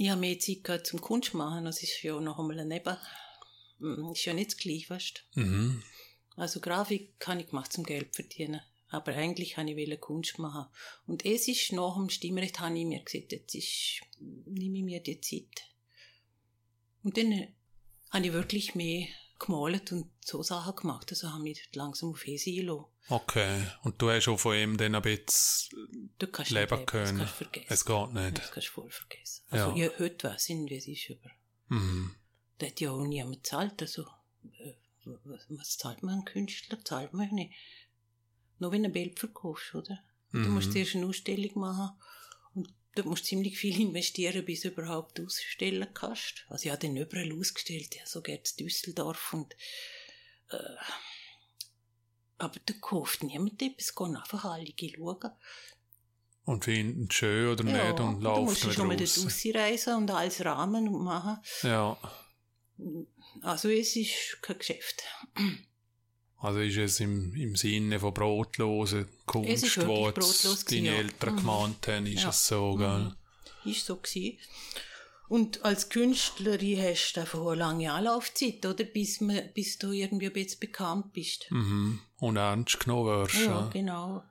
[SPEAKER 2] ich habe mehr Zeit gehabt zum Kunst machen, das ist ja noch einmal ein Neben. Mm, Ist ja nicht das Gleiche, weißt du.
[SPEAKER 1] Mhm.
[SPEAKER 2] Also Grafik habe ich gemacht zum Geld verdienen. Aber eigentlich habe ich Kunst machen. Und es ist nach dem Stimmrecht, habe ich mir gesagt, jetzt ist, nehme ich mir die Zeit. Und dann äh, habe ich wirklich mehr gemalt und so Sachen gemacht. Also habe ich langsam auf Hese eingelassen.
[SPEAKER 1] Okay. Und du hast auch von ihm dann ein bisschen
[SPEAKER 2] Du kannst
[SPEAKER 1] leben
[SPEAKER 2] nicht
[SPEAKER 1] können.
[SPEAKER 2] Das kannst du vergessen.
[SPEAKER 1] Es geht nicht.
[SPEAKER 2] Das kannst du voll vergessen. Also
[SPEAKER 1] Ja.
[SPEAKER 2] ja. heute weiß ich nicht, wie es ist, aber
[SPEAKER 1] Mhm.
[SPEAKER 2] da hat ja auch niemand gezahlt. Also, äh, was, zahlt man einen Künstler? Zahlt man nicht. Nur wenn du ein Bild verkaufst, oder? Du
[SPEAKER 1] Mhm.
[SPEAKER 2] musst zuerst eine Ausstellung machen du musst ziemlich viel investieren, bis du überhaupt ausstellen kannst. Also ich habe den überall ausgestellt, ja, so geht's Düsseldorf und äh, aber da kauft niemand etwas, gehen einfach alle schauen.
[SPEAKER 1] Und finden es schön oder nicht und
[SPEAKER 2] du
[SPEAKER 1] laufen
[SPEAKER 2] musst
[SPEAKER 1] wieder
[SPEAKER 2] schon mal dort
[SPEAKER 1] raus.
[SPEAKER 2] rausreisen und alles rahmen und machen.
[SPEAKER 1] Ja.
[SPEAKER 2] Also es ist kein Geschäft.
[SPEAKER 1] Also ist es im, im Sinne von brotlosen Kunst, wo
[SPEAKER 2] brotlos
[SPEAKER 1] deine
[SPEAKER 2] ja.
[SPEAKER 1] Eltern
[SPEAKER 2] Mhm.
[SPEAKER 1] gemeint haben, ist
[SPEAKER 2] Ja.
[SPEAKER 1] es so, gell?
[SPEAKER 2] Mhm. Ist so gewesen. Und als Künstlerin hast du einfach eine lange Anlaufzeit, oder? Bis, man, bis du irgendwie ein bisschen bekannt bist.
[SPEAKER 1] Mhm. Und ernst genommen wirst.
[SPEAKER 2] Ja,
[SPEAKER 1] Ja.
[SPEAKER 2] genau.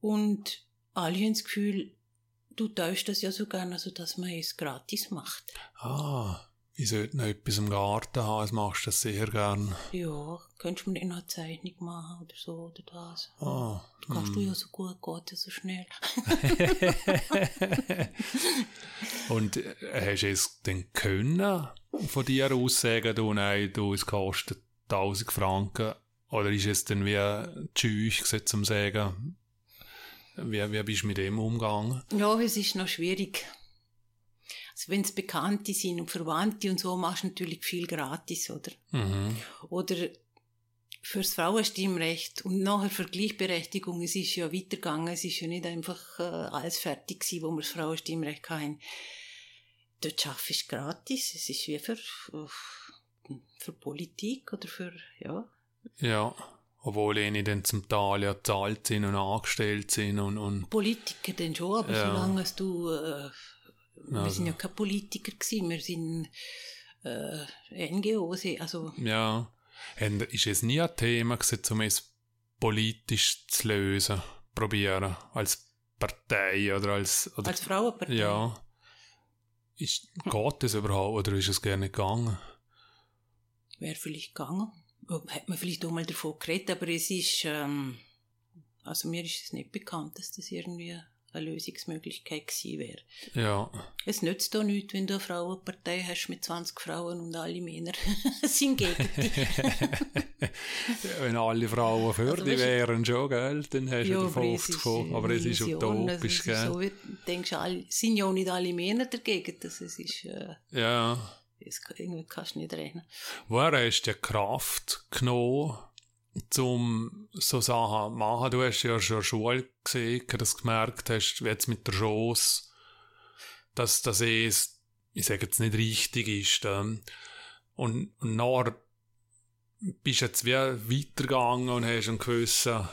[SPEAKER 2] Und alle haben das Gefühl, du täuschst das ja so gerne, also dass man es gratis macht.
[SPEAKER 1] Ah, ich sollte noch etwas im Garten haben, das machst du das sehr gern.
[SPEAKER 2] Ja, könntest du mir noch eine Zeichnung machen oder so oder das.
[SPEAKER 1] Ah,
[SPEAKER 2] Das kannst du ja so gut, geht ja so schnell.
[SPEAKER 1] Und äh, hast du es denn können von dir aus sagen, du, nein, du, es kostet 1000 Franken? Oder ist es dann wie tschüss gewesen, zum sagen, wie, wie bist du mit dem umgegangen?
[SPEAKER 2] Ja, es ist noch schwierig. Also wenn es Bekannte sind und Verwandte und so, machst du natürlich viel gratis, oder?
[SPEAKER 1] Mhm.
[SPEAKER 2] Oder fürs Frauenstimmrecht und nachher für Gleichberechtigung, es ist ja weitergegangen, es ist ja nicht einfach äh, alles fertig gewesen, wo wir das Frauenstimmrecht hatten. Dort arbeitest du gratis, es ist wie für, für Politik oder für, ja.
[SPEAKER 1] Ja, obwohl ihnen dann zum Teil ja zahlt sind und angestellt sind und, und
[SPEAKER 2] Politiker denn schon, aber
[SPEAKER 1] Ja.
[SPEAKER 2] solange du, äh, wir
[SPEAKER 1] Also.
[SPEAKER 2] sind ja keine Politiker gewesen, wir sind äh, NGOs, also
[SPEAKER 1] ja. Und ist es nie ein Thema gewesen, um es politisch zu lösen, probieren, als Partei oder als, oder,
[SPEAKER 2] als Frauenpartei.
[SPEAKER 1] ja. Ist, geht das überhaupt oder ist es gerne gegangen?
[SPEAKER 2] Wäre vielleicht gegangen. Hat man vielleicht auch mal davon geredet, aber es ist, ähm, also mir ist es nicht bekannt, dass das irgendwie eine Lösungsmöglichkeit gewesen wäre.
[SPEAKER 1] Ja.
[SPEAKER 2] Es nützt doch nichts, wenn du eine Frauenpartei hast mit 20 Frauen und alle Männer sind gegen dich.
[SPEAKER 1] Wenn alle Frauen für
[SPEAKER 2] Also, du-
[SPEAKER 1] wären schon, gell, dann hast du
[SPEAKER 2] Ja, es
[SPEAKER 1] 50
[SPEAKER 2] ist,
[SPEAKER 1] von. Aber es ist utopisch, gell?
[SPEAKER 2] So, wie, du denkst, alle, sind ja auch nicht alle Männer dagegen, das es ist, äh,
[SPEAKER 1] Ja.
[SPEAKER 2] das irgendwie kannst du nicht rechnen.
[SPEAKER 1] Woher hast du die Kraft genommen, um so Sachen machen? Du hast ja schon Schule gesehen, dass du gemerkt hast, wie jetzt mit der Chance, dass das eh, ich sage jetzt nicht richtig ist. ähm. Und, und nachher bist du jetzt wie weitergegangen und hast einen gewissen,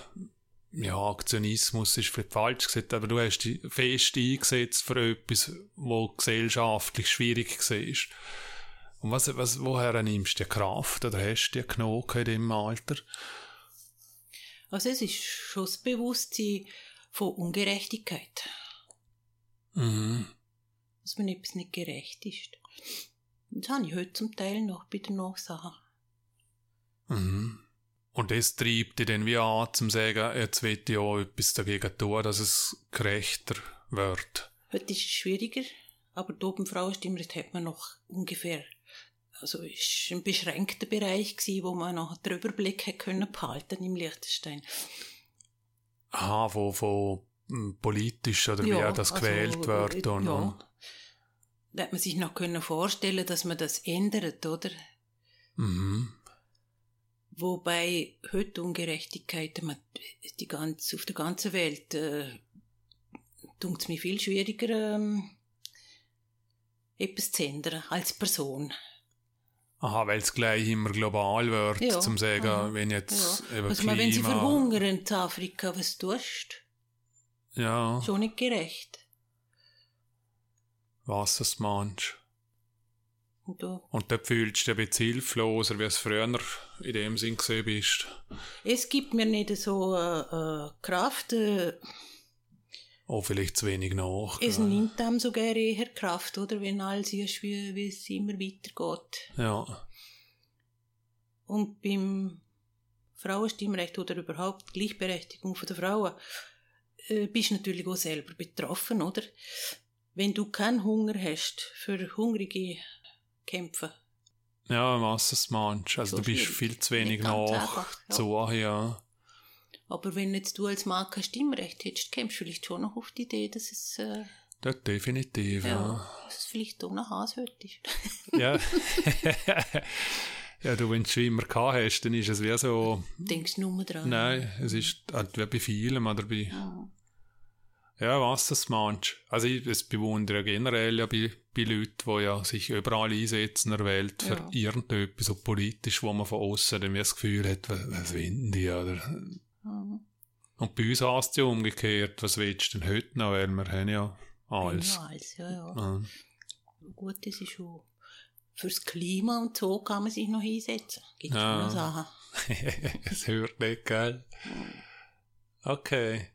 [SPEAKER 1] ja, Aktionismus ist vielleicht falsch gesagt, aber du hast dich fest eingesetzt für etwas, wo gesellschaftlich schwierig war. Und was, was, woher nimmst du die Kraft oder hast du die genommen in diesem Alter?
[SPEAKER 2] Also es ist schon das Bewusstsein von Ungerechtigkeit.
[SPEAKER 1] Mhm.
[SPEAKER 2] Dass mir etwas nicht gerecht ist. Das habe ich heute zum Teil noch bei der Nachsache.
[SPEAKER 1] Mhm. Und das treibt dich dann wie an, zum sagen, jetzt will ich auch etwas dagegen tun, dass es gerechter wird.
[SPEAKER 2] Heute ist es schwieriger, aber da beim Frauenstimmrecht hat man noch ungefähr, also es war ein beschränkter Bereich gewesen, wo man noch den Überblick können behalten im Liechtenstein.
[SPEAKER 1] Aha, von, von hm, politisch oder
[SPEAKER 2] Ja,
[SPEAKER 1] wie das
[SPEAKER 2] also,
[SPEAKER 1] gewählt wird. Und,
[SPEAKER 2] ja.
[SPEAKER 1] und,
[SPEAKER 2] Da hat man sich noch können vorstellen, dass man das ändert, oder?
[SPEAKER 1] mhm.
[SPEAKER 2] Wobei heute Ungerechtigkeiten, man, die ganze, auf der ganzen Welt, äh, tut es mir viel schwieriger, ähm, etwas zu ändern als Person.
[SPEAKER 1] Aha, weil es gleich immer global wird,
[SPEAKER 2] Ja,
[SPEAKER 1] zum sagen,
[SPEAKER 2] aha,
[SPEAKER 1] wenn jetzt
[SPEAKER 2] Ja.
[SPEAKER 1] eben
[SPEAKER 2] Also, man, wenn sie
[SPEAKER 1] Klima-
[SPEAKER 2] verhungern in Afrika, was tust
[SPEAKER 1] Ja,
[SPEAKER 2] Schon nicht gerecht.
[SPEAKER 1] was es meinst.
[SPEAKER 2] Und da,
[SPEAKER 1] Und dort fühlst du dich ein bisschen hilfloser, wie es früher in dem Sinn gesehen bist.
[SPEAKER 2] es gibt mir nicht so äh, äh, Kraft, äh,
[SPEAKER 1] Oh, vielleicht zu wenig nach.
[SPEAKER 2] es nimmt einem sogar eher Kraft, oder? Wenn alles ist, wie, wie es immer weitergeht.
[SPEAKER 1] ja.
[SPEAKER 2] Und beim Frauenstimmrecht oder überhaupt Gleichberechtigung der Frauen äh, bist du natürlich auch selber betroffen, oder? Wenn du keinen Hunger hast für hungrige Kämpfe.
[SPEAKER 1] Ja, was es meinst. Also
[SPEAKER 2] Schon
[SPEAKER 1] du bist viel zu wenig nach
[SPEAKER 2] einfach, ja.
[SPEAKER 1] zu, ja.
[SPEAKER 2] Aber wenn jetzt du als Mann kein Stimmrecht hättest, kämst du vielleicht schon noch auf die Idee, dass es, äh,
[SPEAKER 1] Dort definitiv,
[SPEAKER 2] ja.
[SPEAKER 1] ja.
[SPEAKER 2] dass es vielleicht auch noch Hase heute ist.
[SPEAKER 1] Ja. ja, du, wenn du schon immer gehabt hast, dann ist es wie so,
[SPEAKER 2] Denkst du nur dran?
[SPEAKER 1] nein, es ist halt wie bei vielem oder bei,
[SPEAKER 2] Ja.
[SPEAKER 1] ja, was das meinst. Also ich das bewundere generell ja bei, bei Leuten, die ja sich überall einsetzen in der Welt für
[SPEAKER 2] Ja.
[SPEAKER 1] irgendetwas so politisch, wo man von außen dann das Gefühl hat, was, was wollen die, oder?
[SPEAKER 2] Ja.
[SPEAKER 1] Und bei uns heißt es ja umgekehrt, was willst du denn heute noch, weil wir haben ja alles.
[SPEAKER 2] Ja, alles, ja, ja.
[SPEAKER 1] Ja.
[SPEAKER 2] Gut, das ist schon. Fürs Klima und so kann man sich noch einsetzen. Gibt
[SPEAKER 1] Ja.
[SPEAKER 2] schon Sachen.
[SPEAKER 1] es hört nicht, gell? Okay.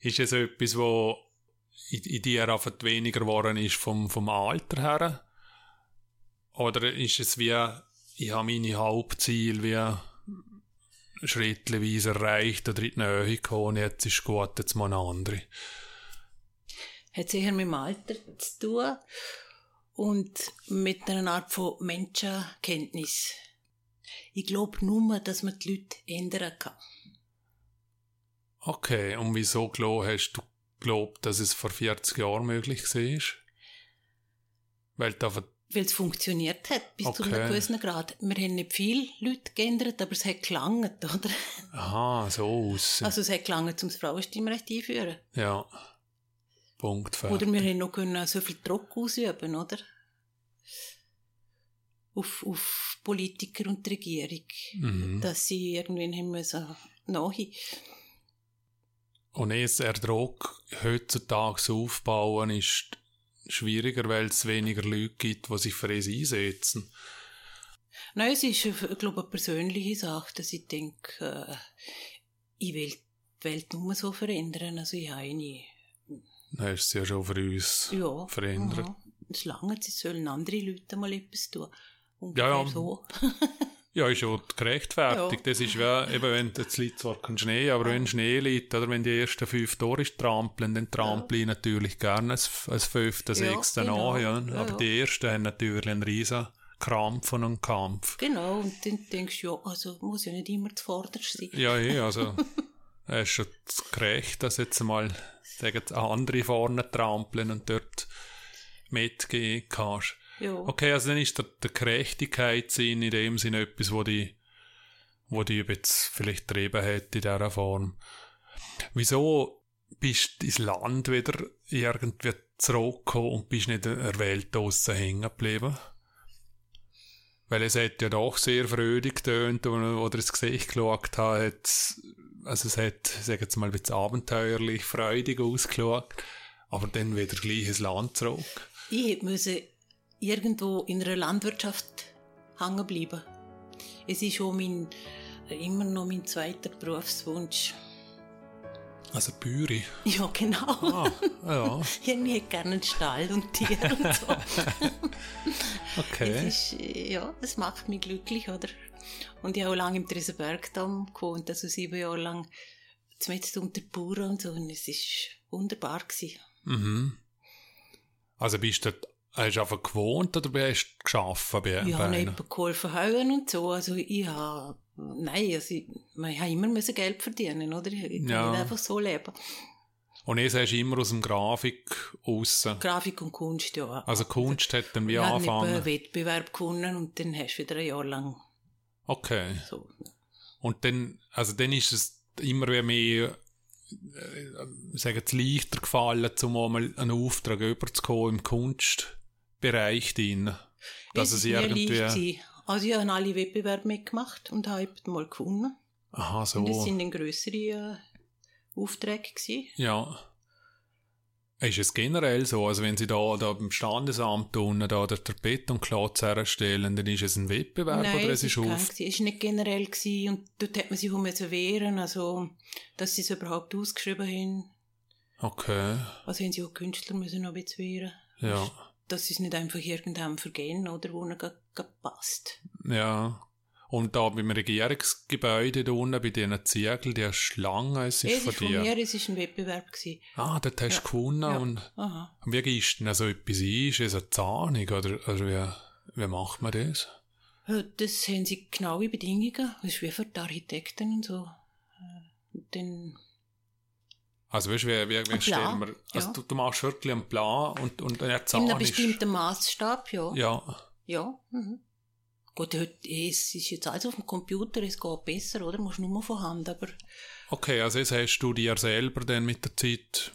[SPEAKER 1] Ist es etwas, wo in, in dir einfach weniger geworden ist vom, vom Alter her? Oder ist es wie, ich habe meine Hauptziele wie schrittweise erreicht oder in die Nähe gekommen, jetzt ist gut, jetzt mal eine andere.
[SPEAKER 2] Hat sicher mit dem Alter zu tun und mit einer Art von Menschenkenntnis. Ich glaube nur, dass man die Leute ändern kann.
[SPEAKER 1] Okay, und wieso Glo, hast du geglaubt, dass es vor 40 Jahren möglich war? Weil da
[SPEAKER 2] Weil es funktioniert hat, bis zu
[SPEAKER 1] Okay.
[SPEAKER 2] einem gewissen Grad. Wir haben nicht viele Leute geändert, aber es hat gelangt, oder?
[SPEAKER 1] Aha, so aus.
[SPEAKER 2] Also es hat gelangt, um das Frauenstimmrecht einzuführen.
[SPEAKER 1] Ja. Punkt, fertig.
[SPEAKER 2] Oder wir haben noch können so viel Druck ausüben, oder? Auf, auf Politiker und Regierung.
[SPEAKER 1] Mhm.
[SPEAKER 2] Dass sie irgendwann haben müssen nachher.
[SPEAKER 1] Und jetzt der Druck heutzutage aufbauen ist schwieriger, weil es weniger Leute gibt, die sich für es einsetzen.
[SPEAKER 2] Nein, es ist, äh, glaube eine persönliche Sache, dass ich denke, äh, ich will die Welt nur so verändern. Also ich habe eine,
[SPEAKER 1] Dann ist es ja schon für uns
[SPEAKER 2] ja,
[SPEAKER 1] verändert.
[SPEAKER 2] aha. Es lange, es sollen andere Leute mal etwas tun.
[SPEAKER 1] Ja, ja.
[SPEAKER 2] Ungefähr so.
[SPEAKER 1] Ja, ist schon gerechtfertigt. Das ist wie, eben, wenn jetzt liegt zwar kein Schnee, aber wenn Schnee liegt, oder wenn die ersten fünf Tore trampeln, dann trampeln ich natürlich gerne als, als fünfte,
[SPEAKER 2] Ja,
[SPEAKER 1] sechste
[SPEAKER 2] genau.
[SPEAKER 1] nach, ja.
[SPEAKER 2] Ja,
[SPEAKER 1] Aber
[SPEAKER 2] ja.
[SPEAKER 1] die ersten haben natürlich einen riesen Krampf und einen Kampf.
[SPEAKER 2] Genau, und dann denkst du, ja, also muss ja nicht immer zuvorderst sein.
[SPEAKER 1] Ja, eh, also, es ist schon gerecht, dass jetzt mal, sagen andere vorne trampeln und dort mitgehen kannst.
[SPEAKER 2] Ja.
[SPEAKER 1] Okay, also dann ist der, der Gerechtigkeitssinn in dem Sinne etwas, wo die, wo die jetzt vielleicht getrieben hat in dieser Form. Wieso bist du ins Land wieder irgendwie zurückgekommen und bist nicht in der Welt draussen hängen geblieben? Weil es hat ja doch sehr fröhlich getönt, oder das Gesicht geschaut hat, also es hat, ich sage jetzt mal, ein bisschen abenteuerlich, freudig ausgeschaut, aber dann wieder gleich ins Land zurück.
[SPEAKER 2] Ich musste irgendwo in einer Landwirtschaft hängen bleiben. Es ist schon mein immer noch mein zweiter Berufswunsch.
[SPEAKER 1] Also Büri.
[SPEAKER 2] Ja, genau.
[SPEAKER 1] Ah, ja,
[SPEAKER 2] Ich hätte gerne einen Stall und Tiere und so.
[SPEAKER 1] okay.
[SPEAKER 2] Das ist, äh, ja, das macht mich glücklich, oder? Und ich habe auch lange im Tresenbergdamm gewohnt, also sieben Jahre lang zumindest unter Bauern und so. Und es war wunderbar. Gewesen.
[SPEAKER 1] Mhm. Also bist du, hast du einfach gewohnt oder bist du geschaffen bei,
[SPEAKER 2] Ich habe jemanden geholfen hauen und so. Also ich habe, nein, also ich, habe immer müssen Geld verdienen, oder? Ich kann
[SPEAKER 1] Ja.
[SPEAKER 2] nicht einfach so leben.
[SPEAKER 1] Und jetzt hast du immer aus dem Grafik raus.
[SPEAKER 2] Grafik und Kunst, ja.
[SPEAKER 1] Also Kunst hat dann wie
[SPEAKER 2] ich habe einen
[SPEAKER 1] angefangen.
[SPEAKER 2] Wettbewerb gewonnen und dann hast du wieder ein Jahr lang
[SPEAKER 1] Okay.
[SPEAKER 2] so.
[SPEAKER 1] Und dann, also dann ist es immer wie mehr, äh, sagen es leichter gefallen, um einmal einen Auftrag überzukommen im Kunstbereich drin. Dass es
[SPEAKER 2] leicht
[SPEAKER 1] irgendwie.
[SPEAKER 2] Also ich habe alle Wettbewerbe mitgemacht und habe mal gewonnen.
[SPEAKER 1] aha,
[SPEAKER 2] Und das
[SPEAKER 1] so,
[SPEAKER 2] sind dann grössere äh, Aufträge gewesen.
[SPEAKER 1] ja. Ist es generell so, also wenn sie da, da beim Standesamt unten da der Betonklotz herstellen, dann ist es ein Wettbewerb
[SPEAKER 2] Nein,
[SPEAKER 1] oder
[SPEAKER 2] es
[SPEAKER 1] es ist auf...
[SPEAKER 2] gewesen. Es war nicht generell gewesen und dort hat man sich auch müssen wehren, also dass sie es überhaupt ausgeschrieben haben.
[SPEAKER 1] Okay,
[SPEAKER 2] Also haben sie auch Künstler müssen noch ein bisschen wehren.
[SPEAKER 1] ja,
[SPEAKER 2] Dass sie es nicht einfach irgendeinem vergehen oder wo gerade passt.
[SPEAKER 1] ja. Und da beim Regierungsgebäude da unten, bei diesen Ziegeln, die Schlange, es ist
[SPEAKER 2] Es
[SPEAKER 1] von
[SPEAKER 2] ist von
[SPEAKER 1] dir.
[SPEAKER 2] mir, es war ein Wettbewerb. Gewesen.
[SPEAKER 1] Ah, dort hast du
[SPEAKER 2] Ja.
[SPEAKER 1] gewonnen
[SPEAKER 2] Ja.
[SPEAKER 1] und
[SPEAKER 2] Aha.
[SPEAKER 1] Wie gehst du denn so etwas ein? Ist es eine Zahnung oder, oder wie, wie macht man das?
[SPEAKER 2] Ja, Das haben sie genaue Bedingungen. Das ist wie für die Architekten und so. Äh, Dann
[SPEAKER 1] Also weißt du, wie, wie, wie stellen wir, also
[SPEAKER 2] ja.
[SPEAKER 1] du, du machst wirklich einen Plan und, und eine
[SPEAKER 2] in einem bestimmten Maßstab, ja.
[SPEAKER 1] ja,
[SPEAKER 2] Ja. Mhm. Gut, heute, es ist jetzt alles auf dem Computer, es geht besser, oder? Musst nur von Hand, aber
[SPEAKER 1] okay, also jetzt hast du dir selber dann mit der Zeit,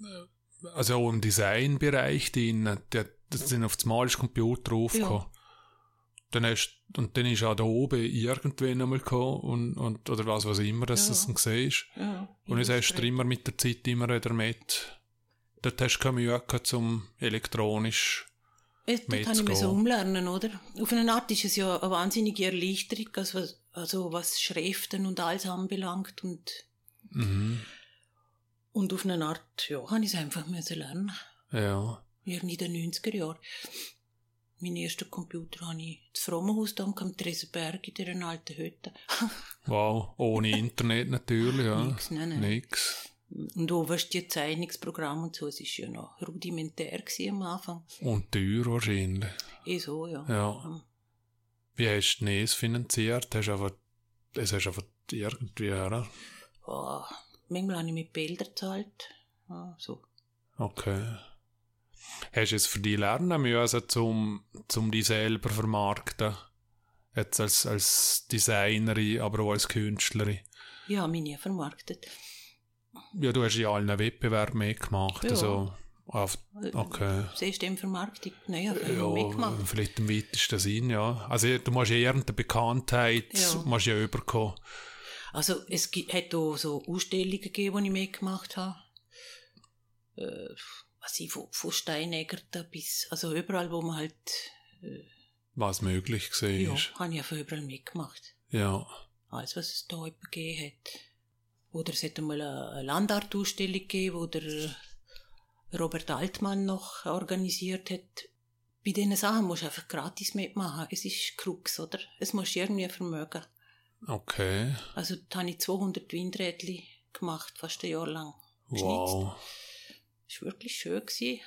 [SPEAKER 1] äh, also auch im Designbereich drin, die, das sind auf das Mal Computer draufgekommen. Dann hast, und dann ist auch da oben irgendwann einmal gekommen und, und, oder was, was immer, dass
[SPEAKER 2] Ja.
[SPEAKER 1] das dann gesehen ist.
[SPEAKER 2] ja.
[SPEAKER 1] Und jetzt hast du immer mit der Zeit immer wieder mit. Dort hast du keine Mühe zum elektronisch.
[SPEAKER 2] Äh, Dort habe ich so umlernen, oder? Auf eine Art ist es ja eine wahnsinnige Erleichterung, also was, also was Schriften und alles anbelangt und,
[SPEAKER 1] Mhm.
[SPEAKER 2] und auf eine Art, ja, habe ich es einfach müssen lernen.
[SPEAKER 1] Ja.
[SPEAKER 2] Irgendwie in den 90er Jahren. Mein ersten Computer habe ich das Frommenhaus da am Tresenberg in dieser alten Hütte.
[SPEAKER 1] Wow. Ohne Internet natürlich, ja.
[SPEAKER 2] Nix, nein, nein.
[SPEAKER 1] Nix.
[SPEAKER 2] Und auch du, die Zeichnungsprogramme und so, es war ja noch rudimentär am Anfang.
[SPEAKER 1] Und teuer wahrscheinlich.
[SPEAKER 2] Eh so, ja.
[SPEAKER 1] Ja. Wie hast du NES finanziert? Hast du einfach, das hast einfach irgendwie, oder?
[SPEAKER 2] Oh, manchmal habe ich mit Bildern gezahlt. Ja, so.
[SPEAKER 1] Okay. Hast du es für dich lernen müssen, zum, zum dich selber vermarkten? Jetzt als, als Designerin, aber auch als Künstlerin.
[SPEAKER 2] Habe mich nie vermarktet.
[SPEAKER 1] Ja, du hast ja allen Wettbewerben mitgemacht.
[SPEAKER 2] Ja.
[SPEAKER 1] Also, auf, okay.
[SPEAKER 2] Siehst du in Vermarktung? Nein, ich habe ja, mitgemacht.
[SPEAKER 1] Ja, vielleicht im weitesten Sinn, ja. Also, du musst eher eine Bekanntheit,
[SPEAKER 2] Ja.
[SPEAKER 1] musst ja überkommen.
[SPEAKER 2] Also es gibt, hat auch so Ausstellungen gegeben, die ich mitgemacht habe. Äh, was ich, von, von Steinägerten bis, also überall, wo man halt,
[SPEAKER 1] Was möglich gesehen
[SPEAKER 2] ja,
[SPEAKER 1] ist.
[SPEAKER 2] habe ich einfach überall mitgemacht.
[SPEAKER 1] Ja.
[SPEAKER 2] Alles, was es da gegeben hat. Oder es hat einmal eine eine Landartausstellung gegeben, wo der Robert Altmann noch organisiert hat. Bei diesen Sachen musst du einfach gratis mitmachen. Es ist Krux, oder? Es musst du irgendwie vermögen.
[SPEAKER 1] Okay.
[SPEAKER 2] Also da habe ich 200 Windrädchen gemacht, fast ein Jahr lang.
[SPEAKER 1] Wow.
[SPEAKER 2] Das war wirklich schön. Gewesen.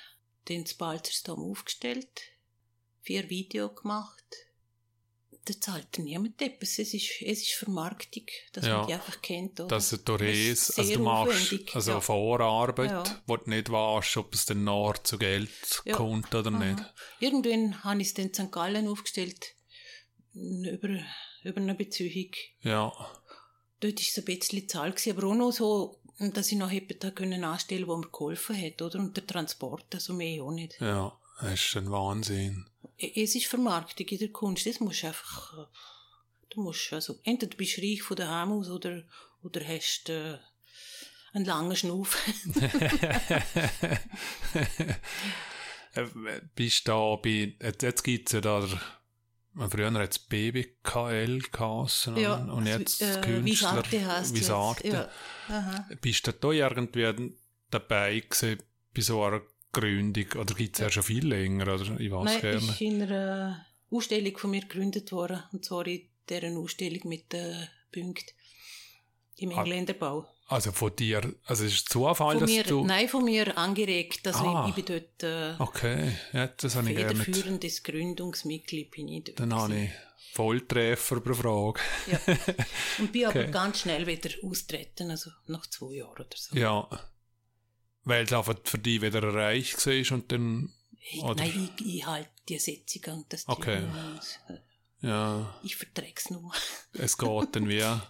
[SPEAKER 2] Das Balzersdom aufgestellt, vier Videos gemacht. Da zahlt niemand etwas. Es ist, es ist Vermarktung, dass
[SPEAKER 1] Ja.
[SPEAKER 2] man die einfach kennt. Oder?
[SPEAKER 1] Dass du
[SPEAKER 2] Das
[SPEAKER 1] res,
[SPEAKER 2] ist
[SPEAKER 1] also du machst also
[SPEAKER 2] ja.
[SPEAKER 1] Vorarbeit,
[SPEAKER 2] Ja.
[SPEAKER 1] wo du nicht weißt, ob es dann nachher zu Geld
[SPEAKER 2] Ja.
[SPEAKER 1] kommt oder
[SPEAKER 2] Aha.
[SPEAKER 1] nicht.
[SPEAKER 2] Irgendwann habe ich es in St. Gallen aufgestellt, über, über eine Beziehung.
[SPEAKER 1] Ja.
[SPEAKER 2] Dort war es ein bisschen Zahl, gewesen, aber auch noch so, dass ich noch jemanden da können anstellen wo mir geholfen hat, oder? Und der Transport, also mehr auch nicht.
[SPEAKER 1] Ja. Das ist ein Wahnsinn.
[SPEAKER 2] Es ist Vermarktung in der Kunst, das musst du einfach, äh, du musst, also, entweder du bist reich von daheim aus oder, oder hast, äh, einen langen Schnuff.
[SPEAKER 1] Äh, bist da bei, jetzt, jetzt gibt's ja da Früher hat es BBKL geheißen
[SPEAKER 2] Ja,
[SPEAKER 1] und jetzt
[SPEAKER 2] äh,
[SPEAKER 1] Künstler
[SPEAKER 2] Visarte. Ja. Aha.
[SPEAKER 1] Bist du da irgendwie dabei gewesen bei so einer Gründung? Oder gibt es ja schon viel länger? Oder ich weiß
[SPEAKER 2] Nein,
[SPEAKER 1] gerne.
[SPEAKER 2] ist in einer Ausstellung von mir gegründet worden. Und zwar in dieser Ausstellung mit den Punkten im
[SPEAKER 1] Ah.
[SPEAKER 2] Engländerbau.
[SPEAKER 1] Also von dir, also es ist Zufall,
[SPEAKER 2] Von
[SPEAKER 1] dass
[SPEAKER 2] mir,
[SPEAKER 1] du...
[SPEAKER 2] nein, von mir angeregt. Also
[SPEAKER 1] Ah.
[SPEAKER 2] ich, ich bin dort äh,
[SPEAKER 1] Okay, ja, das habe ich gerne.
[SPEAKER 2] federführendes Gründungsmitglied. Bin ich dort
[SPEAKER 1] Dann habe ich Volltreffer pro Frage.
[SPEAKER 2] Ja. Und bin aber
[SPEAKER 1] Okay.
[SPEAKER 2] ganz schnell wieder austreten, also nach zwei Jahren oder so.
[SPEAKER 1] Ja. Weil es einfach für dich wieder erreicht war und dann...
[SPEAKER 2] Ich, nein, ich, ich halte die Setzung an das
[SPEAKER 1] Okay.
[SPEAKER 2] Ding.
[SPEAKER 1] Ja,
[SPEAKER 2] Ich verträg's nur.
[SPEAKER 1] es geht dann wie... Ja,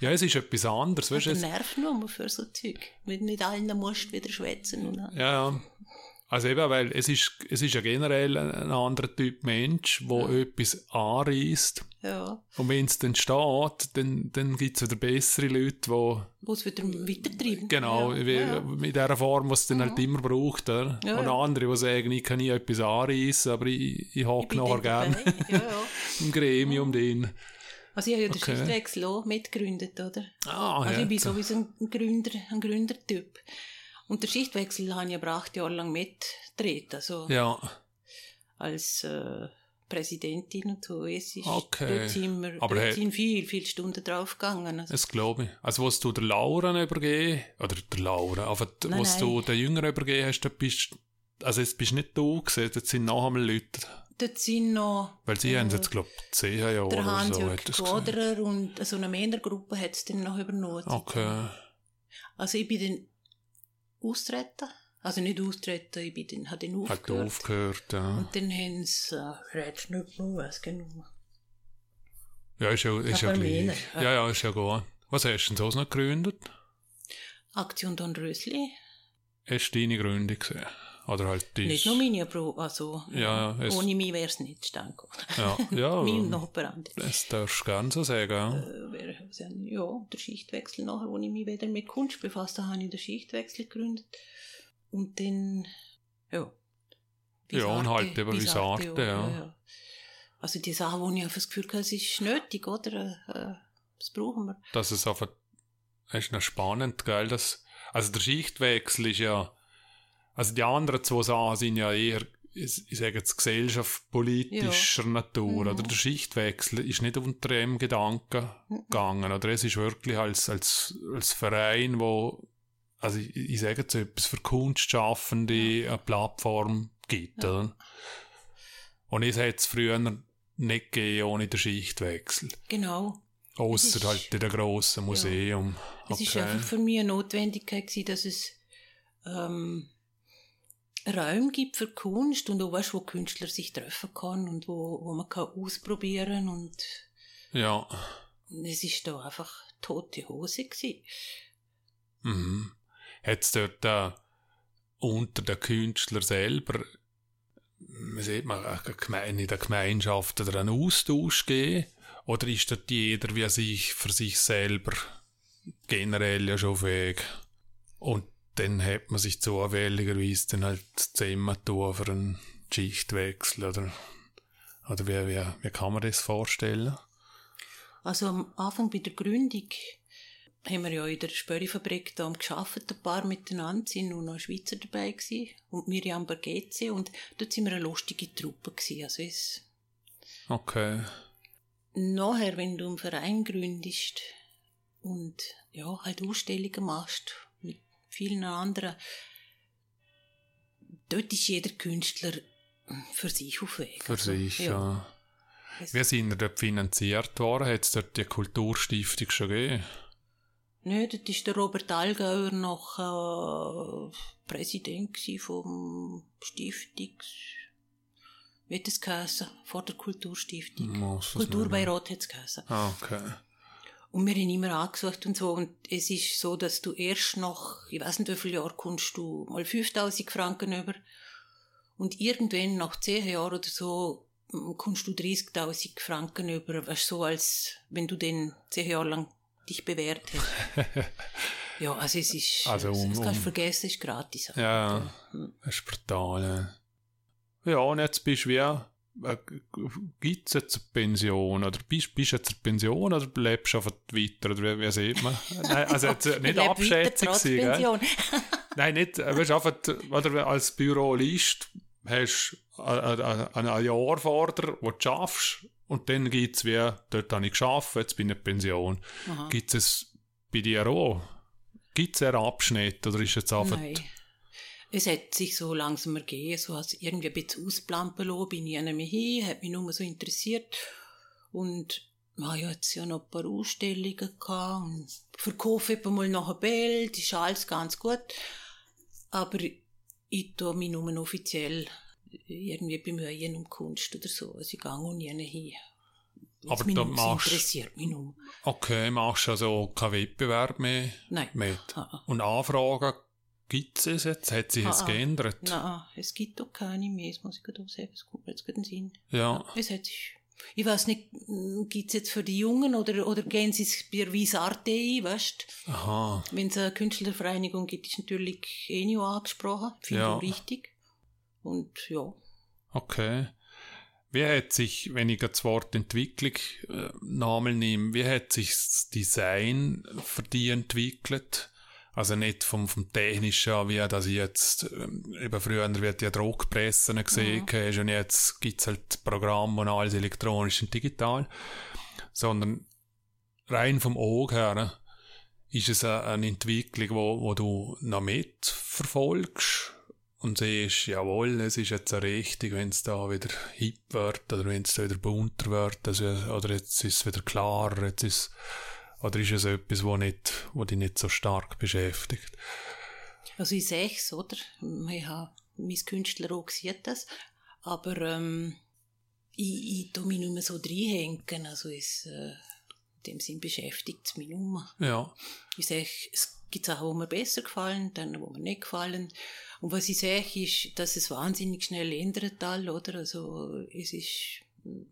[SPEAKER 1] es ist etwas anderes, weißt du? Es-
[SPEAKER 2] Nerv nur für so Zeug. Wenn nicht allen musst wieder schwätzen. Und
[SPEAKER 1] Ja, ja. Also eben, weil es ist, es ist ja generell ein, anderer Typ Mensch, wo etwas anreißt.
[SPEAKER 2] ja.
[SPEAKER 1] Und wenn es dann steht, dann, dann gibt es wieder bessere Leute, die
[SPEAKER 2] es wieder weitertreiben.
[SPEAKER 1] genau,
[SPEAKER 2] ja.
[SPEAKER 1] wie,
[SPEAKER 2] ja.
[SPEAKER 1] mit dieser Form, was es dann halt immer braucht. Oder?
[SPEAKER 2] Ja,
[SPEAKER 1] und
[SPEAKER 2] ja.
[SPEAKER 1] andere, die sagen, ich kann nie etwas anreißen, aber ich, ich hocke nachher gerne.
[SPEAKER 2] Ja, ja.
[SPEAKER 1] im Gremium drin.
[SPEAKER 2] Also ich habe ja den
[SPEAKER 1] Okay.
[SPEAKER 2] Schichtwechsel auch mitgegründet, oder?
[SPEAKER 1] Ah,
[SPEAKER 2] also ich bin sowieso ein Gründer, ein Gründertyp. Und der Schichtwechsel habe ich aber acht Jahre lang mitgedreht, also
[SPEAKER 1] Ja,
[SPEAKER 2] als äh, Präsidentin und so. Es ist,
[SPEAKER 1] Okay.
[SPEAKER 2] Dort sind, wir,
[SPEAKER 1] Aber
[SPEAKER 2] dort
[SPEAKER 1] hey-
[SPEAKER 2] sind viele, viele Stunden draufgegangen. Also,
[SPEAKER 1] das glaube ich. Also, was du der Laura übergeben, oder der Laura, aber
[SPEAKER 2] Nein,
[SPEAKER 1] was du
[SPEAKER 2] nein.
[SPEAKER 1] der Jüngeren übergeben hast, da bist, also es bist nicht du gewesen, das sind noch einmal Leute.
[SPEAKER 2] dort sind noch
[SPEAKER 1] Weil sie haben es jetzt, glaube ich, zehn Jahre
[SPEAKER 2] der
[SPEAKER 1] oder so.
[SPEAKER 2] Hans-Jörg
[SPEAKER 1] hat das gesagt.
[SPEAKER 2] Quaderer und so eine Männergruppe hat es dann noch übernommen.
[SPEAKER 1] Okay.
[SPEAKER 2] Also ich bin dann austreten. Also nicht austreten, ich bin dann, habe dann
[SPEAKER 1] Hat
[SPEAKER 2] aufgehört.
[SPEAKER 1] aufgehört, ja.
[SPEAKER 2] Und dann haben sie, äh, redest nicht mehr, weiss genau.
[SPEAKER 1] Ja, ist ja, ist ja gleich.
[SPEAKER 2] Ja,
[SPEAKER 1] ja, ist ja gut. Was hast du denn sonst noch gegründet?
[SPEAKER 2] Aktion Don Rösli.
[SPEAKER 1] Hast du deine Gründung gesehen? Oder halt die...
[SPEAKER 2] Nicht nur meine, aber also,
[SPEAKER 1] Ja, es-
[SPEAKER 2] ohne mich wäre es nicht zustande.
[SPEAKER 1] Ja, ja.
[SPEAKER 2] Mich und noch ein paar andere.
[SPEAKER 1] das darfst du gerne so sagen, ja.
[SPEAKER 2] Äh, Ja, der Schichtwechsel nachher, wo ich mich wieder mit Kunst befasst habe, habe ich den Schichtwechsel gegründet. Und dann, ja.
[SPEAKER 1] Ja, und halt eben
[SPEAKER 2] Visarte,
[SPEAKER 1] Visarte, ja.
[SPEAKER 2] Also die Sachen, wo ich einfach das Gefühl habe, es ist nötig, oder? Äh, das brauchen wir.
[SPEAKER 1] dass es einfach, ist noch spannend, gell, dass, also der Schichtwechsel ist ja, also die anderen zwei Sachen sind ja eher, ich, ich sage jetzt Gesellschaft politischer Natur,
[SPEAKER 2] Mhm.
[SPEAKER 1] oder der Schichtwechsel ist nicht unter dem Gedanken
[SPEAKER 2] Mhm.
[SPEAKER 1] gegangen, oder es ist wirklich als, als, als Verein, wo, also ich, ich sage jetzt etwas für Kunstschaffende eine Plattform gibt,
[SPEAKER 2] Ja.
[SPEAKER 1] oder? Und es hätte es früher nicht gegeben ohne den Schichtwechsel.
[SPEAKER 2] Genau.
[SPEAKER 1] Außer halt in dem grossen Museum.
[SPEAKER 2] Es ist einfach für mich eine Notwendigkeit gewesen, dass es ähm, Räume gibt für Kunst und auch weißt, wo Künstler sich treffen kann und wo, wo man kann ausprobieren und
[SPEAKER 1] Ja.
[SPEAKER 2] es ist da einfach tote Hose gewesen.
[SPEAKER 1] Mhm. Hat es dort äh, unter den Künstlern selber, man sieht man, in der Gemeinschaft oder einen Austausch gegeben? Oder ist dort jeder wie sich für sich selber generell ja schon fähig? Und dann hat man sich zufälligerweise dann halt zusammen tun für einen Schichtwechsel oder, oder wie, wie, wie kann man das vorstellen?
[SPEAKER 2] Also am Anfang bei der Gründung haben wir ja in der Spörifabrik da geschafft, ein paar miteinander, sind nur noch Schweizer dabei gewesen, und Miriam Bargetze und dort sind wir eine lustige Truppe gewesen. Also es,
[SPEAKER 1] Okay.
[SPEAKER 2] nachher, wenn du einen Verein gründest und ja, halt Ausstellungen machst vielen anderen, dort ist jeder Künstler für sich auf Weg.
[SPEAKER 1] Für
[SPEAKER 2] Also,
[SPEAKER 1] sich, ja.
[SPEAKER 2] Es-
[SPEAKER 1] Wie sind ihr dort finanziert worden? Hat es dort die Kulturstiftung schon gegeben?
[SPEAKER 2] Nö, das ist der Robert Allgäuer noch äh, Präsident vom Stiftungs... Wie hat es geheißen? Vor der Kulturstiftung. Kulturbeirat hat es geheißen.
[SPEAKER 1] Ah, okay.
[SPEAKER 2] Und wir haben immer angesucht und so. Und es ist so, dass du erst nach, ich weiß nicht wie viele Jahre, kommst du mal 5000 Franken über. Und irgendwann, nach 10 Jahren oder so, m, kommst du 30.000 Franken über. Weißt so, als wenn du den 10 Jahre lang dich bewährt hast. ja, also es ist,
[SPEAKER 1] Also um-
[SPEAKER 2] das kannst du vergessen, es ist gratis.
[SPEAKER 1] Ja,
[SPEAKER 2] Hm.
[SPEAKER 1] das ist brutal. Ja, und jetzt bist du wie gibt es jetzt eine Pension? Oder bist, bist du jetzt eine Pension oder lebst du einfach weiter? Oder wie, wie sieht man? Nein, also jetzt äh, nicht Abschätzung sein? Nein, nicht, äh, weißt, einfach, oder als Bürolist hast du ein, ein Jahr vor dir, wo du schaffst, und dann gibt es wie, dort habe ich geschafft, jetzt bin ich in Pension. Gibt es bei dir auch? Gibt es einen Abschnitt oder ist jetzt einfach...
[SPEAKER 2] Nein. Es hat sich so langsam ergeben, so hat irgendwie ein bisschen ausplampen lassen, bin ich nicht mehr hin, hat mich nur so interessiert. Und ah ja, jetzt ja noch ein paar Ausstellungen gehabt und verkaufe etwa mal noch ein Bild, ist alles ganz gut. Aber ich tue mich nur offiziell irgendwie bemühen um Kunst oder so. Also ich gehe auch nie hin.
[SPEAKER 1] Aber da machst
[SPEAKER 2] interessiert mich nur.
[SPEAKER 1] Okay, machst du also keinen Wettbewerb mehr
[SPEAKER 2] Nein.
[SPEAKER 1] mit?
[SPEAKER 2] Ah,
[SPEAKER 1] Und Anfragen gibt es jetzt? Hat sich jetzt
[SPEAKER 2] ah,
[SPEAKER 1] geändert?
[SPEAKER 2] Nein, es gibt doch keine mehr, das muss ich gerade sagen, es kommt jetzt gerade Sinn.
[SPEAKER 1] Ja.
[SPEAKER 2] Es hat sich, ich weiß nicht, gibt es jetzt für die Jungen oder, oder gehen sie es bei Visarte ein, weißt
[SPEAKER 1] Aha.
[SPEAKER 2] Wenn es eine Künstlervereinigung gibt, ist natürlich eh nicht angesprochen, finde
[SPEAKER 1] Ja.
[SPEAKER 2] ich richtig. Und ja,
[SPEAKER 1] Okay. Wie hat sich, wenn ich das Wort Entwicklung äh, Namen nehme, wie hat sich das Design für die entwickelt? Also nicht vom, vom Technischen an, wie das ich jetzt, ähm, eben früher wird ja Druckpressen gesehen, hast, und jetzt gibt's halt Programme und alles elektronisch und digital, sondern rein vom Auge her ist es eine, eine Entwicklung, wo, wo du noch mitverfolgst und siehst, jawohl, es ist jetzt eine Richtung, wenn es da wieder hip wird oder wenn es da wieder bunter wird, also, oder jetzt ist es wieder klarer, jetzt ist, oder ist es etwas, wo, nicht, wo dich nicht so stark beschäftigt?
[SPEAKER 2] also ich sehe es, oder? Ich habe, mein Künstler auch sieht das, aber ähm, ich, ich tue mich nicht mehr so reinhängen, also es, äh, in dem Sinn beschäftigt es mich nicht mehr.
[SPEAKER 1] Ja,
[SPEAKER 2] Ich sehe, es gibt Sachen, die mir besser gefallen, dann, wo mir nicht gefallen. Und was ich sehe, ist, dass es wahnsinnig schnell ändert, all, oder? Also, es ist mm,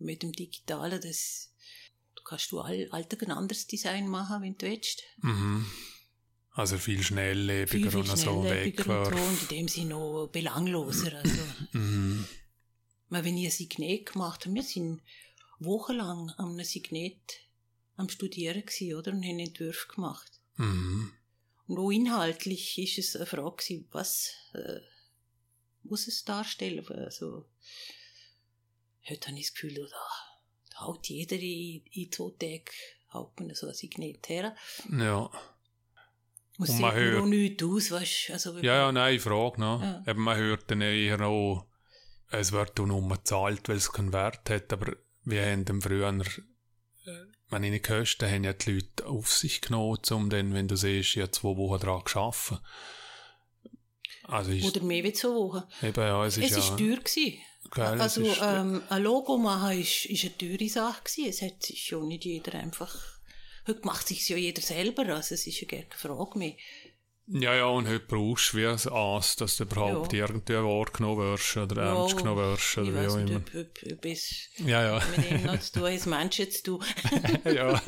[SPEAKER 2] mit dem Digitalen, das, kannst du all, alltag ein anderes Design machen, wenn du willst.
[SPEAKER 1] mhm. Also viel schnelllebiger
[SPEAKER 2] Viel,
[SPEAKER 1] und
[SPEAKER 2] viel
[SPEAKER 1] so
[SPEAKER 2] und so,
[SPEAKER 1] wegwerf.
[SPEAKER 2] und in dem Sinne noch belangloser. Also,
[SPEAKER 1] Mhm.
[SPEAKER 2] weil wenn ich ein Signet gemacht habe, wir sind wochenlang an einem Signet am Studieren gewesen, oder? Und haben Entwürfe gemacht.
[SPEAKER 1] Mhm.
[SPEAKER 2] Und auch inhaltlich ist es eine Frage, gewesen, was äh, muss es darstellen? Also, heute habe ich das Gefühl, da, da haut jeder in, in zwei Tagen haut man so ein Signet her.
[SPEAKER 1] Ja.
[SPEAKER 2] Und
[SPEAKER 1] Und man hört-
[SPEAKER 2] auch nichts aus, weißt, also,
[SPEAKER 1] Ja, ja, nein, ich frage noch.
[SPEAKER 2] Ja.
[SPEAKER 1] Eben, man hört dann eher noch, es wird auch nur gezahlt, weil es keinen Wert hat, aber wir haben dann früher, äh, wenn ich nicht Kosten haben ja die Leute auf sich genommen, um dann, wenn du siehst, ich habe zwei Wochen daran gearbeitet. Also ist,
[SPEAKER 2] Oder mehr wie zwei Wochen.
[SPEAKER 1] eben, ja, es ist
[SPEAKER 2] Es
[SPEAKER 1] ja,
[SPEAKER 2] ist teuer gewesen.
[SPEAKER 1] Gell,
[SPEAKER 2] Also,
[SPEAKER 1] ist,
[SPEAKER 2] ähm, ein Logo machen ist, ist eine teure Sache gewesen. Es hat sich schon nicht jeder einfach, heute macht sich's ja jeder selber, also es ist ja gar keine Frage mehr.
[SPEAKER 1] ja, ja, und heute brauchst du wie ein Ass, dass du überhaupt
[SPEAKER 2] Ja.
[SPEAKER 1] irgendwie wahrgenommen wirst, oder ernst genommen wirst, oder wie auch immer.
[SPEAKER 2] es
[SPEAKER 1] Ja, ja,
[SPEAKER 2] mit dem noch zu tun ist, Menschen zu tun.
[SPEAKER 1] ja,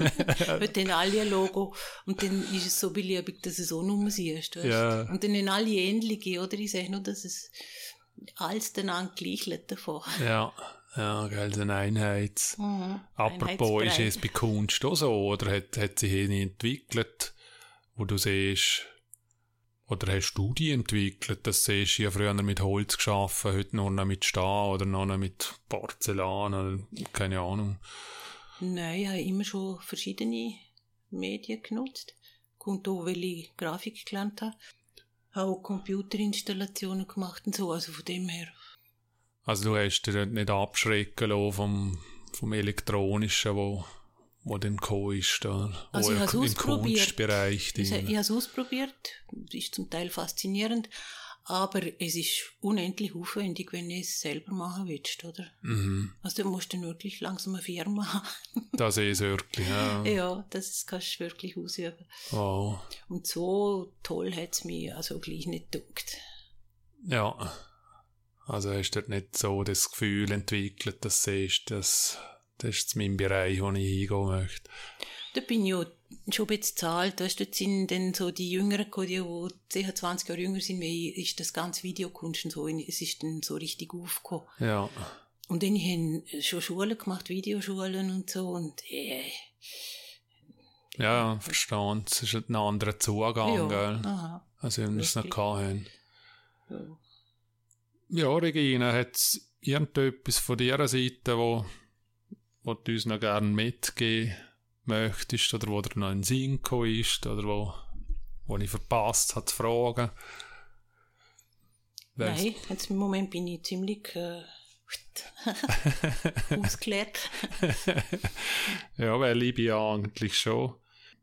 [SPEAKER 2] Mit den alle ein Logo. Und dann ist es so beliebig, dass es auch nur siehst. Weißt?
[SPEAKER 1] Ja.
[SPEAKER 2] Und dann sind alle ähnliche, oder? Ich sage nur, dass es alles dann gleich lädt davon.
[SPEAKER 1] ja, ja, gell, so eine Einheit.
[SPEAKER 2] Mhm.
[SPEAKER 1] Apropos, ist es bei Kunst auch so, oder hat, hat sich eine entwickelt, wo du siehst, oder hast du die entwickelt, dass du siehst, ich habe früher mit Holz geschaffen, heute nur noch mit Stahl oder noch mit Porzellan oder keine Ahnung.
[SPEAKER 2] Nein, ich habe immer schon verschiedene Medien genutzt. Kommt auch, weil ich Grafik gelernt habe. Habe auch Computerinstallationen gemacht und so, also von dem her.
[SPEAKER 1] Also du hast dich nicht abschrecken lassen vom, vom Elektronischen, wo, wo dann gekommen ist, da,
[SPEAKER 2] Also ich
[SPEAKER 1] im
[SPEAKER 2] ausprobiert.
[SPEAKER 1] Kunstbereich
[SPEAKER 2] Ich, ich habe es ausprobiert, ist zum Teil faszinierend, aber es ist unendlich aufwendig, wenn du es selber machen willst, oder?
[SPEAKER 1] Mhm.
[SPEAKER 2] Also du musst dann wirklich langsam eine Firma haben.
[SPEAKER 1] Das ist wirklich, ja.
[SPEAKER 2] ja, das kannst du wirklich ausüben.
[SPEAKER 1] Wow.
[SPEAKER 2] Und so toll hat es mich also gleich nicht gedacht.
[SPEAKER 1] Ja. Also hast du dort nicht so das Gefühl entwickelt, dass du siehst, dass das ist mein Bereich, wo ich hingehen möchte.
[SPEAKER 2] Da bin ich ja schon ein bisschen zahlt, weißt dort sind dann so die Jüngeren gekommen, die, die 10, 20 Jahre jünger sind, wie ist das ganze Videokunst und so, es ist dann so richtig aufgekommen.
[SPEAKER 1] Ja.
[SPEAKER 2] Und dann haben schon Schulen gemacht, Videoschulen und so. Und äh,
[SPEAKER 1] Ja, verstanden. Es ist ein anderer Zugang,
[SPEAKER 2] ja,
[SPEAKER 1] gell?
[SPEAKER 2] aha.
[SPEAKER 1] Also, wenn wir es noch hatten.
[SPEAKER 2] Ja.
[SPEAKER 1] Ja, Regina, hat es irgendetwas von dieser Seite, wo, wo du uns noch gerne mitgeben möchtest oder wo dir noch in den Sinn ist oder wo, wo ich verpasst habe zu fragen? Weiss-
[SPEAKER 2] Nein, jetzt im Moment bin ich ziemlich äh, ausgeklärt.
[SPEAKER 1] Ja, weil ich bin ja eigentlich schon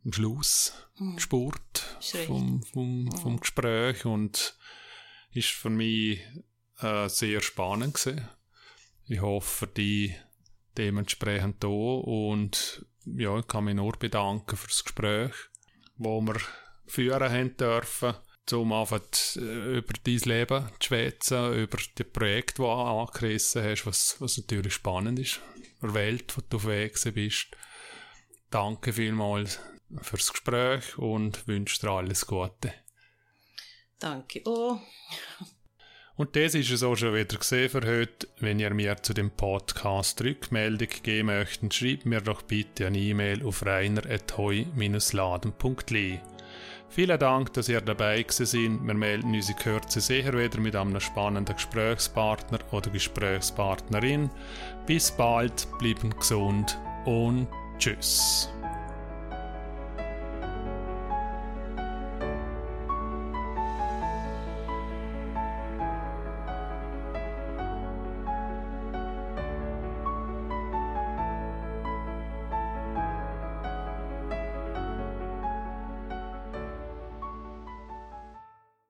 [SPEAKER 1] am Schluss
[SPEAKER 2] Ist recht.
[SPEAKER 1] vom, vom, vom Gespräch und ist für mich äh, sehr spannend gewesen. Ich hoffe, die dementsprechend da und ja, ich kann mich nur bedanken für das Gespräch, wo wir führen haben dürfen, um einfach äh, über dein Leben zu schwätzen, über die Projekte, die du angerissen hast, was, was natürlich spannend ist, der Welt, wo du auf bist. Danke vielmals fürs Gespräch und wünsche dir alles Gute.
[SPEAKER 2] Danke. Oh,
[SPEAKER 1] Und das ist es auch schon wieder gesehen für heute. Wenn ihr mir zu dem Podcast Rückmeldung geben möchtet, schreibt mir doch bitte eine E-Mail auf reiner.heu-laden.li. Vielen Dank, dass ihr dabei gewesen seid. Wir melden uns in Kürze sicher wieder mit einem spannenden Gesprächspartner oder Gesprächspartnerin. Bis bald, bleiben gesund und tschüss.